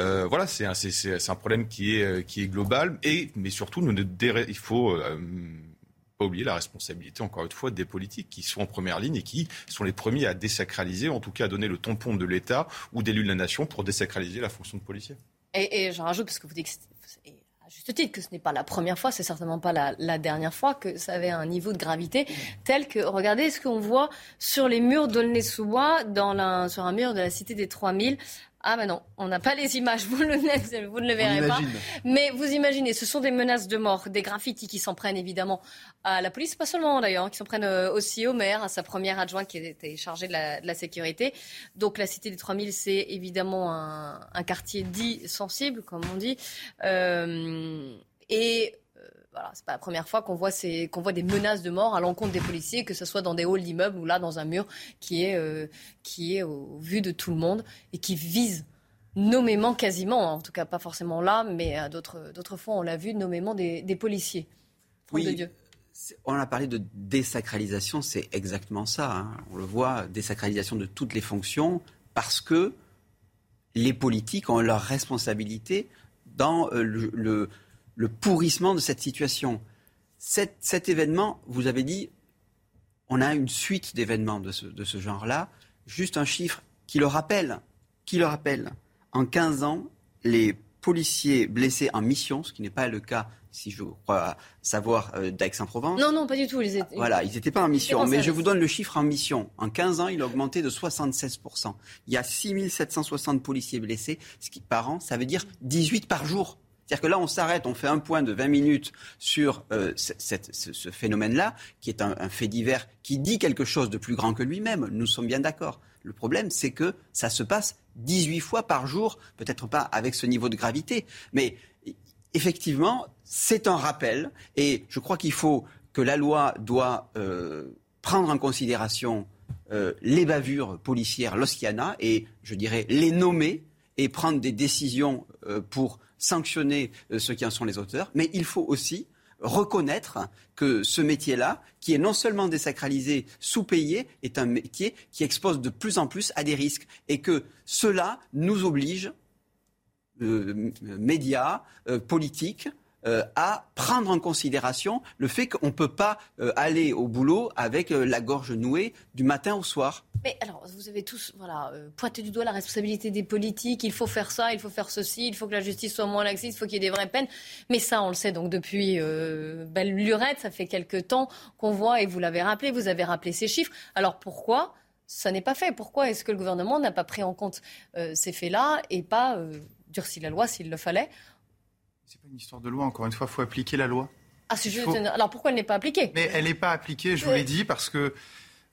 Euh, voilà, c'est un, c'est- problème qui est, qui est global, et, mais surtout, nous il faut pas oublier la responsabilité, encore une fois, des politiques qui sont en première ligne et qui sont les premiers à désacraliser, en tout cas à donner le tampon de l'État ou d'élus de la nation pour désacraliser la fonction de policier. Et, et j'en rajoute, parce que vous dites que juste titre que ce n'est pas la première fois, c'est certainement pas la, la dernière fois que ça avait un niveau de gravité tel que, regardez ce qu'on voit sur les murs d'Aulnay-sous-Bois, sur un mur de la cité des 3000. Ah ben non, on n'a pas les images, vous, le, vous ne le verrez pas. Mais vous imaginez, ce sont des menaces de mort, des graffitis qui s'en prennent évidemment à la police, pas seulement d'ailleurs, hein, qui s'en prennent euh, aussi au maire, à sa première adjointe qui était chargée de la, de la sécurité. Donc la cité des 3000, c'est évidemment un, un quartier dit sensible, comme on dit. Euh, et euh, voilà, c'est pas la première fois qu'on voit, ces, qu'on voit des menaces de mort à l'encontre des policiers, que ce soit dans des halls d'immeubles ou là dans un mur qui est, euh, qui est au vu de tout le monde et qui vise nommément quasiment, en tout cas pas forcément là, mais à d'autres, d'autres fois on l'a vu, nommément des, des policiers. Franck Oui. de Dieu. C'est- On a parlé de désacralisation, c'est exactement ça. hein. On le voit, désacralisation de toutes les fonctions, parce que les politiques ont leur responsabilité dans euh, le, le- le pourrissement de cette situation. Cet, cet événement, vous avez dit, on a une suite d'événements de ce, de ce genre-là. Juste un chiffre qui le rappelle, qui le rappelle. En 15 ans, les policiers blessés en mission, ce qui n'est pas le cas, si je crois savoir, euh, d'Aix-en-Provence. Non, non, pas du tout. Ils étaient, Voilà, ils n'étaient pas en mission. Mais je vous donne le chiffre en mission. En 15 ans, il a augmenté de 76%. Il y a 6760 policiers blessés ce qui, par an. Ça veut dire 18 par jour. C'est-à-dire que là, on s'arrête, on fait un point de 20 minutes sur euh, ce, phénomène-là, qui est un, fait divers, qui dit quelque chose de plus grand que lui-même. Nous sommes bien d'accord. Le problème, c'est que ça se passe 18 fois par jour, peut-être pas avec ce niveau de gravité, mais effectivement, c'est un rappel et je crois qu'il faut que la loi doit euh, prendre en considération euh, les bavures policières lorsqu'il y en a et je dirais les nommer et prendre des décisions pour sanctionner euh, ceux qui en sont les auteurs, mais il faut aussi reconnaître que ce métier-là, qui est non seulement désacralisé, sous-payé, est un métier qui expose de plus en plus à des risques et que cela nous oblige euh, médias, euh, politiques, euh, à prendre en considération le fait qu'on ne peut pas euh, aller au boulot avec euh, la gorge nouée du matin au soir. Mais alors, vous avez tous voilà, pointé du doigt la responsabilité des politiques. Il faut faire ça, il faut faire ceci, il faut que la justice soit moins laxiste, il faut qu'il y ait des vraies peines. Mais ça, on le sait donc depuis belle lurette, ça fait quelques temps qu'on voit, et vous l'avez rappelé, vous avez rappelé ces chiffres. Alors pourquoi ça n'est pas fait? Pourquoi est-ce que le gouvernement n'a pas pris en compte ces faits-là et pas durci la loi s'il le fallait C'est pas une histoire de loi, encore une fois, il faut appliquer la loi. ah, c'est juste... Faut- Alors pourquoi elle n'est pas appliquée? Mais elle n'est pas appliquée, je vous Euh. l'ai dit, parce que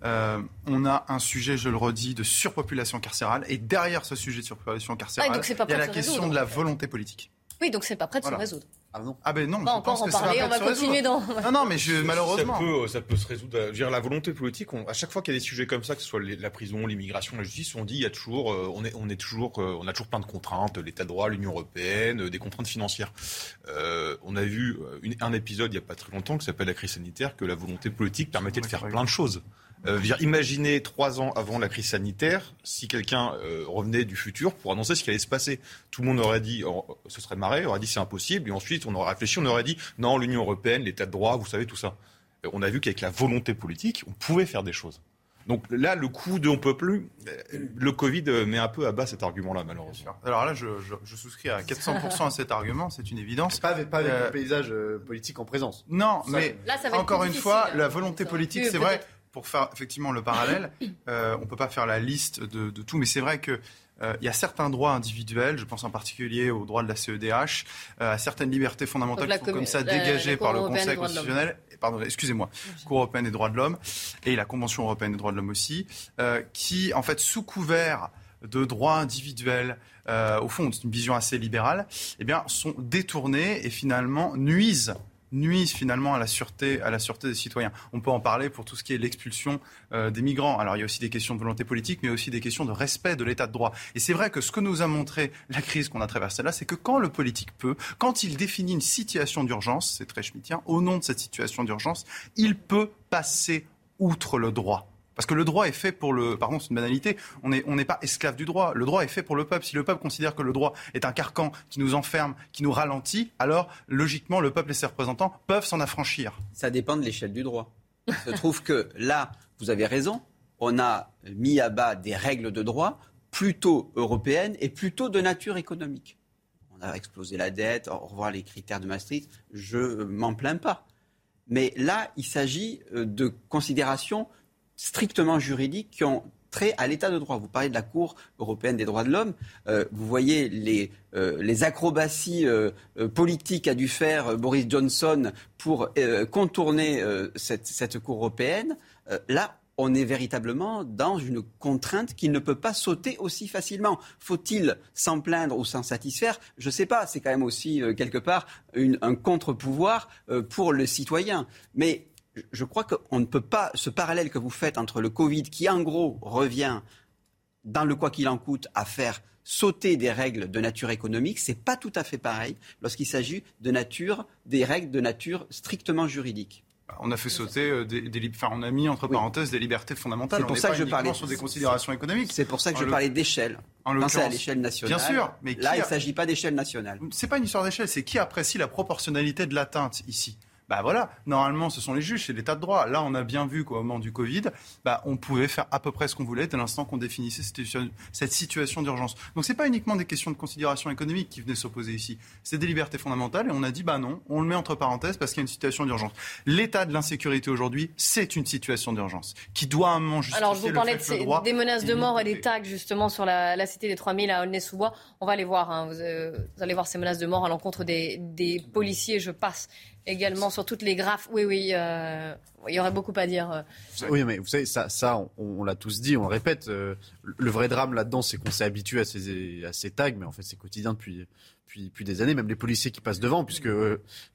euh, on a un sujet, je le redis, de surpopulation carcérale. Et derrière ce sujet de surpopulation carcérale, Ah, c'est pas il y a la question de la volonté politique. Oui, donc c'est pas prêt de Voilà. se résoudre. Ah non. Ah ben non. Pas je encore pense en que ça parler, va on pas va continuer dans- Non, non, mais je, malheureusement. Ça peut, ça peut se résoudre. Je veux dire, la volonté politique, on- à chaque fois qu'il y a des sujets comme ça, que ce soit les- la prison, l'immigration, la justice, on dit il y a toujours, euh, on est, on est toujours, euh, on a toujours plein de contraintes, l'État de droit, l'Union européenne, euh, des contraintes financières. Euh, on a vu une- un épisode il n'y a pas très longtemps qui s'appelle la crise sanitaire, que la volonté politique permettait de faire plein de choses. Euh, imaginez trois ans avant la crise sanitaire, si quelqu'un euh, revenait du futur pour annoncer ce qui allait se passer. Tout le monde aurait dit, oh, ce serait marré, aurait dit c'est impossible, et ensuite on aurait réfléchi, on aurait dit non, l'Union européenne, l'État de droit, vous savez tout ça. Euh, On a vu qu'avec la volonté politique, on pouvait faire des choses. Donc là, le coup de on peut plus, le Covid met un peu à bas cet argument-là, malheureusement. Alors là, je, je- je souscris à 400% à cet argument, c'est une évidence. Pas avec, pas avec Euh, le paysage politique en présence. Non, Ça, mais Là, encore une fois, hein. la volonté Ça. politique, c'est vrai. Pour faire effectivement le parallèle, euh, on peut pas faire la liste de, de tout, mais c'est vrai que euh, il y a certains droits individuels, je pense en particulier aux droits de la CEDH, euh, à certaines libertés fondamentales qui sont comme ça la- dégagées par le Conseil constitutionnel. Pardon, excusez-moi, Cour européenne des droits de l'homme et la Convention européenne des droits de l'homme aussi, euh, qui en fait sous couvert de droits individuels, euh, au fond, c'est une vision assez libérale, eh bien, sont détournés et finalement nuisent nuisent finalement à la sûreté, à la sûreté des citoyens. On peut en parler pour tout ce qui est l'expulsion euh, des migrants. Alors il y a aussi des questions de volonté politique, mais aussi des questions de respect de l'état de droit. Et c'est vrai que ce que nous a montré la crise qu'on a traversée là, c'est que quand le politique peut, quand il définit une situation d'urgence, c'est très schmittien, au nom de cette situation d'urgence, il peut passer outre le droit. Parce que le droit est fait pour le. Pardon, c'est une banalité. On n'est pas esclave du droit. Le droit est fait pour le peuple. Si le peuple considère que le droit est un carcan qui nous enferme, qui nous ralentit, alors logiquement, le peuple et ses représentants peuvent s'en affranchir. Ça dépend de l'échelle du droit. Il se trouve que là, vous avez raison, on a mis à bas des règles de droit plutôt européennes et plutôt de nature économique. On a explosé la dette, au revoir les critères de Maastricht, je m'en plains pas. Mais là, il s'agit euh, de considérations strictement juridiques qui ont trait à l'état de droit. Vous parlez de la Cour européenne des droits de l'homme. Euh, vous voyez les, euh, les acrobaties euh, politiques qu'a dû faire Boris Johnson pour contourner cette, cette Cour européenne. Là, on est véritablement dans une contrainte qui ne peut pas sauter aussi facilement. Faut-il s'en plaindre ou s'en satisfaire? Je ne sais pas. C'est quand même aussi quelque part un contre-pouvoir pour le citoyen. Mais je crois qu'on ne peut pas, ce parallèle que vous faites entre le Covid, qui en gros revient dans le quoi qu'il en coûte à faire sauter des règles de nature économique, c'est pas tout à fait pareil lorsqu'il s'agit de nature, des règles de nature strictement juridique. On a fait sauter euh, des, enfin, on a mis entre parenthèses des libertés fondamentales. C'est pour On ça que je parlais- sur des considérations économiques. C'est pour ça que En je parlais d'échelle. en Pensez à l'échelle nationale. Bien sûr, mais là, il ne s'agit pas d'échelle nationale. C'est pas une histoire d'échelle, c'est qui apprécie la proportionnalité de l'atteinte ici. Bah voilà, normalement ce sont les juges, c'est l'état de droit. Là, on a bien vu qu'au moment du Covid, bah, on pouvait faire à peu près ce qu'on voulait dès l'instant qu'on définissait cette situation, d'urgence. Donc c'est pas uniquement des questions de considération économique qui venaient s'opposer ici, c'est des libertés fondamentales et on a dit bah non, on le met entre parenthèses parce qu'il y a une situation d'urgence. L'état de l'insécurité aujourd'hui, c'est une situation d'urgence qui doit à un moment justifier Alors, je vous parlais de ces- des menaces de mort et des tags justement sur la, la cité des 3000 à Aulnay-sous-Bois. On va les voir. hein. Vous, euh, vous allez voir ces menaces de mort à l'encontre des, des policiers. Je passe également sur toutes les graphes. Oui, oui, euh, il y aurait beaucoup à dire. euh. Oui, mais vous savez, ça, ça on, l'a tous dit, on le répète. euh, le vrai drame là-dedans, c'est qu'on s'est habitué à ces, à ces tags, mais en fait, c'est quotidien depuis, depuis, depuis des années. Même les policiers qui passent devant, puisque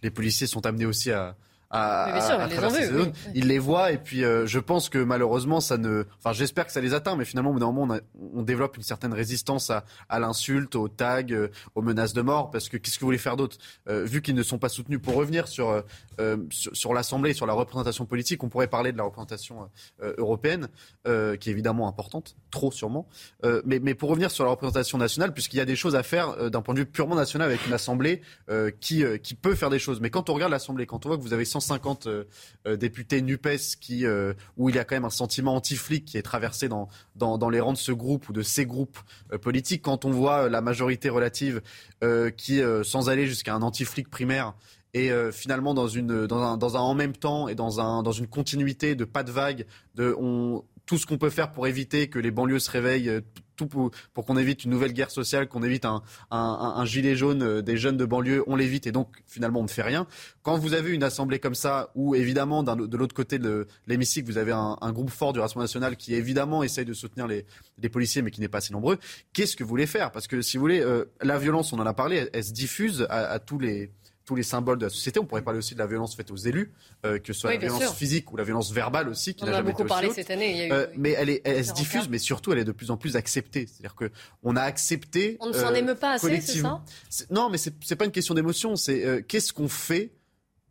les policiers sont amenés aussi à. À, bien sûr, à- à ils les traverser ont ces vus, zones. oui, oui. Ils les voient et puis euh, je pense que malheureusement ça ne, enfin j'espère que ça les atteint, mais finalement au bout d'un moment on, a- on développe une certaine résistance à, à l'insulte, aux tags, euh, aux menaces de mort, parce que qu'est-ce que vous voulez faire d'autre? Euh, Vu qu'ils ne sont pas soutenus, pour revenir sur sur, sur l'Assemblée, sur la représentation politique, on pourrait parler de la représentation européenne, qui est évidemment importante, trop sûrement. Mais, mais pour revenir sur la représentation nationale, puisqu'il y a des choses à faire d'un point de vue purement national avec une Assemblée qui, qui peut faire des choses. Mais quand on regarde l'Assemblée, quand on voit que vous avez 150 euh, euh, députés NUPES qui, euh, où il y a quand même un sentiment anti-flic qui est traversé dans, les rangs de ce groupe ou de ces groupes politiques, quand on voit la majorité relative qui, sans aller jusqu'à un anti-flic primaire, et finalement dans une dans un, dans un en même temps et dans un dans une continuité de pas de vague de on tout ce qu'on peut faire pour éviter que les banlieues se réveillent tout pour, pour qu'on évite une nouvelle guerre sociale qu'on évite un, un, un- gilet jaune euh, des jeunes de banlieue on l'évite et donc finalement on ne fait rien. Quand vous avez une assemblée comme ça où évidemment de l'autre côté de l'hémicycle vous avez un, un groupe fort du Rassemblement national qui évidemment essaye de soutenir les, les policiers mais qui n'est pas assez nombreux qu'est-ce que vous voulez faire? Parce que si vous voulez euh, la violence on en a parlé elle, elle se diffuse à, à tous les tous les symboles de la société. On pourrait parler aussi de la violence faite aux élus, euh, que ce soit Oui, la violence sûr. physique ou la violence verbale aussi, qui On n'a en a jamais beaucoup été aussi parlé haute. cette année, il y a eu- Euh, mais elle, est, elle se diffuse, cas. mais surtout elle est de plus en plus acceptée. C'est-à-dire que on a accepté. On ne s'en euh, émeut pas assez, c'est C'est- Non, mais c'est c'est pas une question d'émotion. C'est euh, qu'est-ce qu'on fait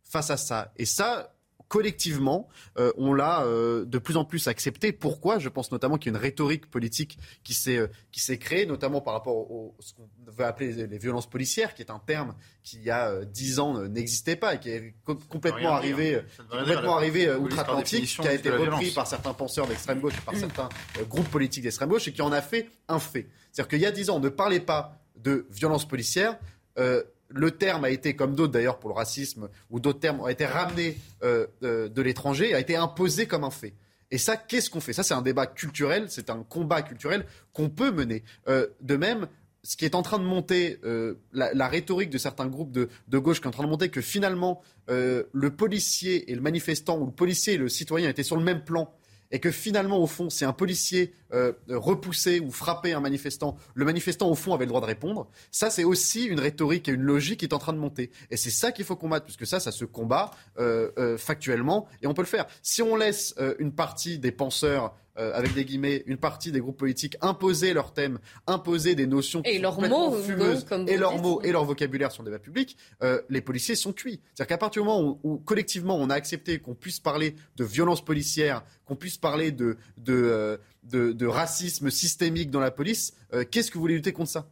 face à ça? Et ça, collectivement, euh, on l'a euh, de plus en plus accepté. Pourquoi? Je pense notamment qu'il y a une rhétorique politique qui s'est euh, qui s'est créée, notamment par rapport au ce qu'on veut appeler les, les violences policières, qui est un terme qui il y a euh, dix ans euh, n'existait pas et qui est co- complètement arrivé, dire. complètement La arrivé outre-Atlantique, qui a été repris violence. par certains penseurs d'extrême gauche, et par certains euh, groupes politiques d'extrême gauche, et qui en a fait un fait. C'est-à-dire qu'il y a dix ans, on ne parlait pas de violence policière. Euh, le terme a été, comme d'autres d'ailleurs pour le racisme, ou d'autres termes ont été ramenés euh, de l'étranger, a été imposé comme un fait. Et ça, qu'est-ce qu'on fait? Ça, c'est un débat culturel, c'est un combat culturel qu'on peut mener. Euh, de même, ce qui est en train de monter, euh, la, rhétorique de certains groupes de, gauche qui est en train de monter, que finalement, le policier et le manifestant, ou le policier et le citoyen étaient sur le même plan, et que finalement, au fond, c'est un policier euh, repoussé ou frappé un manifestant, le manifestant, au fond, avait le droit de répondre. Ça, c'est aussi une rhétorique et une logique qui est en train de monter. Et c'est ça qu'il faut combattre, puisque ça, ça se combat euh, euh, factuellement, et on peut le faire. Si on laisse euh, une partie des penseurs euh, avec des guillemets, une partie des groupes politiques imposer leurs thèmes, imposer des notions qui Et sont leurs mots, fumeuses, donc, comme et leurs mots et leur vocabulaire sur le débat public, euh, les policiers sont cuits. C'est-à-dire qu'à partir du moment où, où, collectivement on a accepté qu'on puisse parler de violence policière, qu'on puisse parler de, de, euh, de, de racisme systémique dans la police, euh, qu'est-ce que vous voulez lutter contre ça?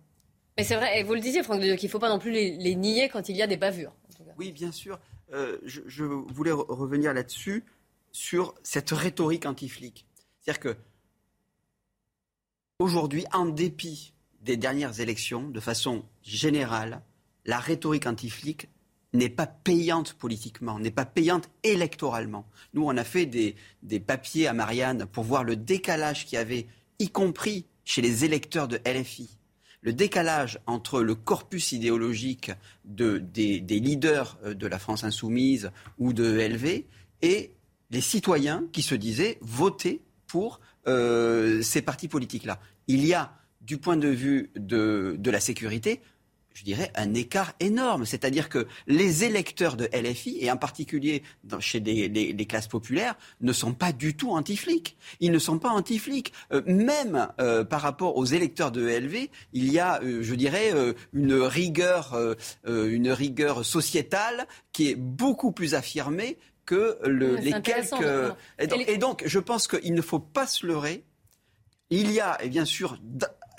Mais c'est vrai, et vous le disiez, Franck, qu'il ne faut pas non plus les, les nier quand il y a des bavures. Oui, bien sûr. Euh, je, je voulais re- revenir là-dessus, sur cette rhétorique anti-flic. C'est-à-dire que, aujourd'hui, en dépit des dernières élections, de façon générale, la rhétorique anti-flic n'est pas payante politiquement, n'est pas payante électoralement. Nous, on a fait des, papiers à Marianne pour voir le décalage qu'il y avait, y compris chez les électeurs de LFI le décalage entre le corpus idéologique de, des, des leaders euh, de la France insoumise ou de LV et les citoyens qui se disaient voter pour euh, ces partis politiques-là. Il y a, du point de vue de, la sécurité, je dirais, un écart énorme. C'est-à-dire que les électeurs de LFI, et en particulier chez des- les, classes populaires, ne sont pas du tout anti-flics. Ils ne sont pas anti-flics. Euh, même euh, par rapport aux électeurs de LV, il y a, je dirais, une rigueur, une rigueur sociétale qui est beaucoup plus affirmée que le- les quelques. Et donc, Et je pense qu'il ne faut pas se leurrer. Il y a, et bien sûr,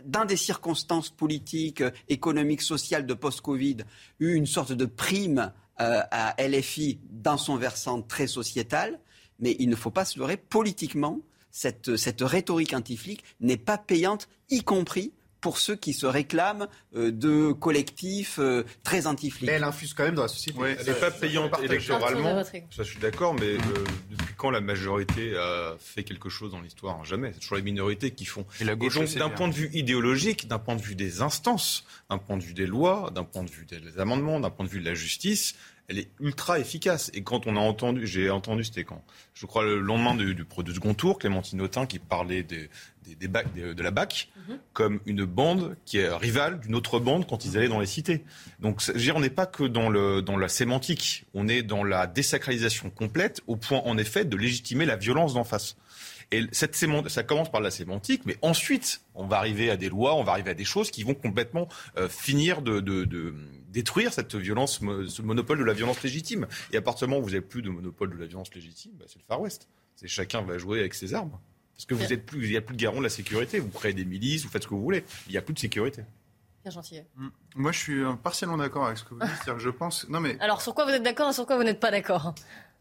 dans des circonstances politiques, euh, économiques, sociales de post-Covid, eu une sorte de prime euh, à LFI dans son versant très sociétal, mais il ne faut pas se leurrer. Politiquement, cette, cette rhétorique anti-flic n'est pas payante, y compris pour ceux qui se réclament euh, de collectifs euh, très anti-flics. Mais elle infuse quand même dans la société. Ouais, elle n'est pas payante électoralement. Ça, je suis d'accord, mais euh, depuis quand la majorité a fait quelque chose dans l'histoire? Jamais. C'est toujours les minorités qui font. Et la gauche donc, aussi, d'un point de vue idéologique, d'un point de vue des instances, d'un point de vue des lois, d'un point de vue des amendements, d'un point de vue de la justice, elle est ultra efficace. Et quand on a entendu, j'ai entendu, c'était quand Je crois le lendemain du, du, du second tour, Clémentine Autain qui parlait des, des, des bacs- des- de la BAC Mhm. comme une bande qui est rivale d'une autre bande quand ils allaient dans les cités. Donc, je veux dire, on n'est pas que dans, le, dans la sémantique, on est dans la désacralisation complète, au point en effet de légitimer la violence d'en face. Et cette ça commence par la sémantique, mais ensuite, on va arriver à des lois, on va arriver à des choses qui vont complètement euh, finir de, de- de détruire cette violence, ce monopole de la violence légitime. Et à partir du moment où vous n'avez plus de monopole de la violence légitime, bah, c'est le Far West. C'est chacun va jouer avec ses armes. Parce que vous êtes plus, il n'y a plus de garant de la sécurité. Vous créez des milices, vous faites ce que vous voulez. Il n'y a plus de sécurité. Bien gentil. Mm. Moi, je suis euh, partiellement d'accord avec ce que vous dites. Que je pense. Non, mais Alors, sur quoi vous êtes d'accord et sur quoi vous n'êtes pas d'accord?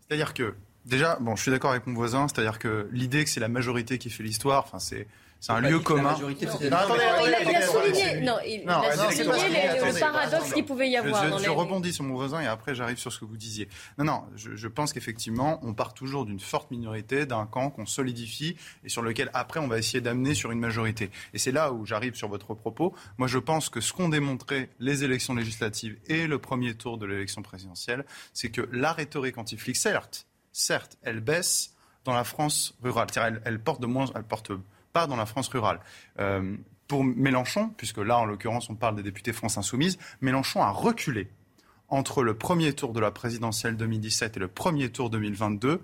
C'est-à-dire que, déjà, bon, je suis d'accord avec mon voisin, c'est-à-dire que l'idée que c'est la majorité qui fait l'histoire, enfin, c'est. C'est un lieu commun. majorité Non, l'histoire. attendez, il, a, attendez, souligné, non, il, Non, il a souligné le paradoxe qu'il pouvait y avoir Je, dans je rebondis sur mon voisin et après j'arrive sur ce que vous disiez. Non, non, je, je pense qu'effectivement, on part toujours d'une forte minorité, d'un camp qu'on solidifie et sur lequel après on va essayer d'amener sur une majorité. Et c'est là où j'arrive sur votre propos. Moi, je pense que ce qu'ont démontré les élections législatives et le premier tour de l'élection présidentielle, c'est que la rhétorique anti-flic, certes, certes, elle baisse dans la France rurale. C'est-à-dire, Elle, elle porte de moins, elle porte pas dans la France rurale. Euh, pour Mélenchon, puisque là, en l'occurrence, on parle des députés France Insoumise, Mélenchon a reculé entre le premier tour de la présidentielle 2017 et le premier tour 2022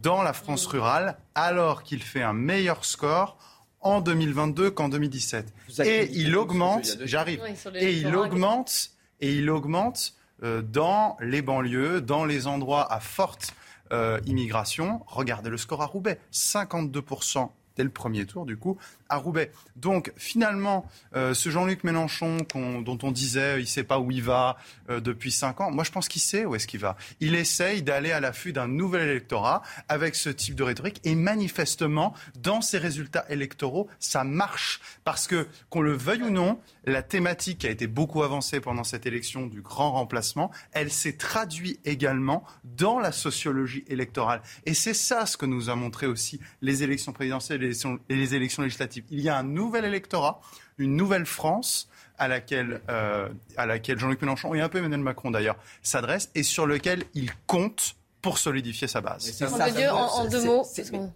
dans la France rurale, alors qu'il fait un meilleur score en 2022 qu'en 2017. Et il augmente, j'arrive, et il augmente, et il augmente euh, dans les banlieues, dans les endroits à forte euh, immigration. Regardez le score à Roubaix, 52% dès le premier tour, du coup, à Roubaix. Donc, finalement, euh, ce Jean-Luc Mélenchon dont on disait il ne sait pas où il va euh, depuis cinq ans, moi, je pense qu'il sait où est-ce qu'il va. Il essaye d'aller à l'affût d'un nouvel électorat avec ce type de rhétorique. Et manifestement, dans ces résultats électoraux, ça marche. Parce que, qu'on le veuille ou non, la thématique qui a été beaucoup avancée pendant cette élection du grand remplacement, elle s'est traduite également dans la sociologie électorale. Et c'est ça ce que nous a montré aussi les élections présidentielles et les élections législatives. Il y a un nouvel électorat, une nouvelle France à laquelle, euh, laquelle Jean-Luc Mélenchon et un peu Emmanuel Macron d'ailleurs s'adressent et sur lequel il compte pour solidifier sa base. C'est en, deux mots.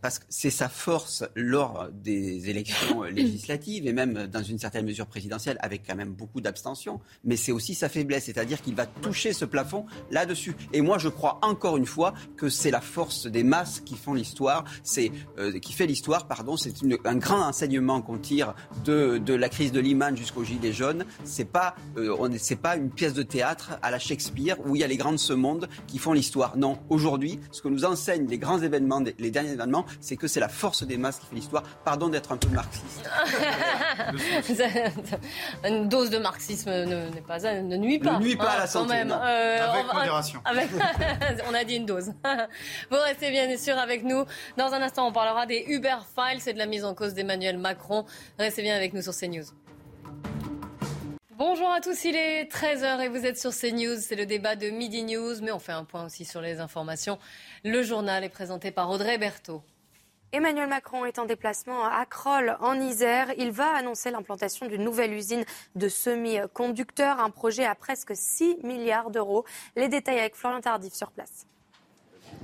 Parce que c'est sa force lors des élections législatives et même dans une certaine mesure présidentielle, avec quand même beaucoup d'abstention. Mais c'est aussi sa faiblesse, c'est-à-dire qu'il va toucher ce plafond là-dessus. Et moi, je crois encore une fois que c'est la force des masses qui font l'histoire, c'est euh, qui fait l'histoire. Pardon, c'est un grand enseignement qu'on tire de, de, la crise de Lehman jusqu'au Gilets jaunes. C'est pas, euh, c'est pas une pièce de théâtre à la Shakespeare où il y a les grands de ce monde qui font l'histoire. Non aujourd'hui, ce que nous enseignent les grands événements, les derniers événements, c'est que c'est la force des masses qui fait l'histoire. Pardon d'être un peu marxiste. Une dose de marxisme ne, pas, ne nuit pas. Ne nuit pas à la hein, santé. Même. Euh, avec modération. on a dit une dose. Vous restez bien sûr avec nous. Dans un instant, on parlera des Uber Files et de la mise en cause d'Emmanuel Macron. Restez bien avec nous sur CNews. Bonjour à tous, il est 13h et vous êtes sur CNews. C'est le débat de Midi News, mais on fait un point aussi sur les informations. Le journal est présenté par Audrey Berthaud. Emmanuel Macron est en déplacement à Kroll, en Isère. Il va annoncer l'implantation d'une nouvelle usine de semi-conducteurs, un projet à presque 6 milliards d'euros. Les détails avec Florian Tardif sur place.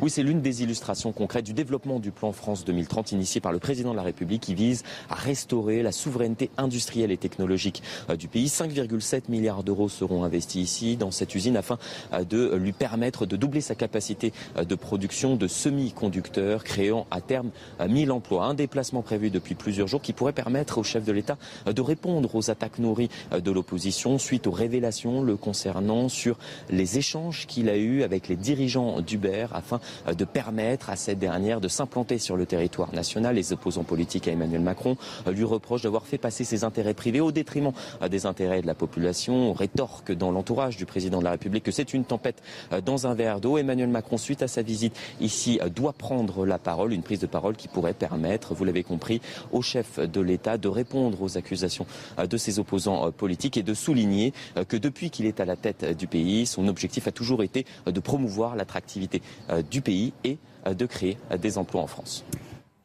Oui, c'est l'une des illustrations concrètes du développement du plan France 2030 initié par le président de la République qui vise à restaurer la souveraineté industrielle et technologique euh, du pays. 5,7 milliards d'euros seront investis ici dans cette usine afin euh, de lui permettre de doubler sa capacité euh, de production de semi-conducteurs, créant à terme 1000 emplois. Un déplacement prévu depuis plusieurs jours qui pourrait permettre au chef de l'État de répondre aux attaques nourries de l'opposition suite aux révélations le concernant sur les échanges qu'il a eus avec les dirigeants d'Uber afin de permettre à cette dernière de s'implanter sur le territoire national. Les opposants politiques à Emmanuel Macron euh, lui reprochent d'avoir fait passer ses intérêts privés au détriment euh, des intérêts de la population. On rétorque dans l'entourage du président de la République que c'est une tempête dans un verre d'eau. Emmanuel Macron, suite à sa visite ici, doit prendre la parole, une prise de parole qui pourrait permettre, vous l'avez compris, au chef de l'État de répondre aux accusations de ses opposants politiques et de souligner que depuis qu'il est à la tête du pays, son objectif a toujours été de promouvoir l'attractivité du pays et euh, de créer euh, des emplois en France.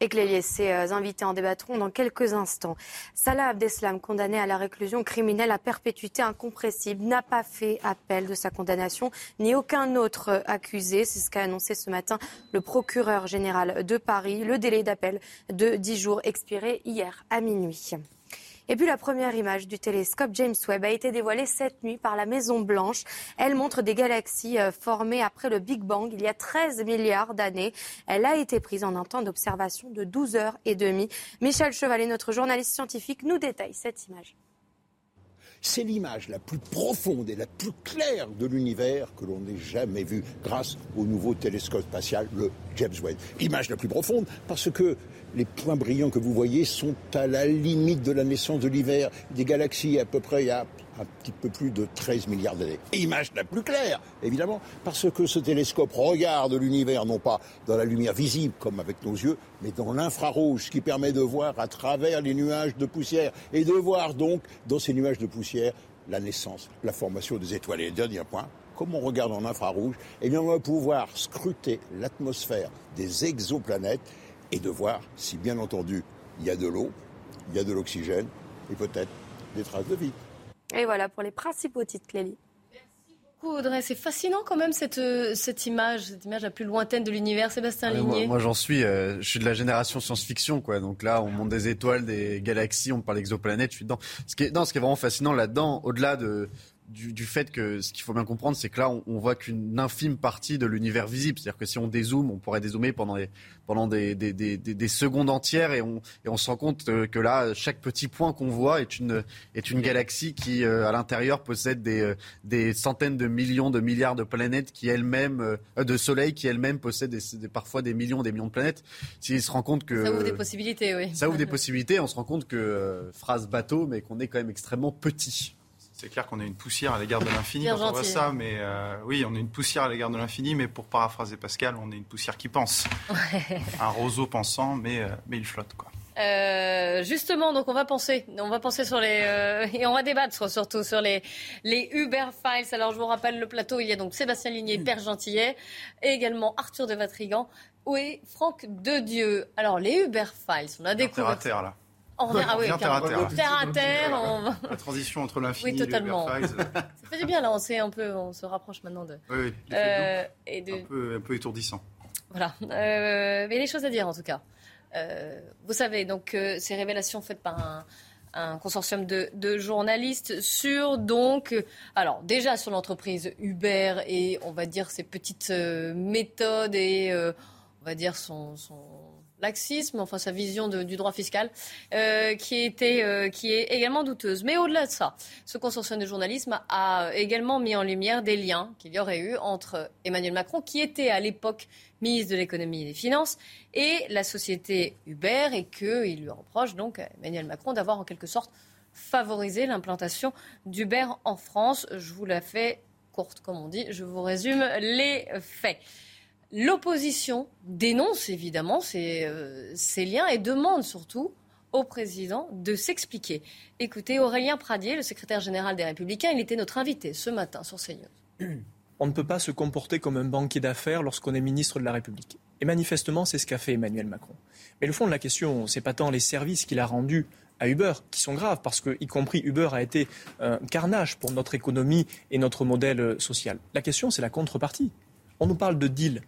Et ses euh, invités en débattront dans quelques instants. Salah Abdeslam, condamné à la réclusion criminelle à perpétuité incompressible, n'a pas fait appel de sa condamnation, ni aucun autre accusé. C'est ce qu'a annoncé ce matin le procureur général de Paris. Le délai d'appel de 10 jours expiré hier à minuit. Et puis la première image du télescope James Webb a été dévoilée cette nuit par la Maison Blanche. Elle montre des galaxies euh, formées après le Big Bang il y a 13 milliards d'années. Elle a été prise en un temps d'observation de 12 heures et demie. Michel Chevalet, notre journaliste scientifique, nous détaille cette image. C'est l'image la plus profonde et la plus claire de l'univers que l'on n'ait jamais vue grâce au nouveau télescope spatial, le James Webb. Image la plus profonde parce que les points brillants que vous voyez sont à la limite de la naissance de l'hiver des galaxies à peu près a un petit peu plus de 13 milliards d'années. Image la plus claire, évidemment, parce que ce télescope regarde l'univers non pas dans la lumière visible comme avec nos yeux, mais dans l'infrarouge, ce qui permet de voir à travers les nuages de poussière et de voir donc dans ces nuages de poussière la naissance, la formation des étoiles. Et dernier point, comme on regarde en infrarouge, eh bien on va pouvoir scruter l'atmosphère des exoplanètes et de voir si, bien entendu, il y a de l'eau, il y a de l'oxygène et peut-être des traces de vie. Et voilà pour les principaux titres, Clélie. Merci beaucoup, Audrey. C'est fascinant quand même cette, euh, cette image, cette image la plus lointaine de l'univers. Sébastien Ligné. Moi, j'en suis, euh, je suis de la génération science-fiction, quoi. Donc là, on monte des étoiles, des galaxies, on parle d'exoplanètes, je suis dedans. Ce qui est, non, ce qui est vraiment fascinant là-dedans, au-delà de, du, fait que ce qu'il faut bien comprendre, c'est que là, on, on voit qu'une infime partie de l'univers visible. C'est-à-dire que si on dézoome, on pourrait dézoomer pendant des, pendant des, des, des, des secondes entières et on, et on se rend compte euh, que là, chaque petit point qu'on voit est une, est une galaxie qui, euh, à l'intérieur, possède des, euh, des centaines de millions, de milliards de planètes qui elles-mêmes, de soleils qui elles-mêmes possèdent des, parfois des millions, des millions de planètes. S'il se rend compte que. Ça ouvre des possibilités, oui. Ça ouvre des possibilités. On se rend compte que, phrase bateau, mais qu'on est quand même extrêmement petit. C'est clair qu'on est une poussière à l'égard de l'infini quand on voit ça, mais euh, oui, on est une poussière à l'égard de l'infini, mais pour paraphraser Pascal, on est une poussière qui pense. Un roseau pensant, mais, euh, mais il flotte, quoi. Euh, justement, donc on va penser, on va penser sur les et on va débattre surtout sur les les Uber Files. Alors je vous rappelle le plateau, il y a donc Sébastien Ligné, Père Gentillet, et également Arthur de Vatrigan et Franck Dedieu? Alors les Uber Files, on a découvert. Terre à terre là. On revient, ah oui, terre à terre. terre à terre. On... La transition entre l'infini oui, totalement. et le Ça fait du bien là, on, sait un peu, on se rapproche maintenant de. Oui, oui. Euh, et de... un, peu, un peu étourdissant. Voilà. Euh, mais les choses à dire en tout cas. Euh, vous savez, donc euh, ces révélations faites par un, un consortium de, de, journalistes sur donc alors déjà sur l'entreprise Uber et on va dire ses petites euh, méthodes et on va dire son, son laxisme, enfin sa vision du droit fiscal, euh, qui, était, euh, est également douteuse. Mais au-delà de ça, ce consortium de journalisme a également mis en lumière des liens qu'il y aurait eu entre Emmanuel Macron, qui était à l'époque ministre de l'économie et des finances, et la société Uber, et qu'il lui reproche donc Emmanuel Macron d'avoir en quelque sorte favorisé l'implantation d'Uber en France. Je vous la fais courte, comme on dit. Je vous résume les faits. L'opposition dénonce évidemment euh, ces, liens et demande surtout au président de s'expliquer. Écoutez, Aurélien Pradier, le secrétaire général des Républicains, il était notre invité ce matin sur CNews. On ne peut pas se comporter comme un banquier d'affaires lorsqu'on est ministre de la République. Et manifestement, c'est ce qu'a fait Emmanuel Macron. Mais le fond de la question, c'est pas tant les services qu'il a rendus à Uber, qui sont graves, parce que, y compris Uber a été un carnage pour notre économie et notre modèle social. La question, c'est la contrepartie. On nous parle de deal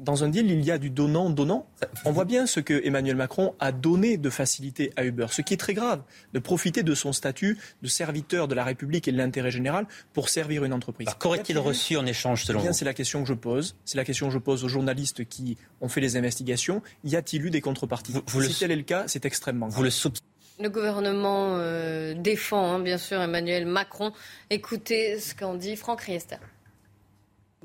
dans un deal, il y a du donnant-donnant. On voit bien ce que Emmanuel Macron a donné de facilité à Uber, ce qui est très grave, de profiter de son statut de serviteur de la République et de l'intérêt général pour servir une entreprise. Qu'aurait-il reçu en échange selon vous C'est la question que je pose. C'est la question que je pose aux journalistes qui ont fait les investigations. Y a-t-il eu des contreparties Si tel est le cas, c'est extrêmement grave. le gouvernement euh, défend, hein, bien sûr, Emmanuel Macron. Écoutez ce qu'en dit Franck Riester.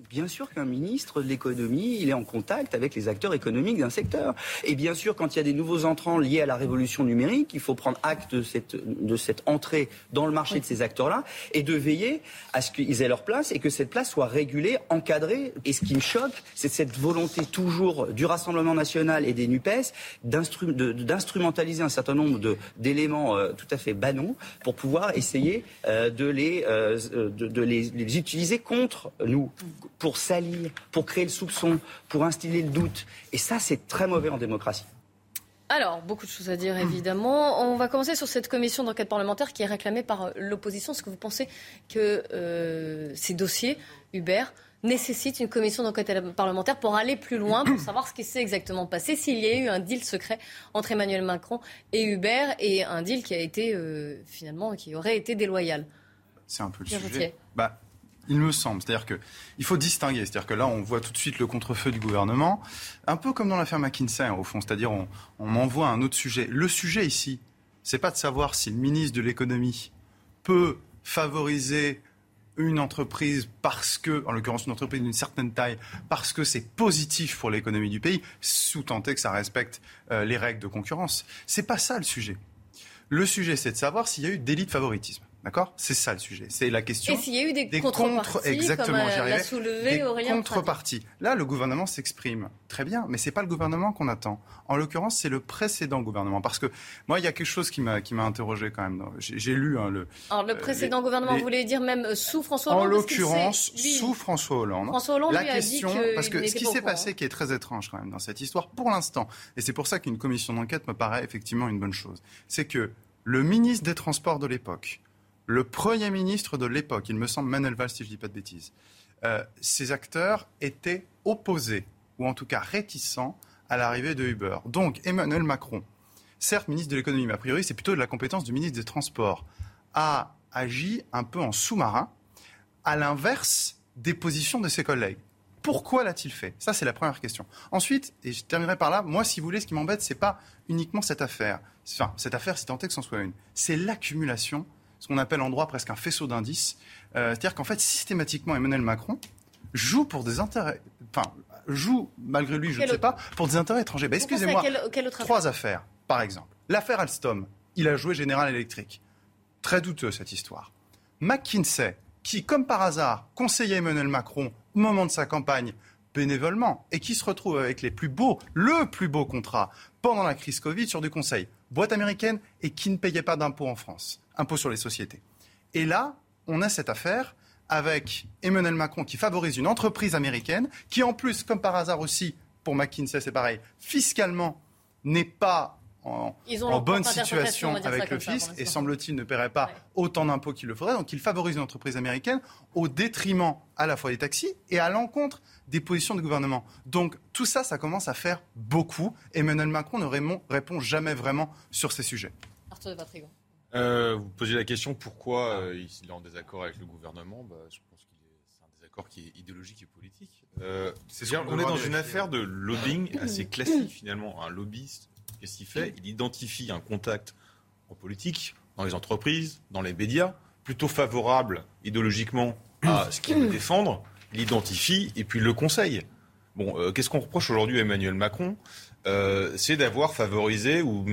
Bien sûr qu'un ministre de l'économie, il est en contact avec les acteurs économiques d'un secteur. Et bien sûr, quand il y a des nouveaux entrants liés à la révolution numérique, il faut prendre acte de cette, entrée dans le marché de ces acteurs-là et de veiller à ce qu'ils aient leur place et que cette place soit régulée, encadrée. Et ce qui me choque, c'est cette volonté toujours du Rassemblement national et des NUPES d'instrumentaliser un certain nombre d'éléments euh, tout à fait banaux pour pouvoir essayer euh, de, euh, les utiliser contre nous pour salir, pour créer le soupçon, pour instiller le doute. Et ça, c'est très mauvais en démocratie. Alors, beaucoup de choses à dire, évidemment. On va commencer sur cette commission d'enquête parlementaire qui est réclamée par l'opposition. Est-ce que vous pensez que euh, ces dossiers, Hubert, nécessitent une commission d'enquête parlementaire pour aller plus loin, pour savoir ce qui s'est exactement passé, s'il y a eu un deal secret entre Emmanuel Macron et Hubert, et un deal qui a été, euh, finalement, qui aurait été déloyal? C'est un peu le sujet. Bah, il me semble. C'est-à-dire qu'il faut distinguer. C'est-à-dire que là, on voit tout de suite le contre-feu du gouvernement, un peu comme dans l'affaire McKinsey, hein, au fond. C'est-à-dire on, envoie un autre sujet. Le sujet ici, c'est pas de savoir si le ministre de l'économie peut favoriser une entreprise parce que, en l'occurrence une entreprise d'une certaine taille, parce que c'est positif pour l'économie du pays, sous tenter que ça respecte euh, les règles de concurrence. C'est pas ça le sujet. Le sujet, c'est de savoir s'il y a eu délit de favoritisme. D'accord? C'est ça le sujet. C'est la question. Et s'il y a eu des, contreparties, contre... exactement, comme l'a soulevé des contreparties. Là, le gouvernement s'exprime très bien, mais c'est pas le gouvernement qu'on attend. En l'occurrence, c'est le précédent gouvernement. Parce que moi, il y a quelque chose qui m'a qui m'a interrogé quand même. J'ai lu hein, le. Alors le euh, précédent gouvernement, vous voulez dire même sous François Hollande En l'occurrence, sous François Hollande. François Hollande la lui question, a dit que parce que ce qui s'est passé, qui est très étrange quand même dans cette histoire, pour l'instant, et c'est pour ça qu'une commission d'enquête me paraît effectivement une bonne chose, c'est que le ministre des Transports de l'époque le Premier ministre de l'époque, il me semble Manuel Valls, si je ne dis pas de bêtises, euh, ces acteurs étaient opposés, ou en tout cas réticents, à l'arrivée de Uber. Donc Emmanuel Macron, certes ministre de l'économie, mais a priori c'est plutôt de la compétence du ministre des Transports, a agi un peu en sous-marin à l'inverse des positions de ses collègues. Pourquoi l'a-t-il fait? Ça, c'est la première question. Ensuite, et je terminerai par là, moi, si vous voulez, ce qui m'embête, c'est pas uniquement cette affaire. Enfin, cette affaire, si tant est que c'en soit une. C'est l'accumulation, ce qu'on appelle en droit presque un faisceau d'indices. Euh, c'est-à-dire qu'en fait, systématiquement, Emmanuel Macron joue pour des intérêts. Enfin, joue, malgré lui, je ne sais pas, pour des intérêts étrangers. Ben, excusez-moi. Trois affaires, par exemple. L'affaire Alstom, il a joué General Electric. Très douteux, cette histoire. McKinsey, qui, comme par hasard, conseillait Emmanuel Macron au moment de sa campagne bénévolement et qui se retrouve avec les plus beaux, le plus beau contrat pendant la crise Covid sur du conseil. Boîte américaine et qui ne payait pas d'impôts en France, impôts sur les sociétés. Et là, on a cette affaire avec Emmanuel Macron qui favorise une entreprise américaine qui, en plus, comme par hasard aussi, pour McKinsey, c'est pareil, fiscalement n'est pas en, bonne situation avec le fisc et semble-t-il ne paierait pas autant d'impôts qu'il le faudrait. Donc il favorise une entreprise américaine au détriment à la fois des taxis et à l'encontre des positions du gouvernement. Donc tout ça, ça commence à faire beaucoup. Emmanuel Macron ne répond jamais vraiment sur ces sujets. Arthur de euh, vous posez la question pourquoi euh, il est en désaccord avec le gouvernement? Bah, je pense que c'est un désaccord qui est idéologique et politique. Euh, on est dans une affaire de lobbying assez classique finalement. Un lobbyiste Qu'est-ce qu'il fait? Il identifie un contact en politique, dans les entreprises, dans les médias, plutôt favorable idéologiquement à ce qu'il veut défendre. Il l'identifie et puis le conseille. Bon, euh, qu'est-ce qu'on reproche aujourd'hui à Emmanuel Macron? C'est d'avoir favorisé ou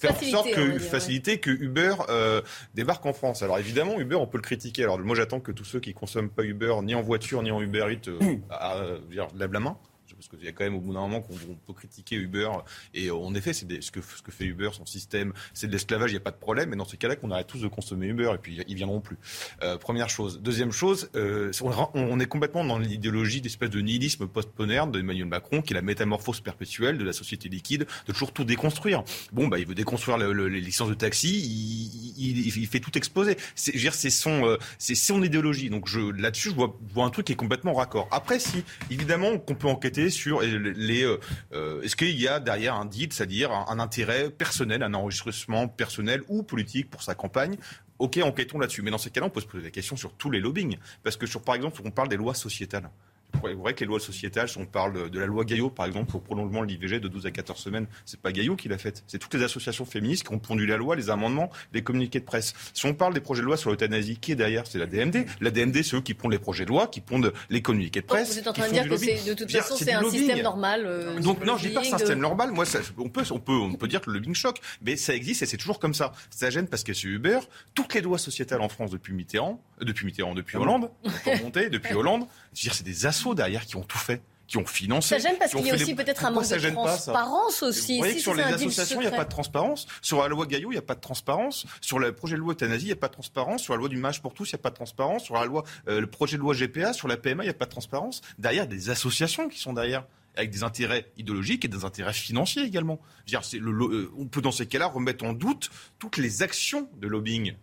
faire en sorte que faciliter que Uber euh, débarque en France. Alors évidemment, Uber, on peut le critiquer. Alors moi, j'attends que tous ceux qui consomment pas Uber, ni en voiture, ni en Uber Eats, euh, lèvent la main parce qu'il y a quand même au bout d'un moment qu'on peut critiquer Uber. Et en effet, c'est ce que, ce que fait Uber, son système, c'est de l'esclavage, il n'y a pas de problème. Mais dans ce cas-là, qu'on arrête tous de consommer Uber et puis ils viendront plus. Euh, première chose. Deuxième chose, euh, on, est complètement dans l'idéologie d'espèce de nihilisme post-moderne d'Emmanuel Macron, qui est la métamorphose perpétuelle de la société liquide, de toujours tout déconstruire. Bon, bah, il veut déconstruire les licences de taxi, il, fait tout exploser. C'est, son, euh, son idéologie. Donc là-dessus, je vois, je vois un truc qui est complètement raccord. Après, si évidemment, qu'on peut enquêter sur les. Euh, euh, est-ce qu'il y a derrière un deal, c'est-à-dire un, intérêt personnel, un enregistrement personnel ou politique pour sa campagne? Ok, enquêtons là-dessus. Mais dans ces cas-là, on peut se poser la question sur tous les lobbying. Parce que, sur, par exemple, on parle des lois sociétales. Vous voyez que les lois sociétales, on parle de la loi Gaillot, par exemple, pour prolongement de l'IVG de 12 à 14 semaines, c'est pas Gaillot qui l'a fait. C'est toutes les associations féministes qui ont pondu la loi, les amendements, les communiqués de presse. Si on parle des projets de loi sur l'euthanasie, qui est derrière? C'est la DMD. La DMD, c'est eux qui pondent les projets de loi, qui pondent les communiqués de presse. vous êtes en train de dire que de toute façon, c'est un système normal. Euh, Donc non, je dis pas que c'est un système normal. Moi, on, peut, on, peut, on peut dire que le lobbying choque, mais ça existe et c'est toujours comme ça. Ça gêne parce que c'est Uber. Toutes les lois sociétales en France depuis Mitterrand, euh, depuis Mitterrand, depuis ah Hollande, depuis Hollande, je veux dire, c'est des assauts derrière qui ont tout fait qui ont financé. Ça gêne parce qu'il y a aussi peut-être un manque de transparence aussi. Vous voyez que sur les associations, il n'y a pas de transparence. Sur la loi Gaillot, il n'y a pas de transparence. Sur le projet de loi euthanasie, il n'y a pas de transparence. Sur la loi du match pour tous, il n'y a pas de transparence. Sur la loi, euh, le projet de loi GPA, sur la PMA, il n'y a pas de transparence. Derrière, des associations qui sont derrière avec des intérêts idéologiques et des intérêts financiers également. Dire, le, euh, on peut dans ces cas-là remettre en doute toutes les actions de lobbying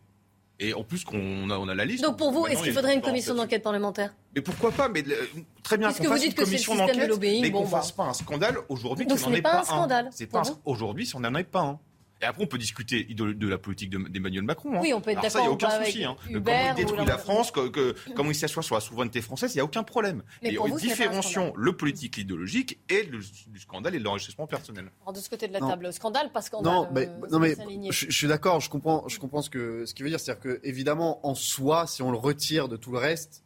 et en plus, qu'on a, on a la liste. Donc pour vous, est-ce qu'il faudrait une commission d'enquête parlementaire? Mais pourquoi pas Mais euh, très bien qu'on fasse une commission d'enquête, mais qu'on ne fasse pas un scandale aujourd'hui. Donc ce n'est pas, un scandale. C'est pas aujourd'hui si on n'en est pas un. Et après, on peut discuter de, la politique d'Emmanuel Macron. Hein. Oui, on peut être d'accord. Ça, il n'y a aucun souci. Hein. Comment il détruit la France, que, comment il s'assoit sur la souveraineté française, il n'y a aucun problème. Mais et différencions le politique, l'idéologique et le, scandale et l'enrichissement personnel. Alors, de ce côté de la table, scandale, pas scandale. Non, mais, euh, non, mais je, suis d'accord, je comprends, je comprends ce qu'il ce veut dire. C'est-à-dire que, évidemment, en soi, si on le retire de tout le reste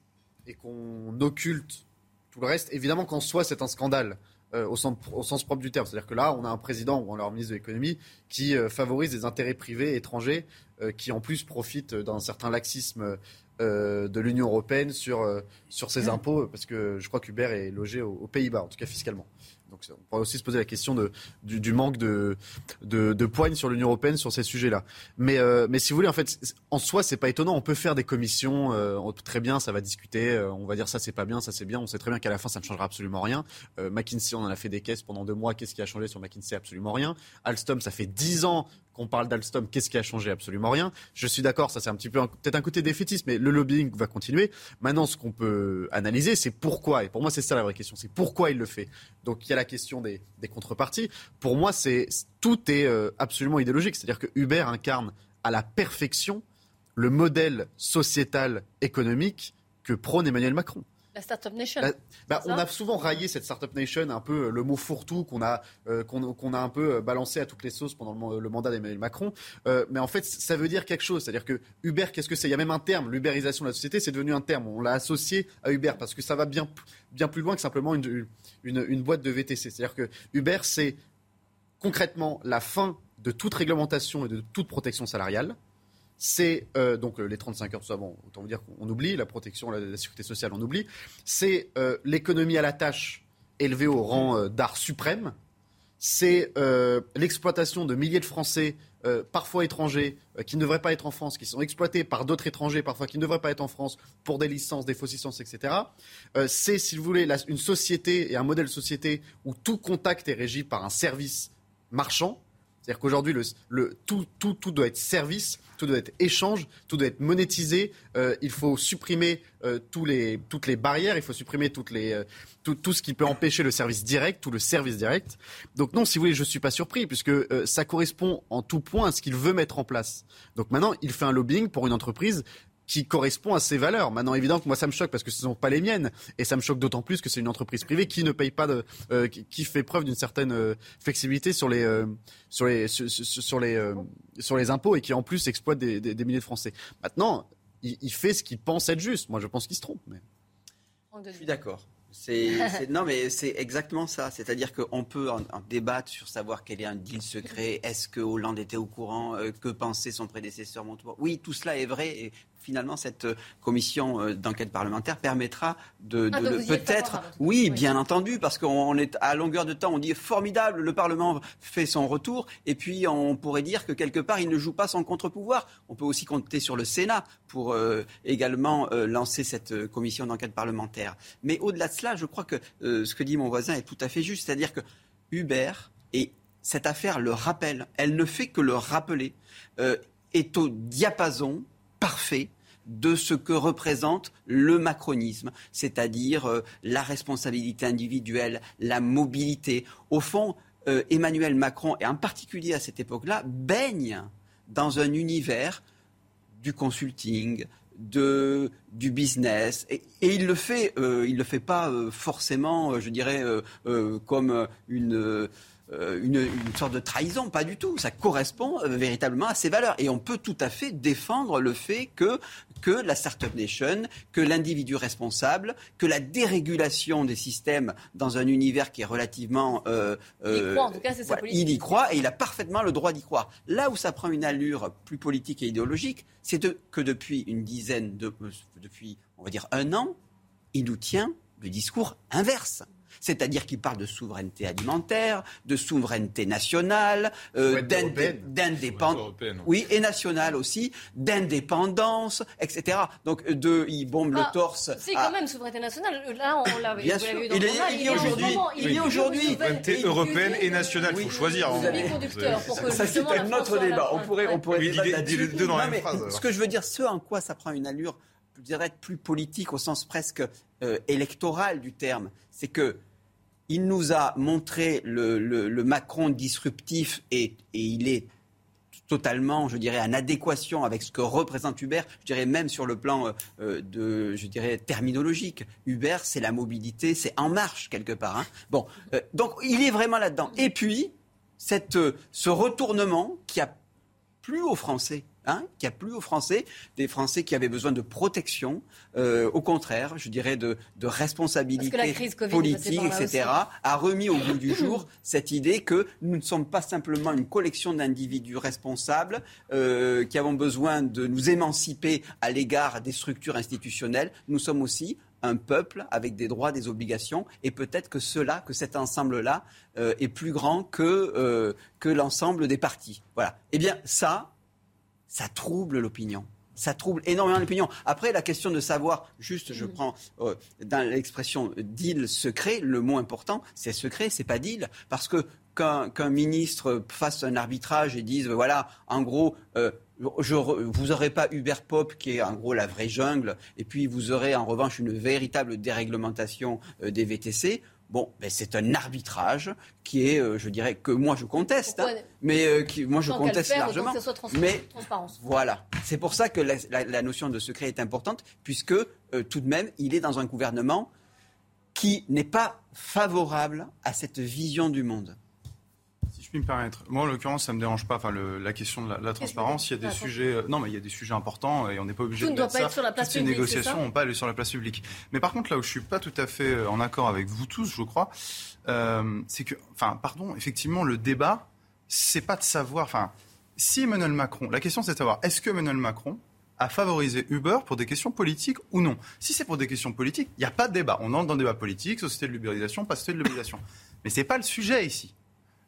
et qu'on occulte tout le reste, évidemment qu'en soi, c'est un scandale. Euh, au, sens, au, sens, propre du terme. C'est-à-dire que là, on a un président ou leur ministre de l'économie qui euh, favorise des intérêts privés étrangers euh, qui en plus profitent d'un certain laxisme de l'Union européenne sur, sur ses impôts, parce que je crois qu'Uber est logé aux Pays-Bas, en tout cas fiscalement. Donc on pourrait aussi se poser la question du, manque de, de, poigne sur l'Union européenne sur ces sujets-là. Mais, euh, mais si vous voulez, en fait, en soi, c'est pas étonnant. On peut faire des commissions, euh, très bien, ça va discuter. Euh, on va dire ça, c'est pas bien, ça c'est bien. On sait très bien qu'à la fin, ça ne changera absolument rien. McKinsey, on en a fait des caisses pendant deux mois. Qu'est-ce qui a changé sur McKinsey? Absolument rien. Alstom, ça fait dix ans qu'on parle d'Alstom, qu'est-ce qui a changé? Absolument rien. Je suis d'accord, ça c'est un petit peu peut-être un côté défaitiste, mais le lobbying va continuer. Maintenant, ce qu'on peut analyser, c'est pourquoi. Et pour moi, c'est ça la vraie question, c'est pourquoi il le fait. Donc il y a la question des, contreparties. Pour moi, c'est tout est euh, absolument idéologique. C'est-à-dire que Uber incarne à la perfection le modèle sociétal économique que prône Emmanuel Macron. La Startup Nation. Bah, on a souvent raillé cette Startup Nation, un peu euh, le mot fourre-tout qu'on a, euh, qu'on, a un peu euh, balancé à toutes les sauces pendant le, mandat d'Emmanuel Macron. mais en fait, ça veut dire quelque chose. C'est-à-dire que Uber, qu'est-ce que c'est? Il y a même un terme, l'ubérisation de la société, c'est devenu un terme. On l'a associé à Uber parce que ça va bien, bien plus loin que simplement une, une, une boîte de VTC. C'est-à-dire que Uber, c'est concrètement la fin de toute réglementation et de toute protection salariale c'est euh, donc euh, les 35 heures, bon, autant vous dire qu'on oublie, la protection, la, sécurité sociale, on oublie. C'est euh, l'économie à la tâche élevée au rang d'art suprême. C'est l'exploitation de milliers de Français, parfois étrangers, qui ne devraient pas être en France, qui sont exploités par d'autres étrangers, parfois qui ne devraient pas être en France, pour des licences, des fausses licences, etc. c'est, si vous voulez, une société et un modèle de société où tout contact est régi par un service marchand. C'est-à-dire qu'aujourd'hui, tout, tout, tout doit être service tout doit être échange, tout doit être monétisé. Euh, il faut supprimer euh, toutes les barrières, il faut supprimer euh, tout, tout, ce qui peut empêcher le service direct, tout le service direct. Donc non, si vous voulez, je ne suis pas surpris, puisque ça correspond en tout point à ce qu'il veut mettre en place. Donc maintenant, il fait un lobbying pour une entreprise qui correspond à ses valeurs. Maintenant, évidemment que moi, ça me choque parce que ce ne sont pas les miennes. Et ça me choque d'autant plus que c'est une entreprise privée qui ne paye pas de, euh, qui, fait preuve d'une certaine euh, flexibilité sur les, euh, sur les, sur, les, sur les impôts et qui en plus exploite des, des, milliers de Français. Maintenant, il, fait ce qu'il pense être juste. Moi, je pense qu'il se trompe. Mais... Je suis d'accord. C'est, non, mais c'est exactement ça. C'est-à-dire qu'on peut en, débattre sur savoir quel est un deal secret. Est-ce que Hollande était au courant? Que pensait son prédécesseur Montebourg? Oui, tout cela est vrai. Et finalement, cette euh, commission euh, d'enquête parlementaire permettra de, ah, peut-être. Oui, bien entendu, parce qu'on est à longueur de temps, on dit formidable, le Parlement fait son retour, et puis on pourrait dire que quelque part, il ne joue pas son contre-pouvoir. On peut aussi compter sur le Sénat pour euh, également lancer cette commission d'enquête parlementaire. Mais au-delà de cela, je crois que ce que dit mon voisin est tout à fait juste, c'est-à-dire que Hubert et cette affaire le rappelle. Elle ne fait que le rappeler. est au diapason parfait de ce que représente le macronisme, c'est-à-dire euh, la responsabilité individuelle, la mobilité. Au fond, euh, Emmanuel Macron, et en particulier à cette époque-là, baigne dans un univers du consulting, du business. Et, il le fait, euh, il le fait pas forcément, je dirais, comme une euh, une, sorte de trahison, pas du tout. Ça correspond euh, véritablement à ses valeurs. Et on peut tout à fait défendre le fait que, que la Startup Nation, que l'individu responsable, que la dérégulation des systèmes dans un univers qui est relativement... Euh, il y croit, en tout cas, c'est Il y croit et il a parfaitement le droit d'y croire. Là où ça prend une allure plus politique et idéologique, c'est que depuis une dizaine de... depuis, on va dire, un an, il nous tient le discours inverse. C'est-à-dire qu'il parle de souveraineté alimentaire, de souveraineté nationale, euh, d'indépendance, oui, et nationale aussi, d'indépendance, etc. Donc, de, il bombe le ah, torse. C'est quand même souveraineté nationale. Là, on l'a Bien sûr. Il, est, aujourd'hui. Il est aujourd'hui. Souveraineté européenne et nationale. Il faut choisir. Ça, c'est un autre débat. On pourrait, on pourrait débattre deux dans la même phrase. Ce que je veux dire, ce en quoi ça prend une allure je dirais, plus politique au sens presque euh, électoral du terme, c'est que il nous a montré le, Macron disruptif et, il est totalement, je dirais, en adéquation avec ce que représente Uber, je dirais même sur le plan euh, euh, de, je dirais, terminologique. Uber, c'est la mobilité, c'est en marche quelque part. Hein. Bon, donc il est vraiment là-dedans. Et puis, cette, ce retournement qui a plu aux Français, Hein, qui a plu aux Français, des Français qui avaient besoin de protection, euh, au contraire, je dirais de, responsabilité politique, etc., a remis au bout du jour cette idée que nous ne sommes pas simplement une collection d'individus responsables euh, qui avons besoin de nous émanciper à l'égard des structures institutionnelles. Nous sommes aussi un peuple avec des droits, des obligations, et peut-être que cela, que cet ensemble-là, euh, est plus grand que, que l'ensemble des partis. Voilà. Eh bien, ça, ça trouble l'opinion. Ça trouble énormément l'opinion. Après, la question de savoir, juste, je mm. prends euh, dans l'expression deal secret, le mot important, c'est secret, c'est pas deal. Parce que qu'un ministre fasse un arbitrage et dise, voilà, en gros, euh, vous n'aurez pas Uber Pop qui est en gros la vraie jungle, et puis vous aurez en revanche une véritable déréglementation euh, des VTC. Bon, ben c'est un arbitrage qui est, euh, je dirais, que moi je conteste, hein, mais euh, qui, moi je conteste largement. Que mais transparence. voilà, c'est pour ça que la, notion de secret est importante, puisque euh, tout de même, il est dans un gouvernement qui n'est pas favorable à cette vision du monde. Puis me permettre, moi en l'occurrence ça me dérange pas. Enfin, le- la question de la, la transparence, il y a des sujets. euh, non, mais il y a des sujets importants et on n'est pas obligé de ne doit pas ça. être sur la place Toutes ces publique, c'est négociations n'ont pas aller sur la place publique. Mais par contre, là où je suis pas tout à fait euh, en accord avec vous tous, je crois, euh, c'est que, enfin, pardon, effectivement, le débat, c'est pas de savoir. Enfin, si Emmanuel Macron, la question c'est de savoir est-ce que Emmanuel Macron a favorisé Uber pour des questions politiques ou non? Si c'est pour des questions politiques, il n'y a pas de débat. On entre dans le débat politique, société de l'ubérisation, pas société de l'ubérisation. Mais c'est pas le sujet ici.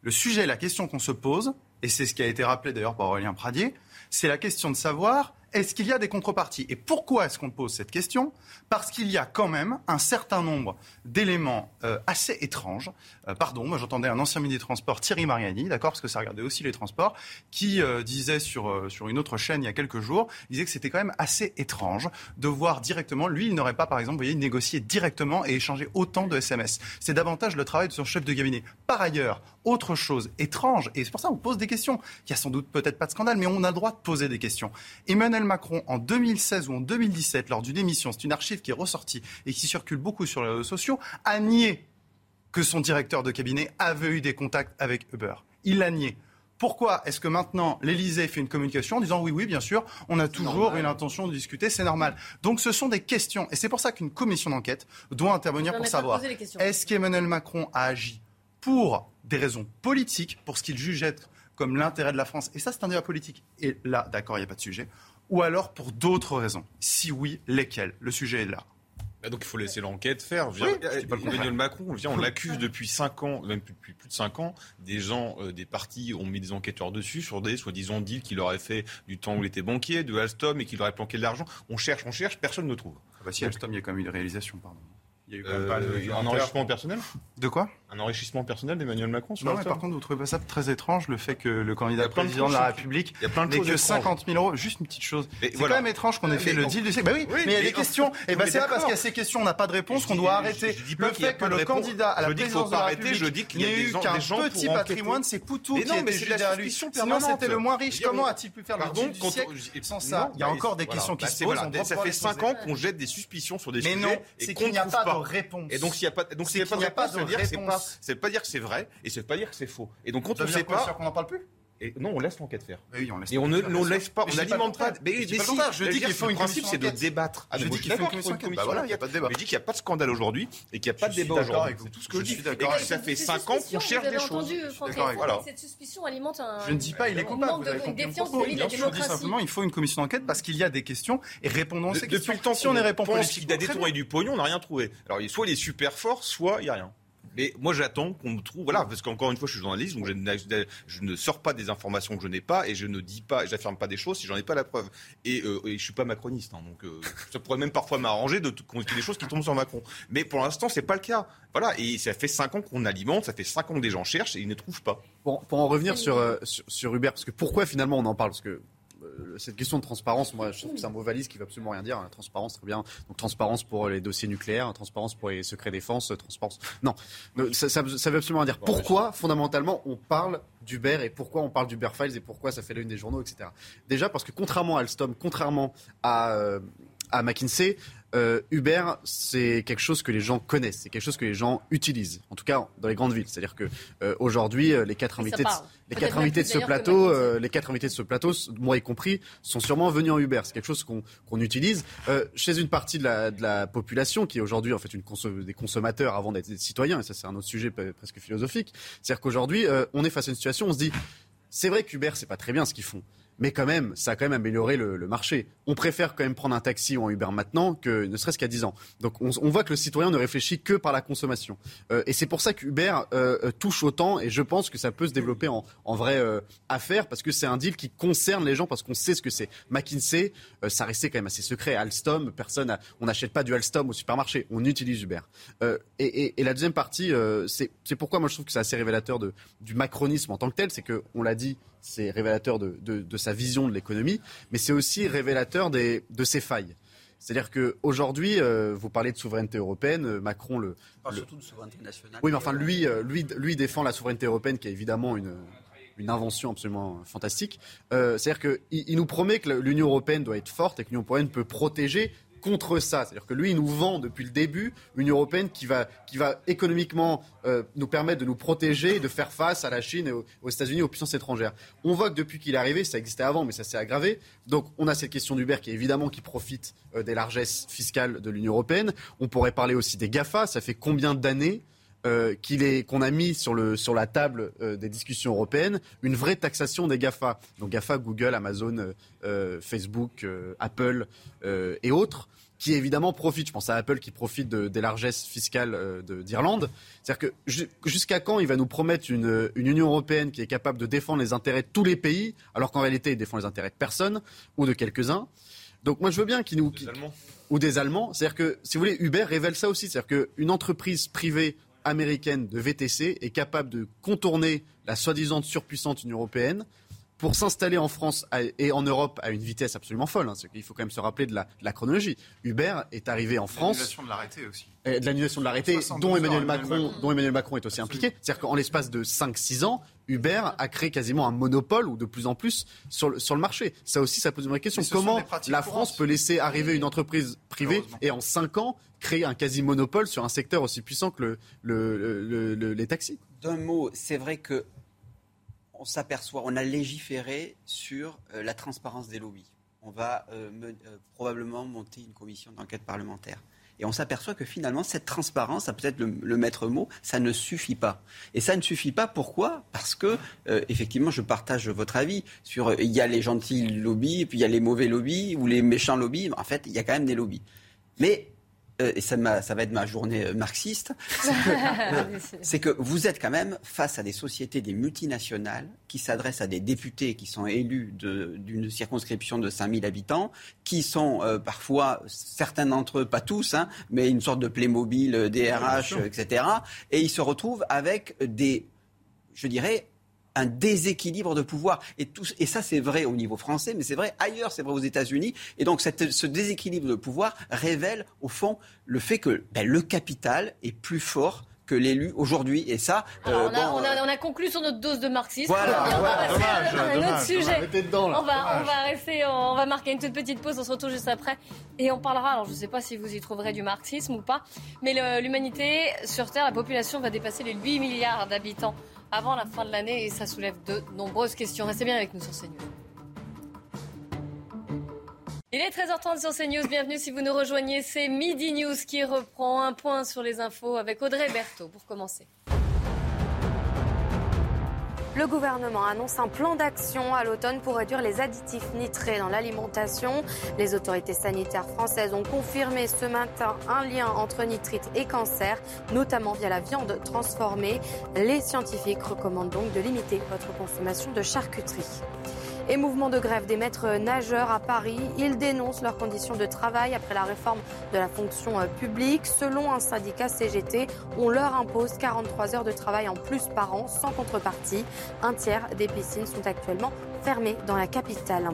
Le sujet, la question qu'on se pose, et c'est ce qui a été rappelé d'ailleurs par Aurélien Pradier, c'est la question de savoir est-ce qu'il y a des contreparties Et pourquoi est-ce qu'on pose cette question? Parce qu'il y a quand même un certain nombre d'éléments euh, assez étranges. Euh, pardon, moi j'entendais un ancien ministre des Transports, Thierry Mariani, d'accord, parce que ça regardait aussi les transports, qui euh, disait sur, sur une autre chaîne il y a quelques jours, il disait que c'était quand même assez étrange de voir directement, lui il n'aurait pas par exemple, vous voyez, négocié directement et échanger autant de SMS. C'est davantage le travail de son chef de cabinet. Par ailleurs, autre chose étrange, et c'est pour ça qu'on pose des questions. Il y a sans doute peut-être pas de scandale, mais on a le droit de poser des questions. Emmanuel Macron, en 2016 ou en 2017, lors d'une émission, c'est une archive qui est ressortie et qui circule beaucoup sur les réseaux sociaux, a nié que son directeur de cabinet avait eu des contacts avec Uber. Il l'a nié. Pourquoi est-ce que maintenant l'Élysée fait une communication en disant oui, oui, bien sûr, on a toujours une intention de discuter, c'est normal. Donc ce sont des questions. Et c'est pour ça qu'une commission d'enquête doit intervenir pour savoir est-ce qu'Emmanuel Macron a agi pour des raisons politiques, pour ce qu'il juge être comme l'intérêt de la France Et ça, c'est un débat politique. Et là, d'accord, il n'y a pas de sujet. Ou alors pour d'autres raisons Si oui, lesquelles? Le sujet est là. Bah donc il faut laisser l'enquête faire. Viens, Oui. c'est pas le Emmanuel Macron. Viens, on l'accuse depuis 5 ans, même depuis plus de 5 ans. Des gens, euh, des partis ont mis des enquêteurs dessus sur des soi-disant deals qu'il aurait fait du temps où il était banquier, de Alstom et qu'il aurait planqué de l'argent. On cherche, on cherche, personne ne trouve. Ah bah si, Alstom, il y a quand même eu une réalisation, pardon. Il y a eu quand même Euh, pas de- un enrichissement personnel? De quoi? Un enrichissement personnel d'Emmanuel Macron sur Non, mais par contre, vous trouvez pas ça très étrange le fait que le candidat président de la République n'ait que étranges. 50 000 euros? Juste une petite chose. C'est voilà. quand même étrange qu'on ait fait Mais le deal du siècle. Bah oui, mais il y a des on- questions. Et bah mais c'est pas parce qu'il y a ces questions, on n'a pas de réponse qu'on doit arrêter le fait que le candidat à la présidence de la République je dis qu'il y a n'ait eu qu'un petit patrimoine, c'est Poutou qui non, a mais été c'est de la jugé à lui. suspicion Sinon, c'était le moins riche. Comment mais- a-t il pu faire le deal du siècle sans ça? Il y a encore des questions qui Bah, se posent. Ça fait les 5 poser. ans qu'on jette des suspicions sur des Mais sujets non, et c'est qu'on qu'il n'y a pas de réponse. Et donc s'il n'y a pas, de réponse, c'est pas, pas dire que c'est vrai et ça veut pas dire que c'est faux. Et donc quand on veut sait pas, sûr qu'on n'en parle plus? Et non, on laisse l'enquête faire. Oui, on laisse Et on ne on laisse pas, Mais on je dis pas le n'alimente pas. Mais mais pas si, je dis qu'il faut une principe, commission c'est de d'enquête. débattre. Ah, Je dis suis qu'il faut une commission faut Bah voilà, il y a pas de débat. Mais je dis qu'il n'y a pas de scandale aujourd'hui et qu'il n'y a pas de débat aujourd'hui. C'est tout ce que Je je dis. suis d'accord Et ça fait Ces 5 ans qu'on cherche des choses. Cette suspicion alimente un. Je ne dis pas il est coupable. une défiance la je dis simplement il faut une commission d'enquête parce qu'il y a des questions et répondons à ces Depuis questions. le temps si on est répond politiquement, qu'il a détourné du pognon, on n'a rien trouvé. Alors soit il est super fort, soit il n'y a rien. Mais moi j'attends qu'on me trouve, voilà, parce qu'encore une fois je suis journaliste, donc je, ne- je ne sors pas des informations que je n'ai pas et je ne dis pas, j'affirme pas des choses si j'en ai pas la preuve. Et, euh, et je suis pas macroniste, hein, donc euh, ça pourrait même parfois m'arranger de qu'on des choses qui tombent sur Macron. Mais pour l'instant c'est pas le cas. Voilà, et ça fait 5 ans qu'on alimente, ça fait 5 ans que des gens cherchent et ils ne trouvent pas. Pour, pour en revenir sur, euh, sur, sur Uber, parce que pourquoi finalement on en parle? Parce que cette question de transparence, moi je trouve que c'est un mot valise qui veut absolument rien dire. hein. Transparence, très bien. Donc transparence pour les dossiers nucléaires, transparence pour les secrets défense, transparence. Non, Euh, ça, ça, ça veut absolument rien dire. Pourquoi fondamentalement on parle d'Uber et pourquoi on parle d'Uber Files et pourquoi ça fait la une des journaux, etc. Déjà parce que contrairement à Alstom, contrairement à, euh, à McKinsey, euh, Uber, c'est quelque chose que les gens connaissent, c'est quelque chose que les gens utilisent, en tout cas dans les grandes villes. C'est-à-dire que euh, aujourd'hui, euh, les quatre invités, de, les quatre invités de ce plateau, euh, les quatre invités de ce plateau, moi y compris, sont sûrement venus en Uber. C'est quelque chose qu'on utilise chez une partie de la, de la population qui est aujourd'hui en fait une des consommateurs avant d'être des citoyens. Et ça, c'est un autre sujet presque philosophique. C'est-à-dire qu'aujourd'hui, on est face à une situation, on se dit, c'est vrai qu'Uber, c'est pas très bien ce qu'ils font. Mais quand même, ça a quand même amélioré le, marché. On préfère quand même prendre un taxi ou un Uber maintenant que ne serait-ce qu'à 10 ans. Donc on, voit que le citoyen ne réfléchit que par la consommation. Euh, et c'est pour ça qu'Uber euh, euh, touche autant et je pense que ça peut se développer en, vraie affaire parce que c'est un deal qui concerne les gens parce qu'on sait ce que c'est. McKinsey, ça restait quand même assez secret. Alstom, personne, on n'achète pas du Alstom au supermarché, on utilise Uber. Et, la deuxième partie, c'est pourquoi moi je trouve que c'est assez révélateur du macronisme en tant que tel, c'est que on l'a dit, c'est révélateur de, de- de sa vision de l'économie, mais c'est aussi révélateur des, de ses failles. C'est-à-dire qu'aujourd'hui, euh, vous parlez de souveraineté européenne, euh, Macron le, parle le- surtout de souveraineté nationale. oui, mais enfin, lui, euh, lui, lui défend la souveraineté européenne, qui est évidemment une, une invention absolument fantastique. Euh, C'est-à-dire qu'il il nous promet que l'Union européenne doit être forte et que l'Union européenne peut protéger contre ça. C'est-à-dire que lui, il nous vend depuis le début une Union européenne qui va, qui va économiquement euh, nous permettre de nous protéger, de faire face à la Chine et aux, États-Unis, aux puissances étrangères. On voit que depuis qu'il est arrivé, ça existait avant, mais ça s'est aggravé. Donc on a cette question d'Uber qui évidemment qui profite euh, des largesses fiscales de l'Union européenne. On pourrait parler aussi des GAFA. Ça fait combien d'années euh, qu'on a mis sur le sur la table euh, des discussions européennes une vraie taxation des Gafa. Donc Gafa, Google, Amazon, euh, Facebook, Apple et autres qui évidemment profitent. Je pense à Apple qui profite de, des largesses fiscales d'Irlande. C'est-à-dire que jusqu'à quand il va nous promettre une, une, Union européenne qui est capable de défendre les intérêts de tous les pays, alors qu'en réalité il défend les intérêts de personne ou de quelques-uns? Donc moi je veux bien qu'il nous... Des Allemands. Ou des Allemands. C'est-à-dire que, si vous voulez, Uber révèle ça aussi. C'est-à-dire qu'une entreprise privée américaine de VTC est capable de contourner la soi-disant surpuissante Union européenne pour s'installer en France et en Europe à une vitesse absolument folle. Hein. Il faut quand même se rappeler de la, de la chronologie. Uber est arrivé en France. L'annulation de l'arrêté aussi. Et de l'annulation de l'arrêté, dont Emmanuel Macron, dont Emmanuel Macron est aussi impliqué. C'est-à-dire qu'en l'espace de 5-6 ans, Uber a créé quasiment un monopole ou de plus en plus sur le, sur le marché. Ça aussi, ça pose une vraie question. Comment la France peut laisser arriver une entreprise privée et en 5 ans créer un quasi-monopole sur un secteur aussi puissant que le, le, les taxis D'un mot, c'est vrai que on s'aperçoit, on a légiféré sur euh, la transparence des lobbies. On va euh, euh, probablement monter une commission d'enquête parlementaire. Et on s'aperçoit que finalement, cette transparence, ça peut-être le, maître mot, ça ne suffit pas. Et ça ne suffit pas, pourquoi? Parce que, effectivement, je partage votre avis sur il y a les gentils lobbies, puis il y a les mauvais lobbies, ou les méchants lobbies. En fait, il y a quand même des lobbies. Mais et ça, ça, va être ma journée euh, marxiste, c'est que, vous êtes quand même face à des sociétés, des multinationales, qui s'adressent à des députés qui sont élus d'une circonscription de 5000 habitants, qui sont euh, parfois, certains d'entre eux, pas tous, hein, mais une sorte de Playmobil, DRH, etc. Et ils se retrouvent avec des, je dirais, un déséquilibre de pouvoir. Et, tout, et ça, c'est vrai au niveau français, mais c'est vrai ailleurs, c'est vrai aux États-Unis. Et donc, cette, ce déséquilibre de pouvoir révèle, au fond, le fait que ben, le capital est plus fort que l'élu aujourd'hui. Et ça, euh, on, a, on, a, euh, on, a, conclu sur notre dose de marxisme. Voilà, on va passer à un, autre sujet. On, va, on va rester, on va marquer une toute petite pause. On se retrouve juste après et on parlera. Alors, je ne sais pas si vous y trouverez du marxisme ou pas, mais l'humanité sur Terre, la population va dépasser les 8 milliards d'habitants avant la fin de l'année et ça soulève de nombreuses questions. Restez bien avec nous sur CNews. Il est 13h30 sur CNews. Bienvenue si vous nous rejoignez. C'est Midi News qui reprend un point sur les infos avec Audrey Berthaud pour commencer. Le gouvernement annonce un plan d'action à l'automne pour réduire les additifs nitrés dans l'alimentation. Les autorités sanitaires françaises ont confirmé ce matin un lien entre nitrite et cancer, notamment via la viande transformée. Les scientifiques recommandent donc de limiter votre consommation de charcuterie. Et mouvement de grève des maîtres nageurs à Paris. Ils dénoncent leurs conditions de travail après la réforme de la fonction euh, publique. Selon un syndicat CGT, on leur impose 43 heures de travail en plus par an sans contrepartie. Un tiers des piscines sont actuellement fermées dans la capitale.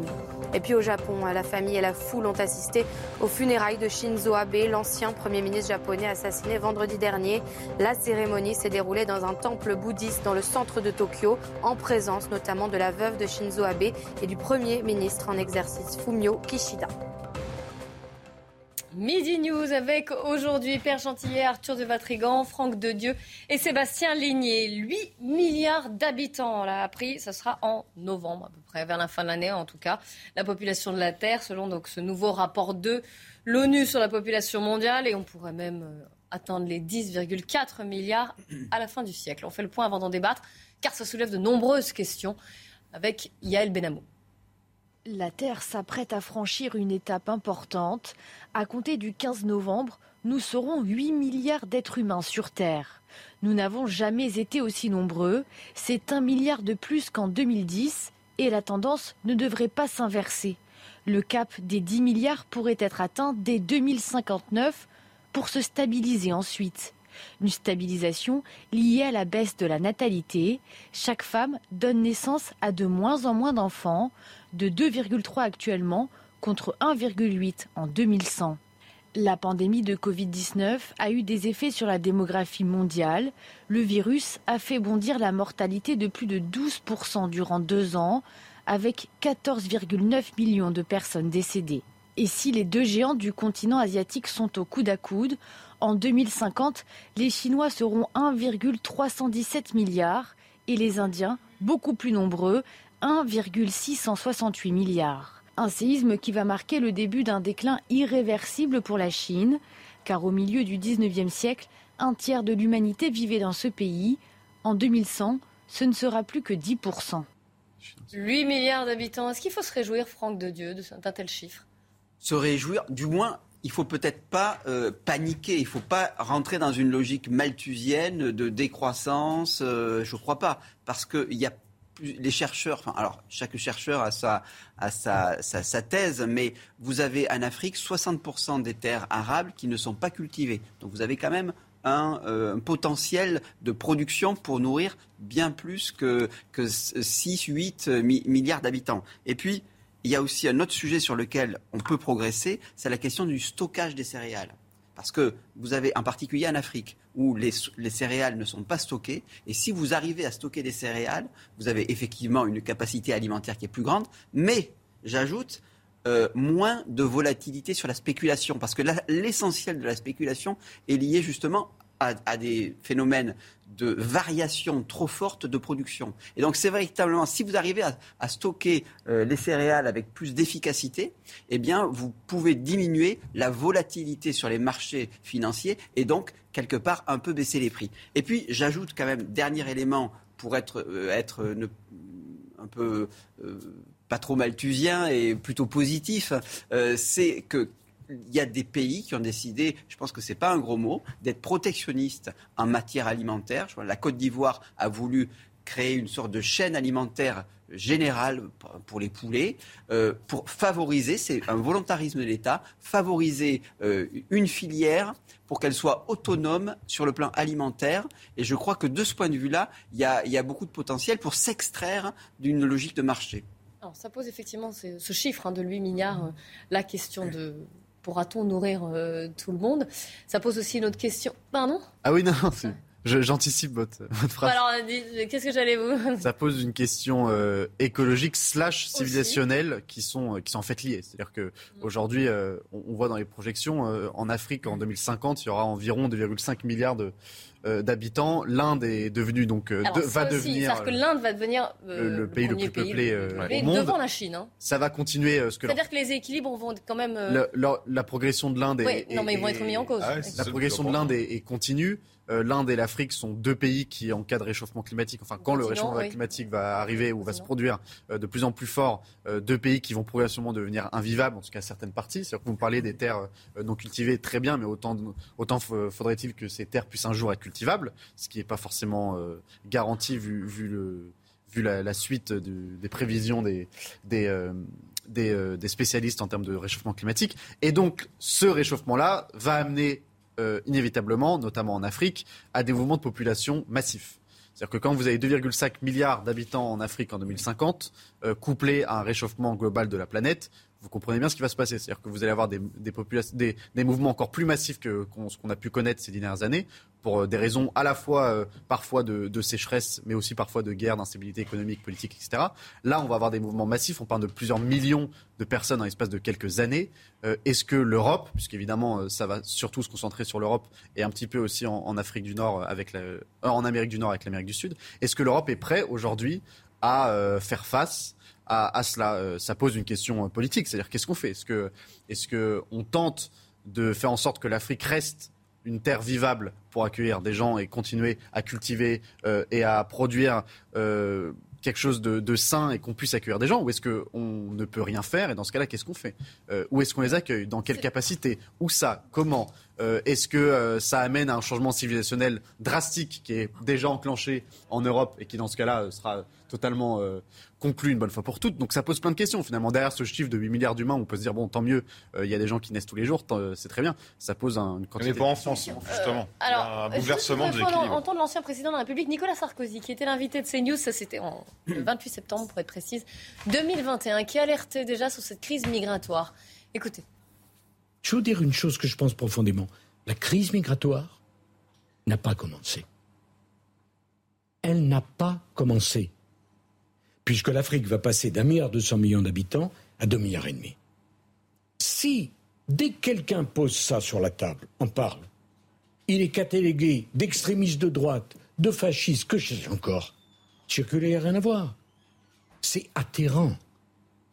Et puis au Japon, la famille et la foule ont assisté aux funérailles de Shinzo Abe, l'ancien Premier ministre japonais assassiné vendredi dernier. La cérémonie s'est déroulée dans un temple bouddhiste dans le centre de Tokyo, en présence notamment de la veuve de Shinzo Abe et du Premier ministre en exercice Fumio Kishida. Midi News avec aujourd'hui Père Chantilly, Arthur de Vatrigan, Franck de Dieu et Sébastien Ligné. 8 milliards d'habitants, on l'a appris, ça sera en novembre à peu près, vers la fin de l'année en tout cas. La population de la Terre, selon donc ce nouveau rapport de l'ONU sur la population mondiale, et on pourrait même euh, atteindre les 10,4 milliards à la fin du siècle. On fait le point avant d'en débattre, car ça soulève de nombreuses questions avec Yael Benamou. La Terre s'apprête à franchir une étape importante. À compter du 15 novembre, nous serons 8 milliards d'êtres humains sur Terre. Nous n'avons jamais été aussi nombreux. C'est un milliard de plus qu'en 2010 et la tendance ne devrait pas s'inverser. Le cap des 10 milliards pourrait être atteint dès 2059 pour se stabiliser ensuite. Une stabilisation liée à la baisse de la natalité. Chaque femme donne naissance à de moins en moins d'enfants, de 2,3 actuellement contre 1,8 en 2100. La pandémie de Covid-19 a eu des effets sur la démographie mondiale. Le virus a fait bondir la mortalité de plus de 12% durant deux ans, avec 14,9 millions de personnes décédées. Et si les deux géants du continent asiatique sont au coude à coude, en 2050, les Chinois seront 1,317 milliards et les Indiens, beaucoup plus nombreux, 1,668 milliards. Un séisme qui va marquer le début d'un déclin irréversible pour la Chine, car au milieu du 19e siècle, un tiers de l'humanité vivait dans ce pays. En 2100, ce ne sera plus que 10%. 8 milliards d'habitants. Est-ce qu'il faut se réjouir, Franck de Dieu, d'un tel chiffre? Se réjouir, du moins, il faut peut-être pas euh, paniquer. Il faut pas rentrer dans une logique malthusienne de décroissance. Euh, je ne crois pas, parce qu'il y a les chercheurs, alors chaque chercheur a sa, thèse, mais vous avez en Afrique 60% des terres arables qui ne sont pas cultivées. Donc vous avez quand même un, euh, potentiel de production pour nourrir bien plus que, que 6, 8 milliards d'habitants. Et puis, il y a aussi un autre sujet sur lequel on peut progresser, c'est la question du stockage des céréales. Parce que vous avez, en particulier en Afrique, où les, céréales ne sont pas stockées, et si vous arrivez à stocker des céréales, vous avez effectivement une capacité alimentaire qui est plus grande, mais, j'ajoute, euh, moins de volatilité sur la spéculation, parce que l'essentiel de la spéculation est lié justement à, des phénomènes de variation trop forte de production. Et donc c'est véritablement, si vous arrivez à, stocker euh, les céréales avec plus d'efficacité, eh bien vous pouvez diminuer la volatilité sur les marchés financiers et donc quelque part un peu baisser les prix. Et puis j'ajoute quand même dernier élément pour être, euh, être un peu pas trop malthusien et plutôt positif, c'est que il y a des pays qui ont décidé, je pense que ce n'est pas un gros mot, d'être protectionnistes en matière alimentaire. La Côte d'Ivoire a voulu créer une sorte de chaîne alimentaire générale pour les poulets, euh, pour favoriser, c'est un volontarisme de l'État, favoriser euh, une filière pour qu'elle soit autonome sur le plan alimentaire. Et je crois que de ce point de vue-là, il y a, beaucoup de potentiel pour s'extraire d'une logique de marché. Ça pose effectivement ce, chiffre hein, de 8 milliards, euh, la question de pourra-t-on nourrir euh, tout le monde? Ça pose aussi une autre question. Pardon? Ah oui, non, J'anticipe votre, votre, phrase. Alors, qu'est-ce que j'allais vous Ça pose une question euh, écologique slash civilisationnelle qui sont qui sont en fait liées. C'est-à-dire que mm. aujourd'hui, euh, on, voit dans les projections en Afrique en 2050, il y aura environ 2,5 milliards de euh, d'habitants. L'Inde est devenue donc euh, va devenir. C'est-à-dire que l'Inde va devenir euh, le, pays le plus peuplé au monde. Devant la Chine. Hein. Ça va continuer. ce C'est-à-dire que les équilibres vont quand même. la progression de l'Inde est, Non, mais ils vont être mis en cause. Ah la progression de l'Inde est, continue. L'Inde et l'Afrique sont deux pays qui, en cas de réchauffement climatique, enfin quand le réchauffement climatique va arriver ou va se produire de plus en plus fort, deux pays qui vont progressivement devenir invivables, en tout cas certaines parties. C'est-à-dire que vous parlez des terres non cultivées, très bien, mais autant, autant faudrait-il que ces terres puissent un jour être cultivable, ce qui n'est pas forcément euh, garanti vu, le, vu la, suite des prévisions des, des, euh, euh, des, spécialistes en termes de réchauffement climatique. Et donc, ce réchauffement-là va amener inévitablement, notamment en Afrique, à des mouvements de population massifs. C'est-à-dire que quand vous avez 2,5 milliards d'habitants en Afrique en 2050, couplés à un réchauffement global de la planète, vous comprenez bien ce qui va se passer. C'est-à-dire que vous allez avoir des, mouvements encore plus massifs que ce qu'on a pu connaître ces dernières années, pour euh, des raisons à la fois euh, parfois de, sécheresse, mais aussi parfois de guerre, d'instabilité économique, politique, etc. Là, on va avoir des mouvements massifs. On parle de plusieurs millions de personnes en l'espace de quelques années. Euh, est-ce que l'Europe, puisqu'évidemment ça va surtout se concentrer sur l'Europe et un petit peu aussi en, Afrique du Nord avec en Amérique du Nord avec l'Amérique du Sud, est-ce que l'Europe est prête aujourd'hui à faire face à, cela. Euh, ça pose une question euh, politique, c'est-à-dire qu'est-ce qu'on fait? Est-ce que, est-ce que on tente de faire en sorte que l'Afrique reste une terre vivable pour accueillir des gens et continuer à cultiver euh, et à produire quelque chose de, sain et qu'on puisse accueillir des gens? Ou est-ce qu'on ne peut rien faire? Et dans ce cas-là, qu'est-ce qu'on fait? Où est-ce qu'on les accueille? Dans quelle capacité? Où ça? Comment? Est-ce que ça amène à un changement civilisationnel drastique qui est déjà enclenché en Europe et qui, dans ce cas-là, sera totalement conclu une bonne fois pour toutes? Donc ça pose plein de questions finalement. Derrière ce chiffre de 8 milliards d'humains, on peut se dire bon, tant mieux, euh, il y a des gens qui naissent tous les jours, euh, c'est très bien. Ça pose un, une quantité. Mais pas en France, justement. Euh, alors, un bouleversement de l'équilibre. entendre l'ancien président de la République, Nicolas Sarkozy, qui était l'invité de CNews, ça c'était le 28 septembre pour être précise, 2021, qui alertait déjà sur cette crise migratoire. Écoutez. Je veux dire une chose que je pense profondément? La crise migratoire n'a pas commencé. Elle n'a pas commencé puisque l'Afrique va passer d'un milliard deux cents millions d'habitants à deux milliards et demi. Si, dès que quelqu'un pose ça sur la table, on parle, il est catalogué d'extrémistes de droite, de fascistes, que je sais encore, a rien à voir. C'est atterrant.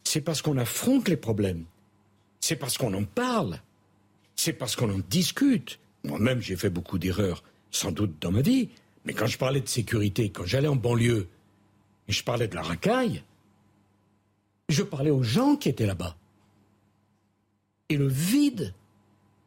C'est parce qu'on affronte les problèmes. C'est parce qu'on en parle. C'est parce qu'on en discute. Moi-même, j'ai fait beaucoup d'erreurs, sans doute dans ma vie. Mais quand je parlais de sécurité, quand j'allais en banlieue, et je parlais de la racaille, je parlais aux gens qui étaient là-bas. Et le vide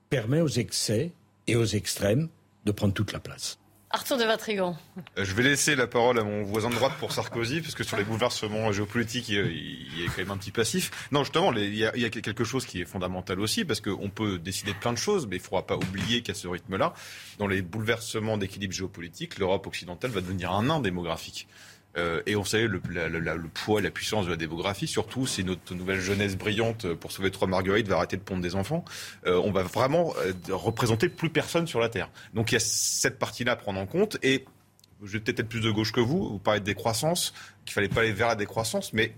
permet aux excès et aux extrêmes de prendre toute la place. Arthur de Vatrigan. Euh, je vais laisser la parole à mon voisin de droite pour Sarkozy, parce que sur les bouleversements géopolitiques, il est quand même un petit passif. Non, justement, il y, a, quelque chose qui est fondamental aussi, parce qu'on peut décider de plein de choses, mais il ne faudra pas oublier qu'à ce rythme-là, dans les bouleversements d'équilibre géopolitique, l'Europe occidentale va devenir un nain démographique. Euh, et on sait le, poids et la puissance de la démographie. Surtout, si notre nouvelle jeunesse brillante pour sauver trois marguerites va arrêter de pondre des enfants, euh, on va vraiment euh, représenter plus personne sur la Terre. Donc il y a cette partie-là à prendre en compte. Et je vais peut-être être plus de gauche que vous. Vous parlez de décroissance, qu'il fallait pas aller vers la décroissance, mais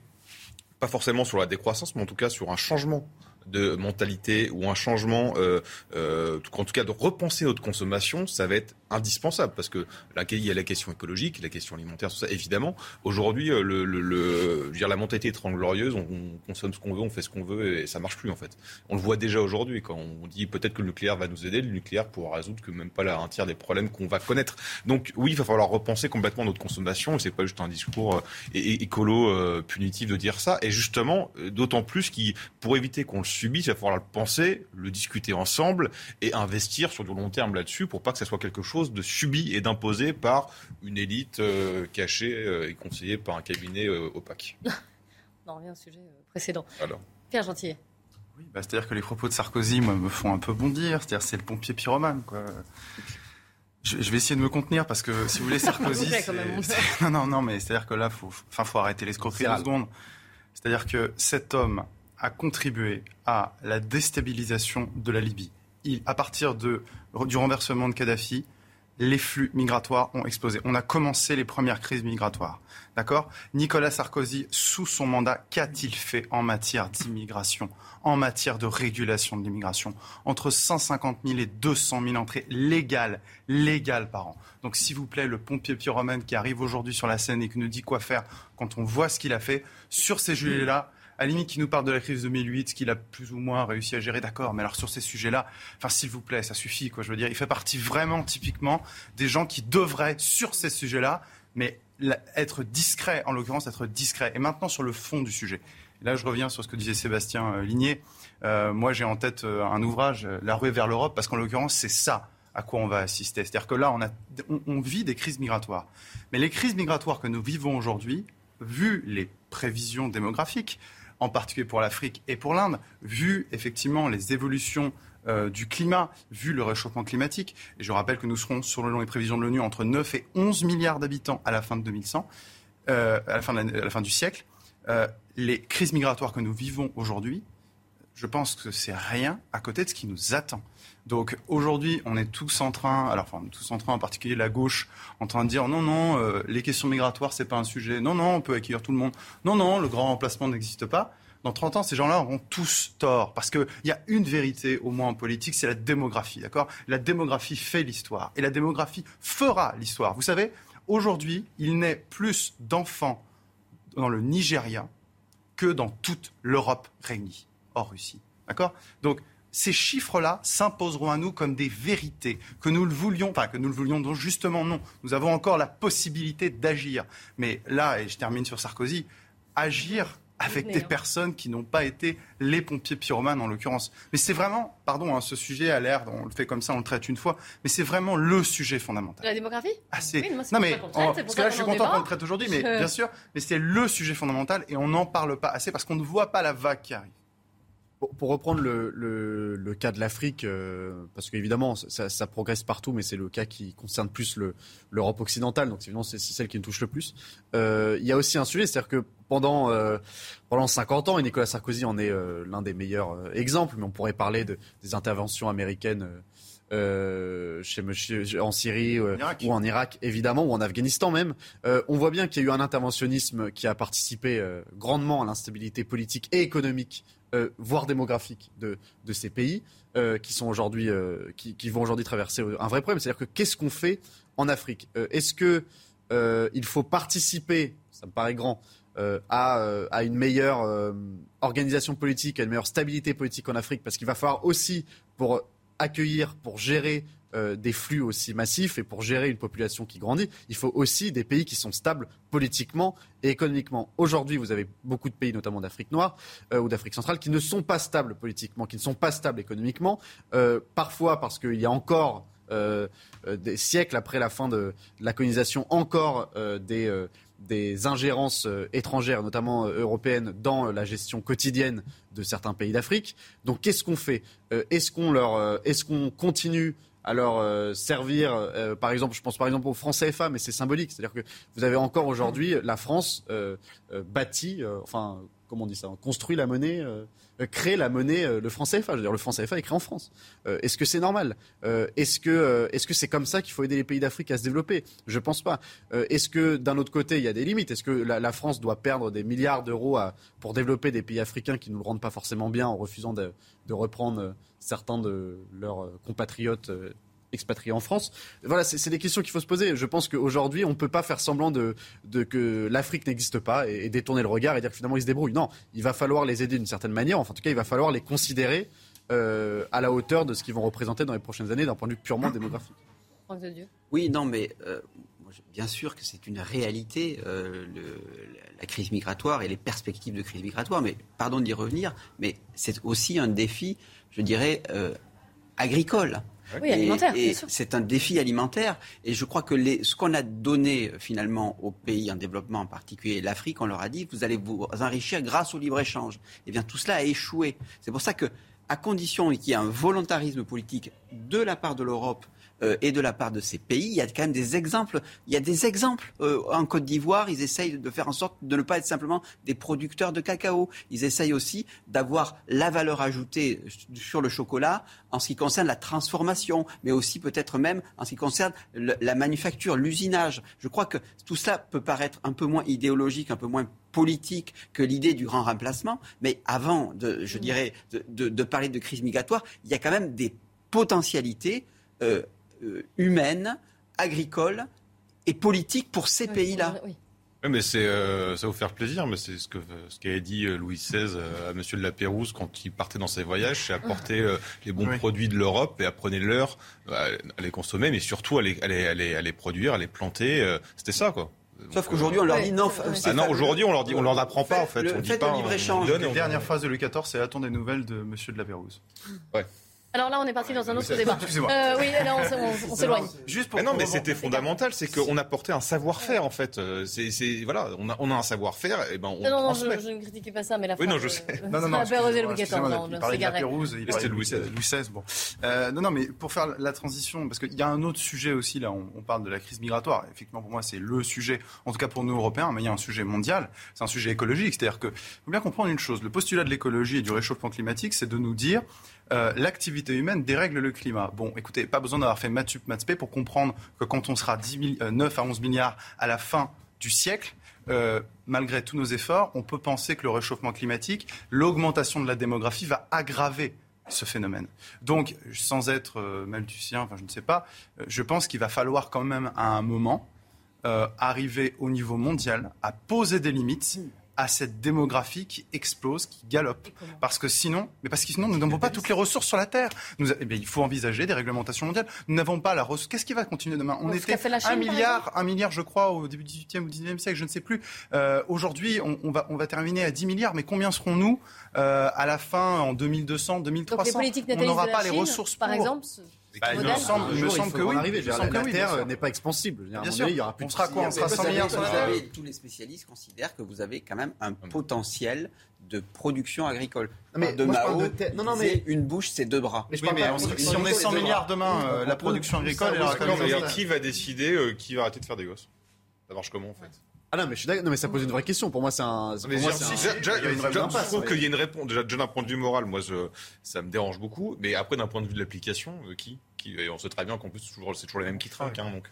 pas forcément sur la décroissance, mais en tout cas sur un changement de mentalité ou un changement, euh, euh, en tout cas de repenser notre consommation, ça va être indispensable parce que y a la question écologique, la question alimentaire, tout ça, évidemment. Aujourd'hui, euh, la mentalité est glorieuse, on, on, consomme ce qu'on veut, on fait ce qu'on veut et ça marche plus en fait. On le voit déjà aujourd'hui quand on dit peut-être que le nucléaire va nous aider, le nucléaire pourra résoudre que même pas là, un tiers des problèmes qu'on va connaître. Donc oui, il va falloir repenser complètement notre consommation et c'est pas juste un discours écolo punitif de dire ça. Et justement, d'autant plus qui, pour éviter qu'on le subisse, il va falloir le penser, le discuter ensemble et investir sur du long terme là-dessus pour pas que ça soit quelque chose de subi et d'imposé par une élite euh, cachée euh, et conseillée par un cabinet euh, opaque. On revient au sujet précédent. Alors. Pierre Gentil. Oui, bah, c'est-à-dire que les propos de Sarkozy me font un peu bondir. C'est-à-dire c'est le pompier pyromane. Quoi. Je, vais essayer de me contenir parce que si vous voulez Sarkozy, non non non mais c'est-à-dire que là faut, enfin faut arrêter l'escroquerie deux secondes. C'est-à-dire que cet homme a contribué à la déstabilisation de la Libye. Il, à partir de, du renversement de Kadhafi, les flux migratoires ont explosé. On a commencé les premières crises migratoires. D'accord? Nicolas Sarkozy, sous son mandat, qu'a-t-il fait en matière d'immigration, en matière de régulation de l'immigration? Entre 150 000 et 200 000 entrées légales, légales par an. Donc, s'il vous plaît, le pompier pyromane qui arrive aujourd'hui sur la scène et qui nous dit quoi faire quand on voit ce qu'il a fait, sur ces sujets-là, à la limite, qui nous parle de la crise de 2008, ce qu'il a plus ou moins réussi à gérer, d'accord. Mais alors sur ces sujets-là, enfin, s'il vous plaît, ça suffit, quoi. Je veux dire, il fait partie vraiment, typiquement, des gens qui devraient, sur ces sujets-là, mais être discret, en l'occurrence, être discret. Et maintenant, sur le fond du sujet. là, je reviens sur ce que disait Sébastien euh, Ligné. Euh, moi, j'ai en tête euh, un ouvrage, La rue vers l'Europe, parce qu'en l'occurrence, c'est ça à quoi on va assister. C'est-à-dire que là, on vit des crises migratoires. Mais les crises migratoires que nous vivons aujourd'hui, vu les prévisions démographiques, en particulier pour l'Afrique et pour l'Inde, vu effectivement les évolutions euh, du climat, vu le réchauffement climatique. Et je rappelle que nous serons, sur le long prévisions de l'ONU, entre 9 et 11 milliards d'habitants à la fin de 2100, euh, à, la fin à la fin du siècle. Euh, les crises migratoires que nous vivons aujourd'hui, je pense que c'est rien à côté de ce qui nous attend. Donc aujourd'hui, on est tous en train, alors enfin tous en train, en particulier la gauche, en train de dire non, non, euh, les questions migratoires, c'est pas un sujet. Non, non, on peut accueillir tout le monde. Non, non, le grand remplacement n'existe pas. Dans 30 ans, ces gens-là auront tous tort. Parce qu'il y a une vérité, au moins en politique, c'est la démographie, d'accord? La démographie fait l'histoire. Et la démographie fera l'histoire. Vous savez, aujourd'hui, il naît plus d'enfants dans le Nigeria que dans toute l'Europe réunie, hors Russie. D'accord? Donc, ces chiffres-là s'imposeront à nous comme des vérités, que nous le voulions, enfin que nous le voulions, donc justement non. Nous avons encore la possibilité d'agir. Mais là, et je termine sur Sarkozy, agir avec des personnes qui n'ont pas été les pompiers pyromanes en l'occurrence. Mais c'est vraiment, pardon, hein, ce sujet a l'air, on le fait comme ça, on le traite une fois, mais c'est vraiment le sujet fondamental. La démographie ah, Non mais, parce que là je suis content qu'on le traite aujourd'hui, mais bien sûr, mais c'est le sujet fondamental et on n'en parle pas assez parce qu'on ne voit pas la vague qui arrive. Pour, reprendre le, cas de l'Afrique, euh, parce qu'évidemment, ça, progresse partout, mais c'est le cas qui concerne plus l'Europe occidentale, donc évidemment, c'est celle qui nous touche le plus. Euh, il y a aussi un sujet, c'est-à-dire que pendant, euh, pendant 50 ans, et Nicolas Sarkozy en est l'un des meilleurs exemples, mais on pourrait parler de, des interventions américaines. chez monsieur, en Syrie ou en Irak, évidemment, ou en Afghanistan même. on voit bien qu'il y a eu un interventionnisme qui a participé grandement à l'instabilité politique et économique euh, voire démographique de, ces pays euh, euh, qui, vont aujourd'hui traverser un vrai problème. C'est-à-dire que qu'est-ce qu'on fait en Afrique? Est-ce que il faut participer, ça me paraît grand, à, à, une meilleure organisation politique, à une meilleure stabilité politique en Afrique, parce qu'il va falloir aussi pour accueillir, pour gérer euh, des flux aussi massifs et pour gérer une population qui grandit, il faut aussi des pays qui sont stables politiquement et économiquement. Aujourd'hui, vous avez beaucoup de pays, notamment d'Afrique noire euh, ou d'Afrique centrale, qui ne sont pas stables politiquement, qui ne sont pas stables économiquement, euh, parfois parce qu'il y a encore des siècles après la fin de la colonisation, encore des des ingérences étrangères, notamment européennes, dans la gestion quotidienne de certains pays d'Afrique. Donc, qu'est-ce qu'on fait? Est-ce qu'on leur, est-ce qu'on continue à leur euh, servir, euh, par exemple, je pense par exemple au franc CFA, mais c'est symbolique. C'est-à-dire que vous avez encore aujourd'hui la France euh, bâtie, enfin, comment on dit ça, construit la monnaie, crée la monnaie, le franc CFA. Je veux dire, le franc CFA est créé en France. est-ce que c'est normal? Est-ce que est-ce que c'est comme ça qu'il faut aider les pays d'Afrique à se développer? Je pense pas. est-ce que d'un autre côté, il y a des limites? Est-ce que la, France doit perdre des milliards d'euros pour développer des pays africains qui ne nous rendent pas forcément bien en refusant de, de reprendre certains de leurs compatriotes euh, expatriés en France. Voilà, c'est des questions qu'il faut se poser. Je pense qu'aujourd'hui, on ne peut pas faire semblant de, que l'Afrique n'existe pas et, détourner le regard et dire que finalement ils se débrouillent. Non, il va falloir les aider d'une certaine manière. Enfin, en tout cas, il va falloir les considérer euh, à la hauteur de ce qu'ils vont représenter dans les prochaines années d'un point de vue purement démographique. Oui, non, mais euh, bien sûr que c'est une réalité, la crise migratoire et les perspectives de crise migratoire. Mais pardon d'y revenir, mais c'est aussi un défi je dirais, euh, agricole. Oui, alimentaire, C'est un défi alimentaire. Et je crois que les, ce qu'on a donné finalement aux pays en développement, en particulier l'Afrique, on leur a dit vous allez vous enrichir grâce au libre-échange. Eh bien, tout cela a échoué. C'est pour ça que, à condition qu'il y ait un volontarisme politique de la part de l'Europe euh, et de la part de ces pays. Il y a quand même des exemples. Il y a des exemples. Euh, en Côte d'Ivoire, ils essayent de faire en sorte de ne pas être simplement des producteurs de cacao. Ils essayent aussi d'avoir la valeur ajoutée sur le chocolat en ce qui concerne la transformation, mais aussi peut-être même en ce qui concerne la manufacture, l'usinage. Je crois que tout cela peut paraître un peu moins idéologique, un peu moins politique que l'idée du grand remplacement. Mais avant, de, je dirais, de, parler de crise migratoire, il y a quand même des potentialités euh, humaine, agricole et politique pour ces pays-là. Oui. mais c'est, euh, ça va vous faire plaisir, mais c'est ce que ce qu'avait dit euh, Louis XVI à Monsieur de la Pérouse quand il partait dans ses voyages, c'est apporter les bons produits de l'Europe et apprenez-leur à, les consommer, mais surtout à les, à les, produire, à les planter. C'était ça, quoi. Sauf qu'aujourd'hui, on leur dit non. Ah non, aujourd'hui, on leur dit, on leur apprend pas en fait. Le, on dit pas. libre échange. La dernière phrase de Louis XIV, c'est attendre des nouvelles de Monsieur de la Pérouse. Ouais. Alors là, on est parti dans un autre débat. Euh, oui, là, on, s'éloigne. Juste pour. Mais non, mais c'était fondamental, c'est qu'on apportait un savoir-faire en fait. Euh, c'est voilà, on a, on a un savoir-faire, et ben on. Non, non, je, je, ne critiquais pas ça, mais la. Oui, non, je sais. non, non, non. Louis XIV. Il parlait de la Pérouse, il parlait de Louis XVI. Bon. Euh, non, non, mais pour faire la transition, parce qu'il y a un autre sujet aussi là. On, on parle de la crise migratoire. Effectivement, pour moi, c'est le sujet, en tout cas pour nous Européens, mais il y a un sujet mondial. C'est un sujet écologique, c'est-à-dire que faut bien comprendre une chose. Le postulat de l'écologie et du réchauffement climatique, c'est de nous dire euh, l'activité humaine dérègle le climat. Bon, écoutez, pas besoin d'avoir fait Matspé pour comprendre que quand on sera 10 9 à 11 milliards à la fin du siècle, euh, malgré tous nos efforts, on peut penser que le réchauffement climatique, l'augmentation de la démographie va aggraver ce phénomène. Donc, sans être euh, malthusien, enfin je ne sais pas, je pense qu'il va falloir quand même à un moment arriver au niveau mondial à poser des limites à cette démographie qui explose, qui galope. Parce que sinon, mais parce que sinon, nous n'avons pas toutes les ressources sur la Terre. Nous, eh bien, il faut envisager des réglementations mondiales. Nous n'avons pas la ressource. Qu'est-ce qui va continuer demain? On était un milliard, un milliard, je crois, au début du 18e ou 19e siècle, je ne sais plus. Euh, Aujourd'hui, on, va, on va terminer à 10 milliards, mais combien serons-nous euh, à la fin, en 2300, 2300 On n'aura pas les ressources par exemple bah, il me semble, me semble que oui. la, Terre n'est pas expansible. Bien sûr. Il y aura plus on sera quoi On sera 100 milliards sur la Terre Tous les spécialistes considèrent que vous avez quand même un potentiel de production agricole. mais de Mao, non, non, mais une bouche, c'est deux bras. Mais, si on est 100 milliards demain, euh, la production agricole, qui va décider euh, qui va arrêter de faire des gosses Ça marche comment en fait? Ah non mais je suis non mais ça pose une vraie question. Pour moi c'est un. Mais moi, je trouve qu'il y a une réponse. Déjà, d'un point de vue moral, moi ça me dérange beaucoup. Mais après d'un point de vue de l'application, euh, qui, qui on sait très bien qu'en plus c'est toujours, les mêmes qui trinquent. Hein, donc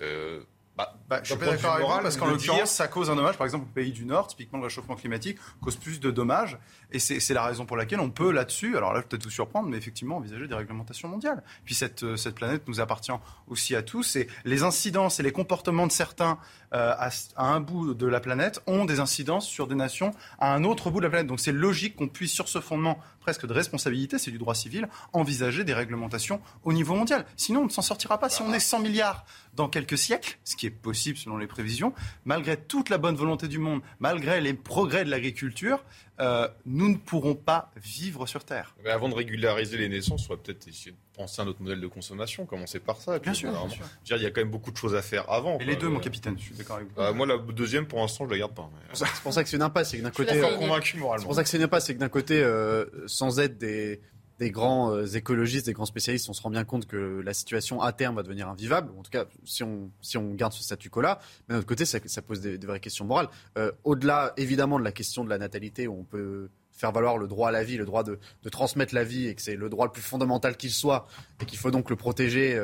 euh, Bah, bah, je suis pas d'accord avec vous, parce qu'en l'occurrence, ça cause un dommage. Par exemple, au pays du Nord, typiquement le réchauffement climatique cause plus de dommages. Et c'est la raison pour laquelle on peut là-dessus, alors là, peut-être vous surprendre, mais effectivement, envisager des réglementations mondiales. Puis cette, euh, cette planète nous appartient aussi à tous. Et les incidences et les comportements de certains euh, à, à, un bout de la planète ont des incidences sur des nations à un autre bout de la planète. Donc c'est logique qu'on puisse, sur ce fondement presque de responsabilité, c'est du droit civil, envisager des réglementations au niveau mondial. Sinon, on ne s'en sortira pas. Si on est 100 milliards dans quelques siècles, ce qui est possible selon les prévisions, malgré toute la bonne volonté du monde, malgré les progrès de l'agriculture, euh, nous ne pourrons pas vivre sur Terre. Mais avant de régulariser les naissances, on va peut-être essayer de penser à notre modèle de consommation, commencer par ça. Bien sûr, bien sûr. Dire, il y a quand même beaucoup de choses à faire avant. Et les deux, mon capitaine, je suis d'accord avec vous. Euh, moi, la deuxième, pour l'instant, je la garde pas. Mais... C'est pour ça que c'est une impasse, c'est d'un côté, pas convaincu moralement. C'est pour ça que c'est une impasse, c'est que d'un côté, euh, sans être des des grands euh, écologistes, des grands spécialistes, on se rend bien compte que la situation à terme va devenir invivable. En tout cas, si on, si on garde ce statu quo-là. Mais d'un autre côté, ça, pose des, vraies questions morales. Euh, Au-delà, évidemment, de la question de la natalité, où on peut faire valoir le droit à la vie, le droit de, de transmettre la vie, et que c'est le droit le plus fondamental qu'il soit, et qu'il faut donc le protéger.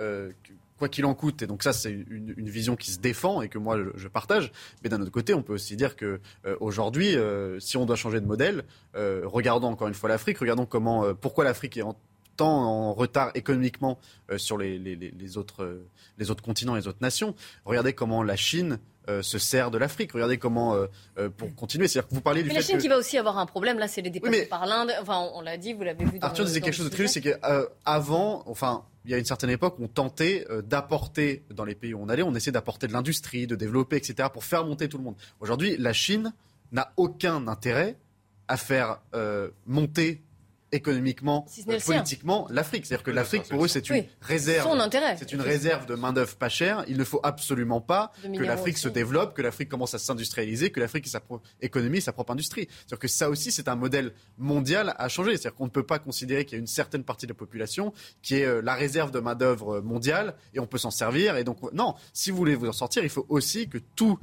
Euh, quoi qu'il en coûte. Et donc ça, c'est une, vision qui se défend et que moi, je, partage. Mais d'un autre côté, on peut aussi dire que euh, aujourd'hui, euh, si on doit changer de modèle, euh, regardons encore une fois l'Afrique, regardons comment, pourquoi l'Afrique est en, tant en retard économiquement sur les, autres, les autres continents les autres nations. Regardez comment la Chine euh, se sert de l'Afrique. Regardez comment, euh, euh, pour continuer, c'est-à-dire que vous parlez du mais fait la Chine que... qui va aussi avoir un problème, là, c'est les Oui, mais- par l'Inde. Enfin, on, on l'a dit, vous l'avez vu. Dans Arthur disait quelque chose de très juste, c'est qu'avant, enfin, il y a une certaine époque, on tentait d'apporter dans les pays où on allait, on essayait d'apporter de l'industrie, de développer, etc., pour faire monter tout le monde. Aujourd'hui, la Chine n'a aucun intérêt à faire monter économiquement, Si euh, politiquement, l'Afrique. C'est-à-dire que l'Afrique, pour eux, c'est une Oui. réserve. Son intérêt. C'est une réserve de main-d'œuvre pas chère. Il ne faut absolument pas que l'Afrique se développe, que l'Afrique commence à s'industrialiser, que l'Afrique ait sa propre économie, sa propre industrie. C'est-à-dire que ça aussi, c'est un modèle mondial à changer. C'est-à-dire qu'on ne peut pas considérer qu'il y a une certaine partie de la population qui est euh, la réserve de main-d'œuvre mondiale et on peut s'en servir. Et donc, non, si vous voulez vous en sortir, il faut aussi que tous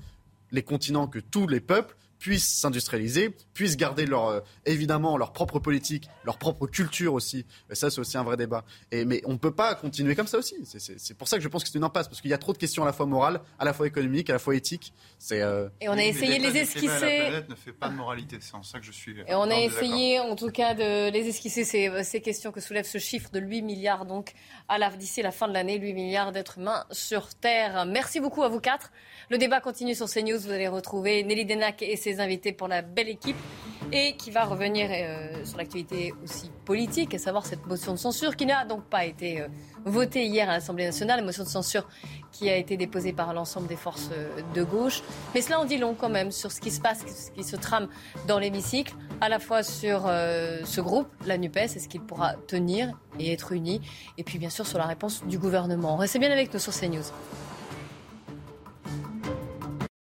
les continents, que tous les peuples puissent s'industrialiser, puissent garder leur, euh, évidemment leur propre politique, leur propre culture aussi. Et ça, c'est aussi un vrai débat. Et, mais on ne peut pas continuer comme ça aussi. C'est- pour ça que je pense que c'est une impasse, parce qu'il y a trop de questions à la fois morales, à la fois économiques, à la fois éthiques. C'est euh, Et on a essayé de les La esquisser. planète ne fait pas de moralité, c'est en ça que je suis. Et on a essayé, en tout cas, de les esquisser, ces, ces questions que soulève ce chiffre de 8 milliards, donc, à la, d'ici la fin de l'année, 8 milliards d'êtres humains sur Terre. Merci beaucoup à vous quatre. Le débat continue sur CNews. Vous allez retrouver Nelly Denac et ses invités pour la belle équipe et qui va revenir euh, sur l'actualité aussi politique, à savoir cette motion de censure qui n'a donc pas été euh, votée hier à l'Assemblée nationale, motion de censure qui a été déposée par l'ensemble des forces euh, de gauche. Mais cela en dit long quand même sur ce qui se passe, ce qui se trame dans l'hémicycle, à la fois sur ce groupe, la NUPES, est-ce qu'il pourra tenir et être uni, et puis bien sûr sur la réponse du gouvernement. Restez bien avec nous sur CNews.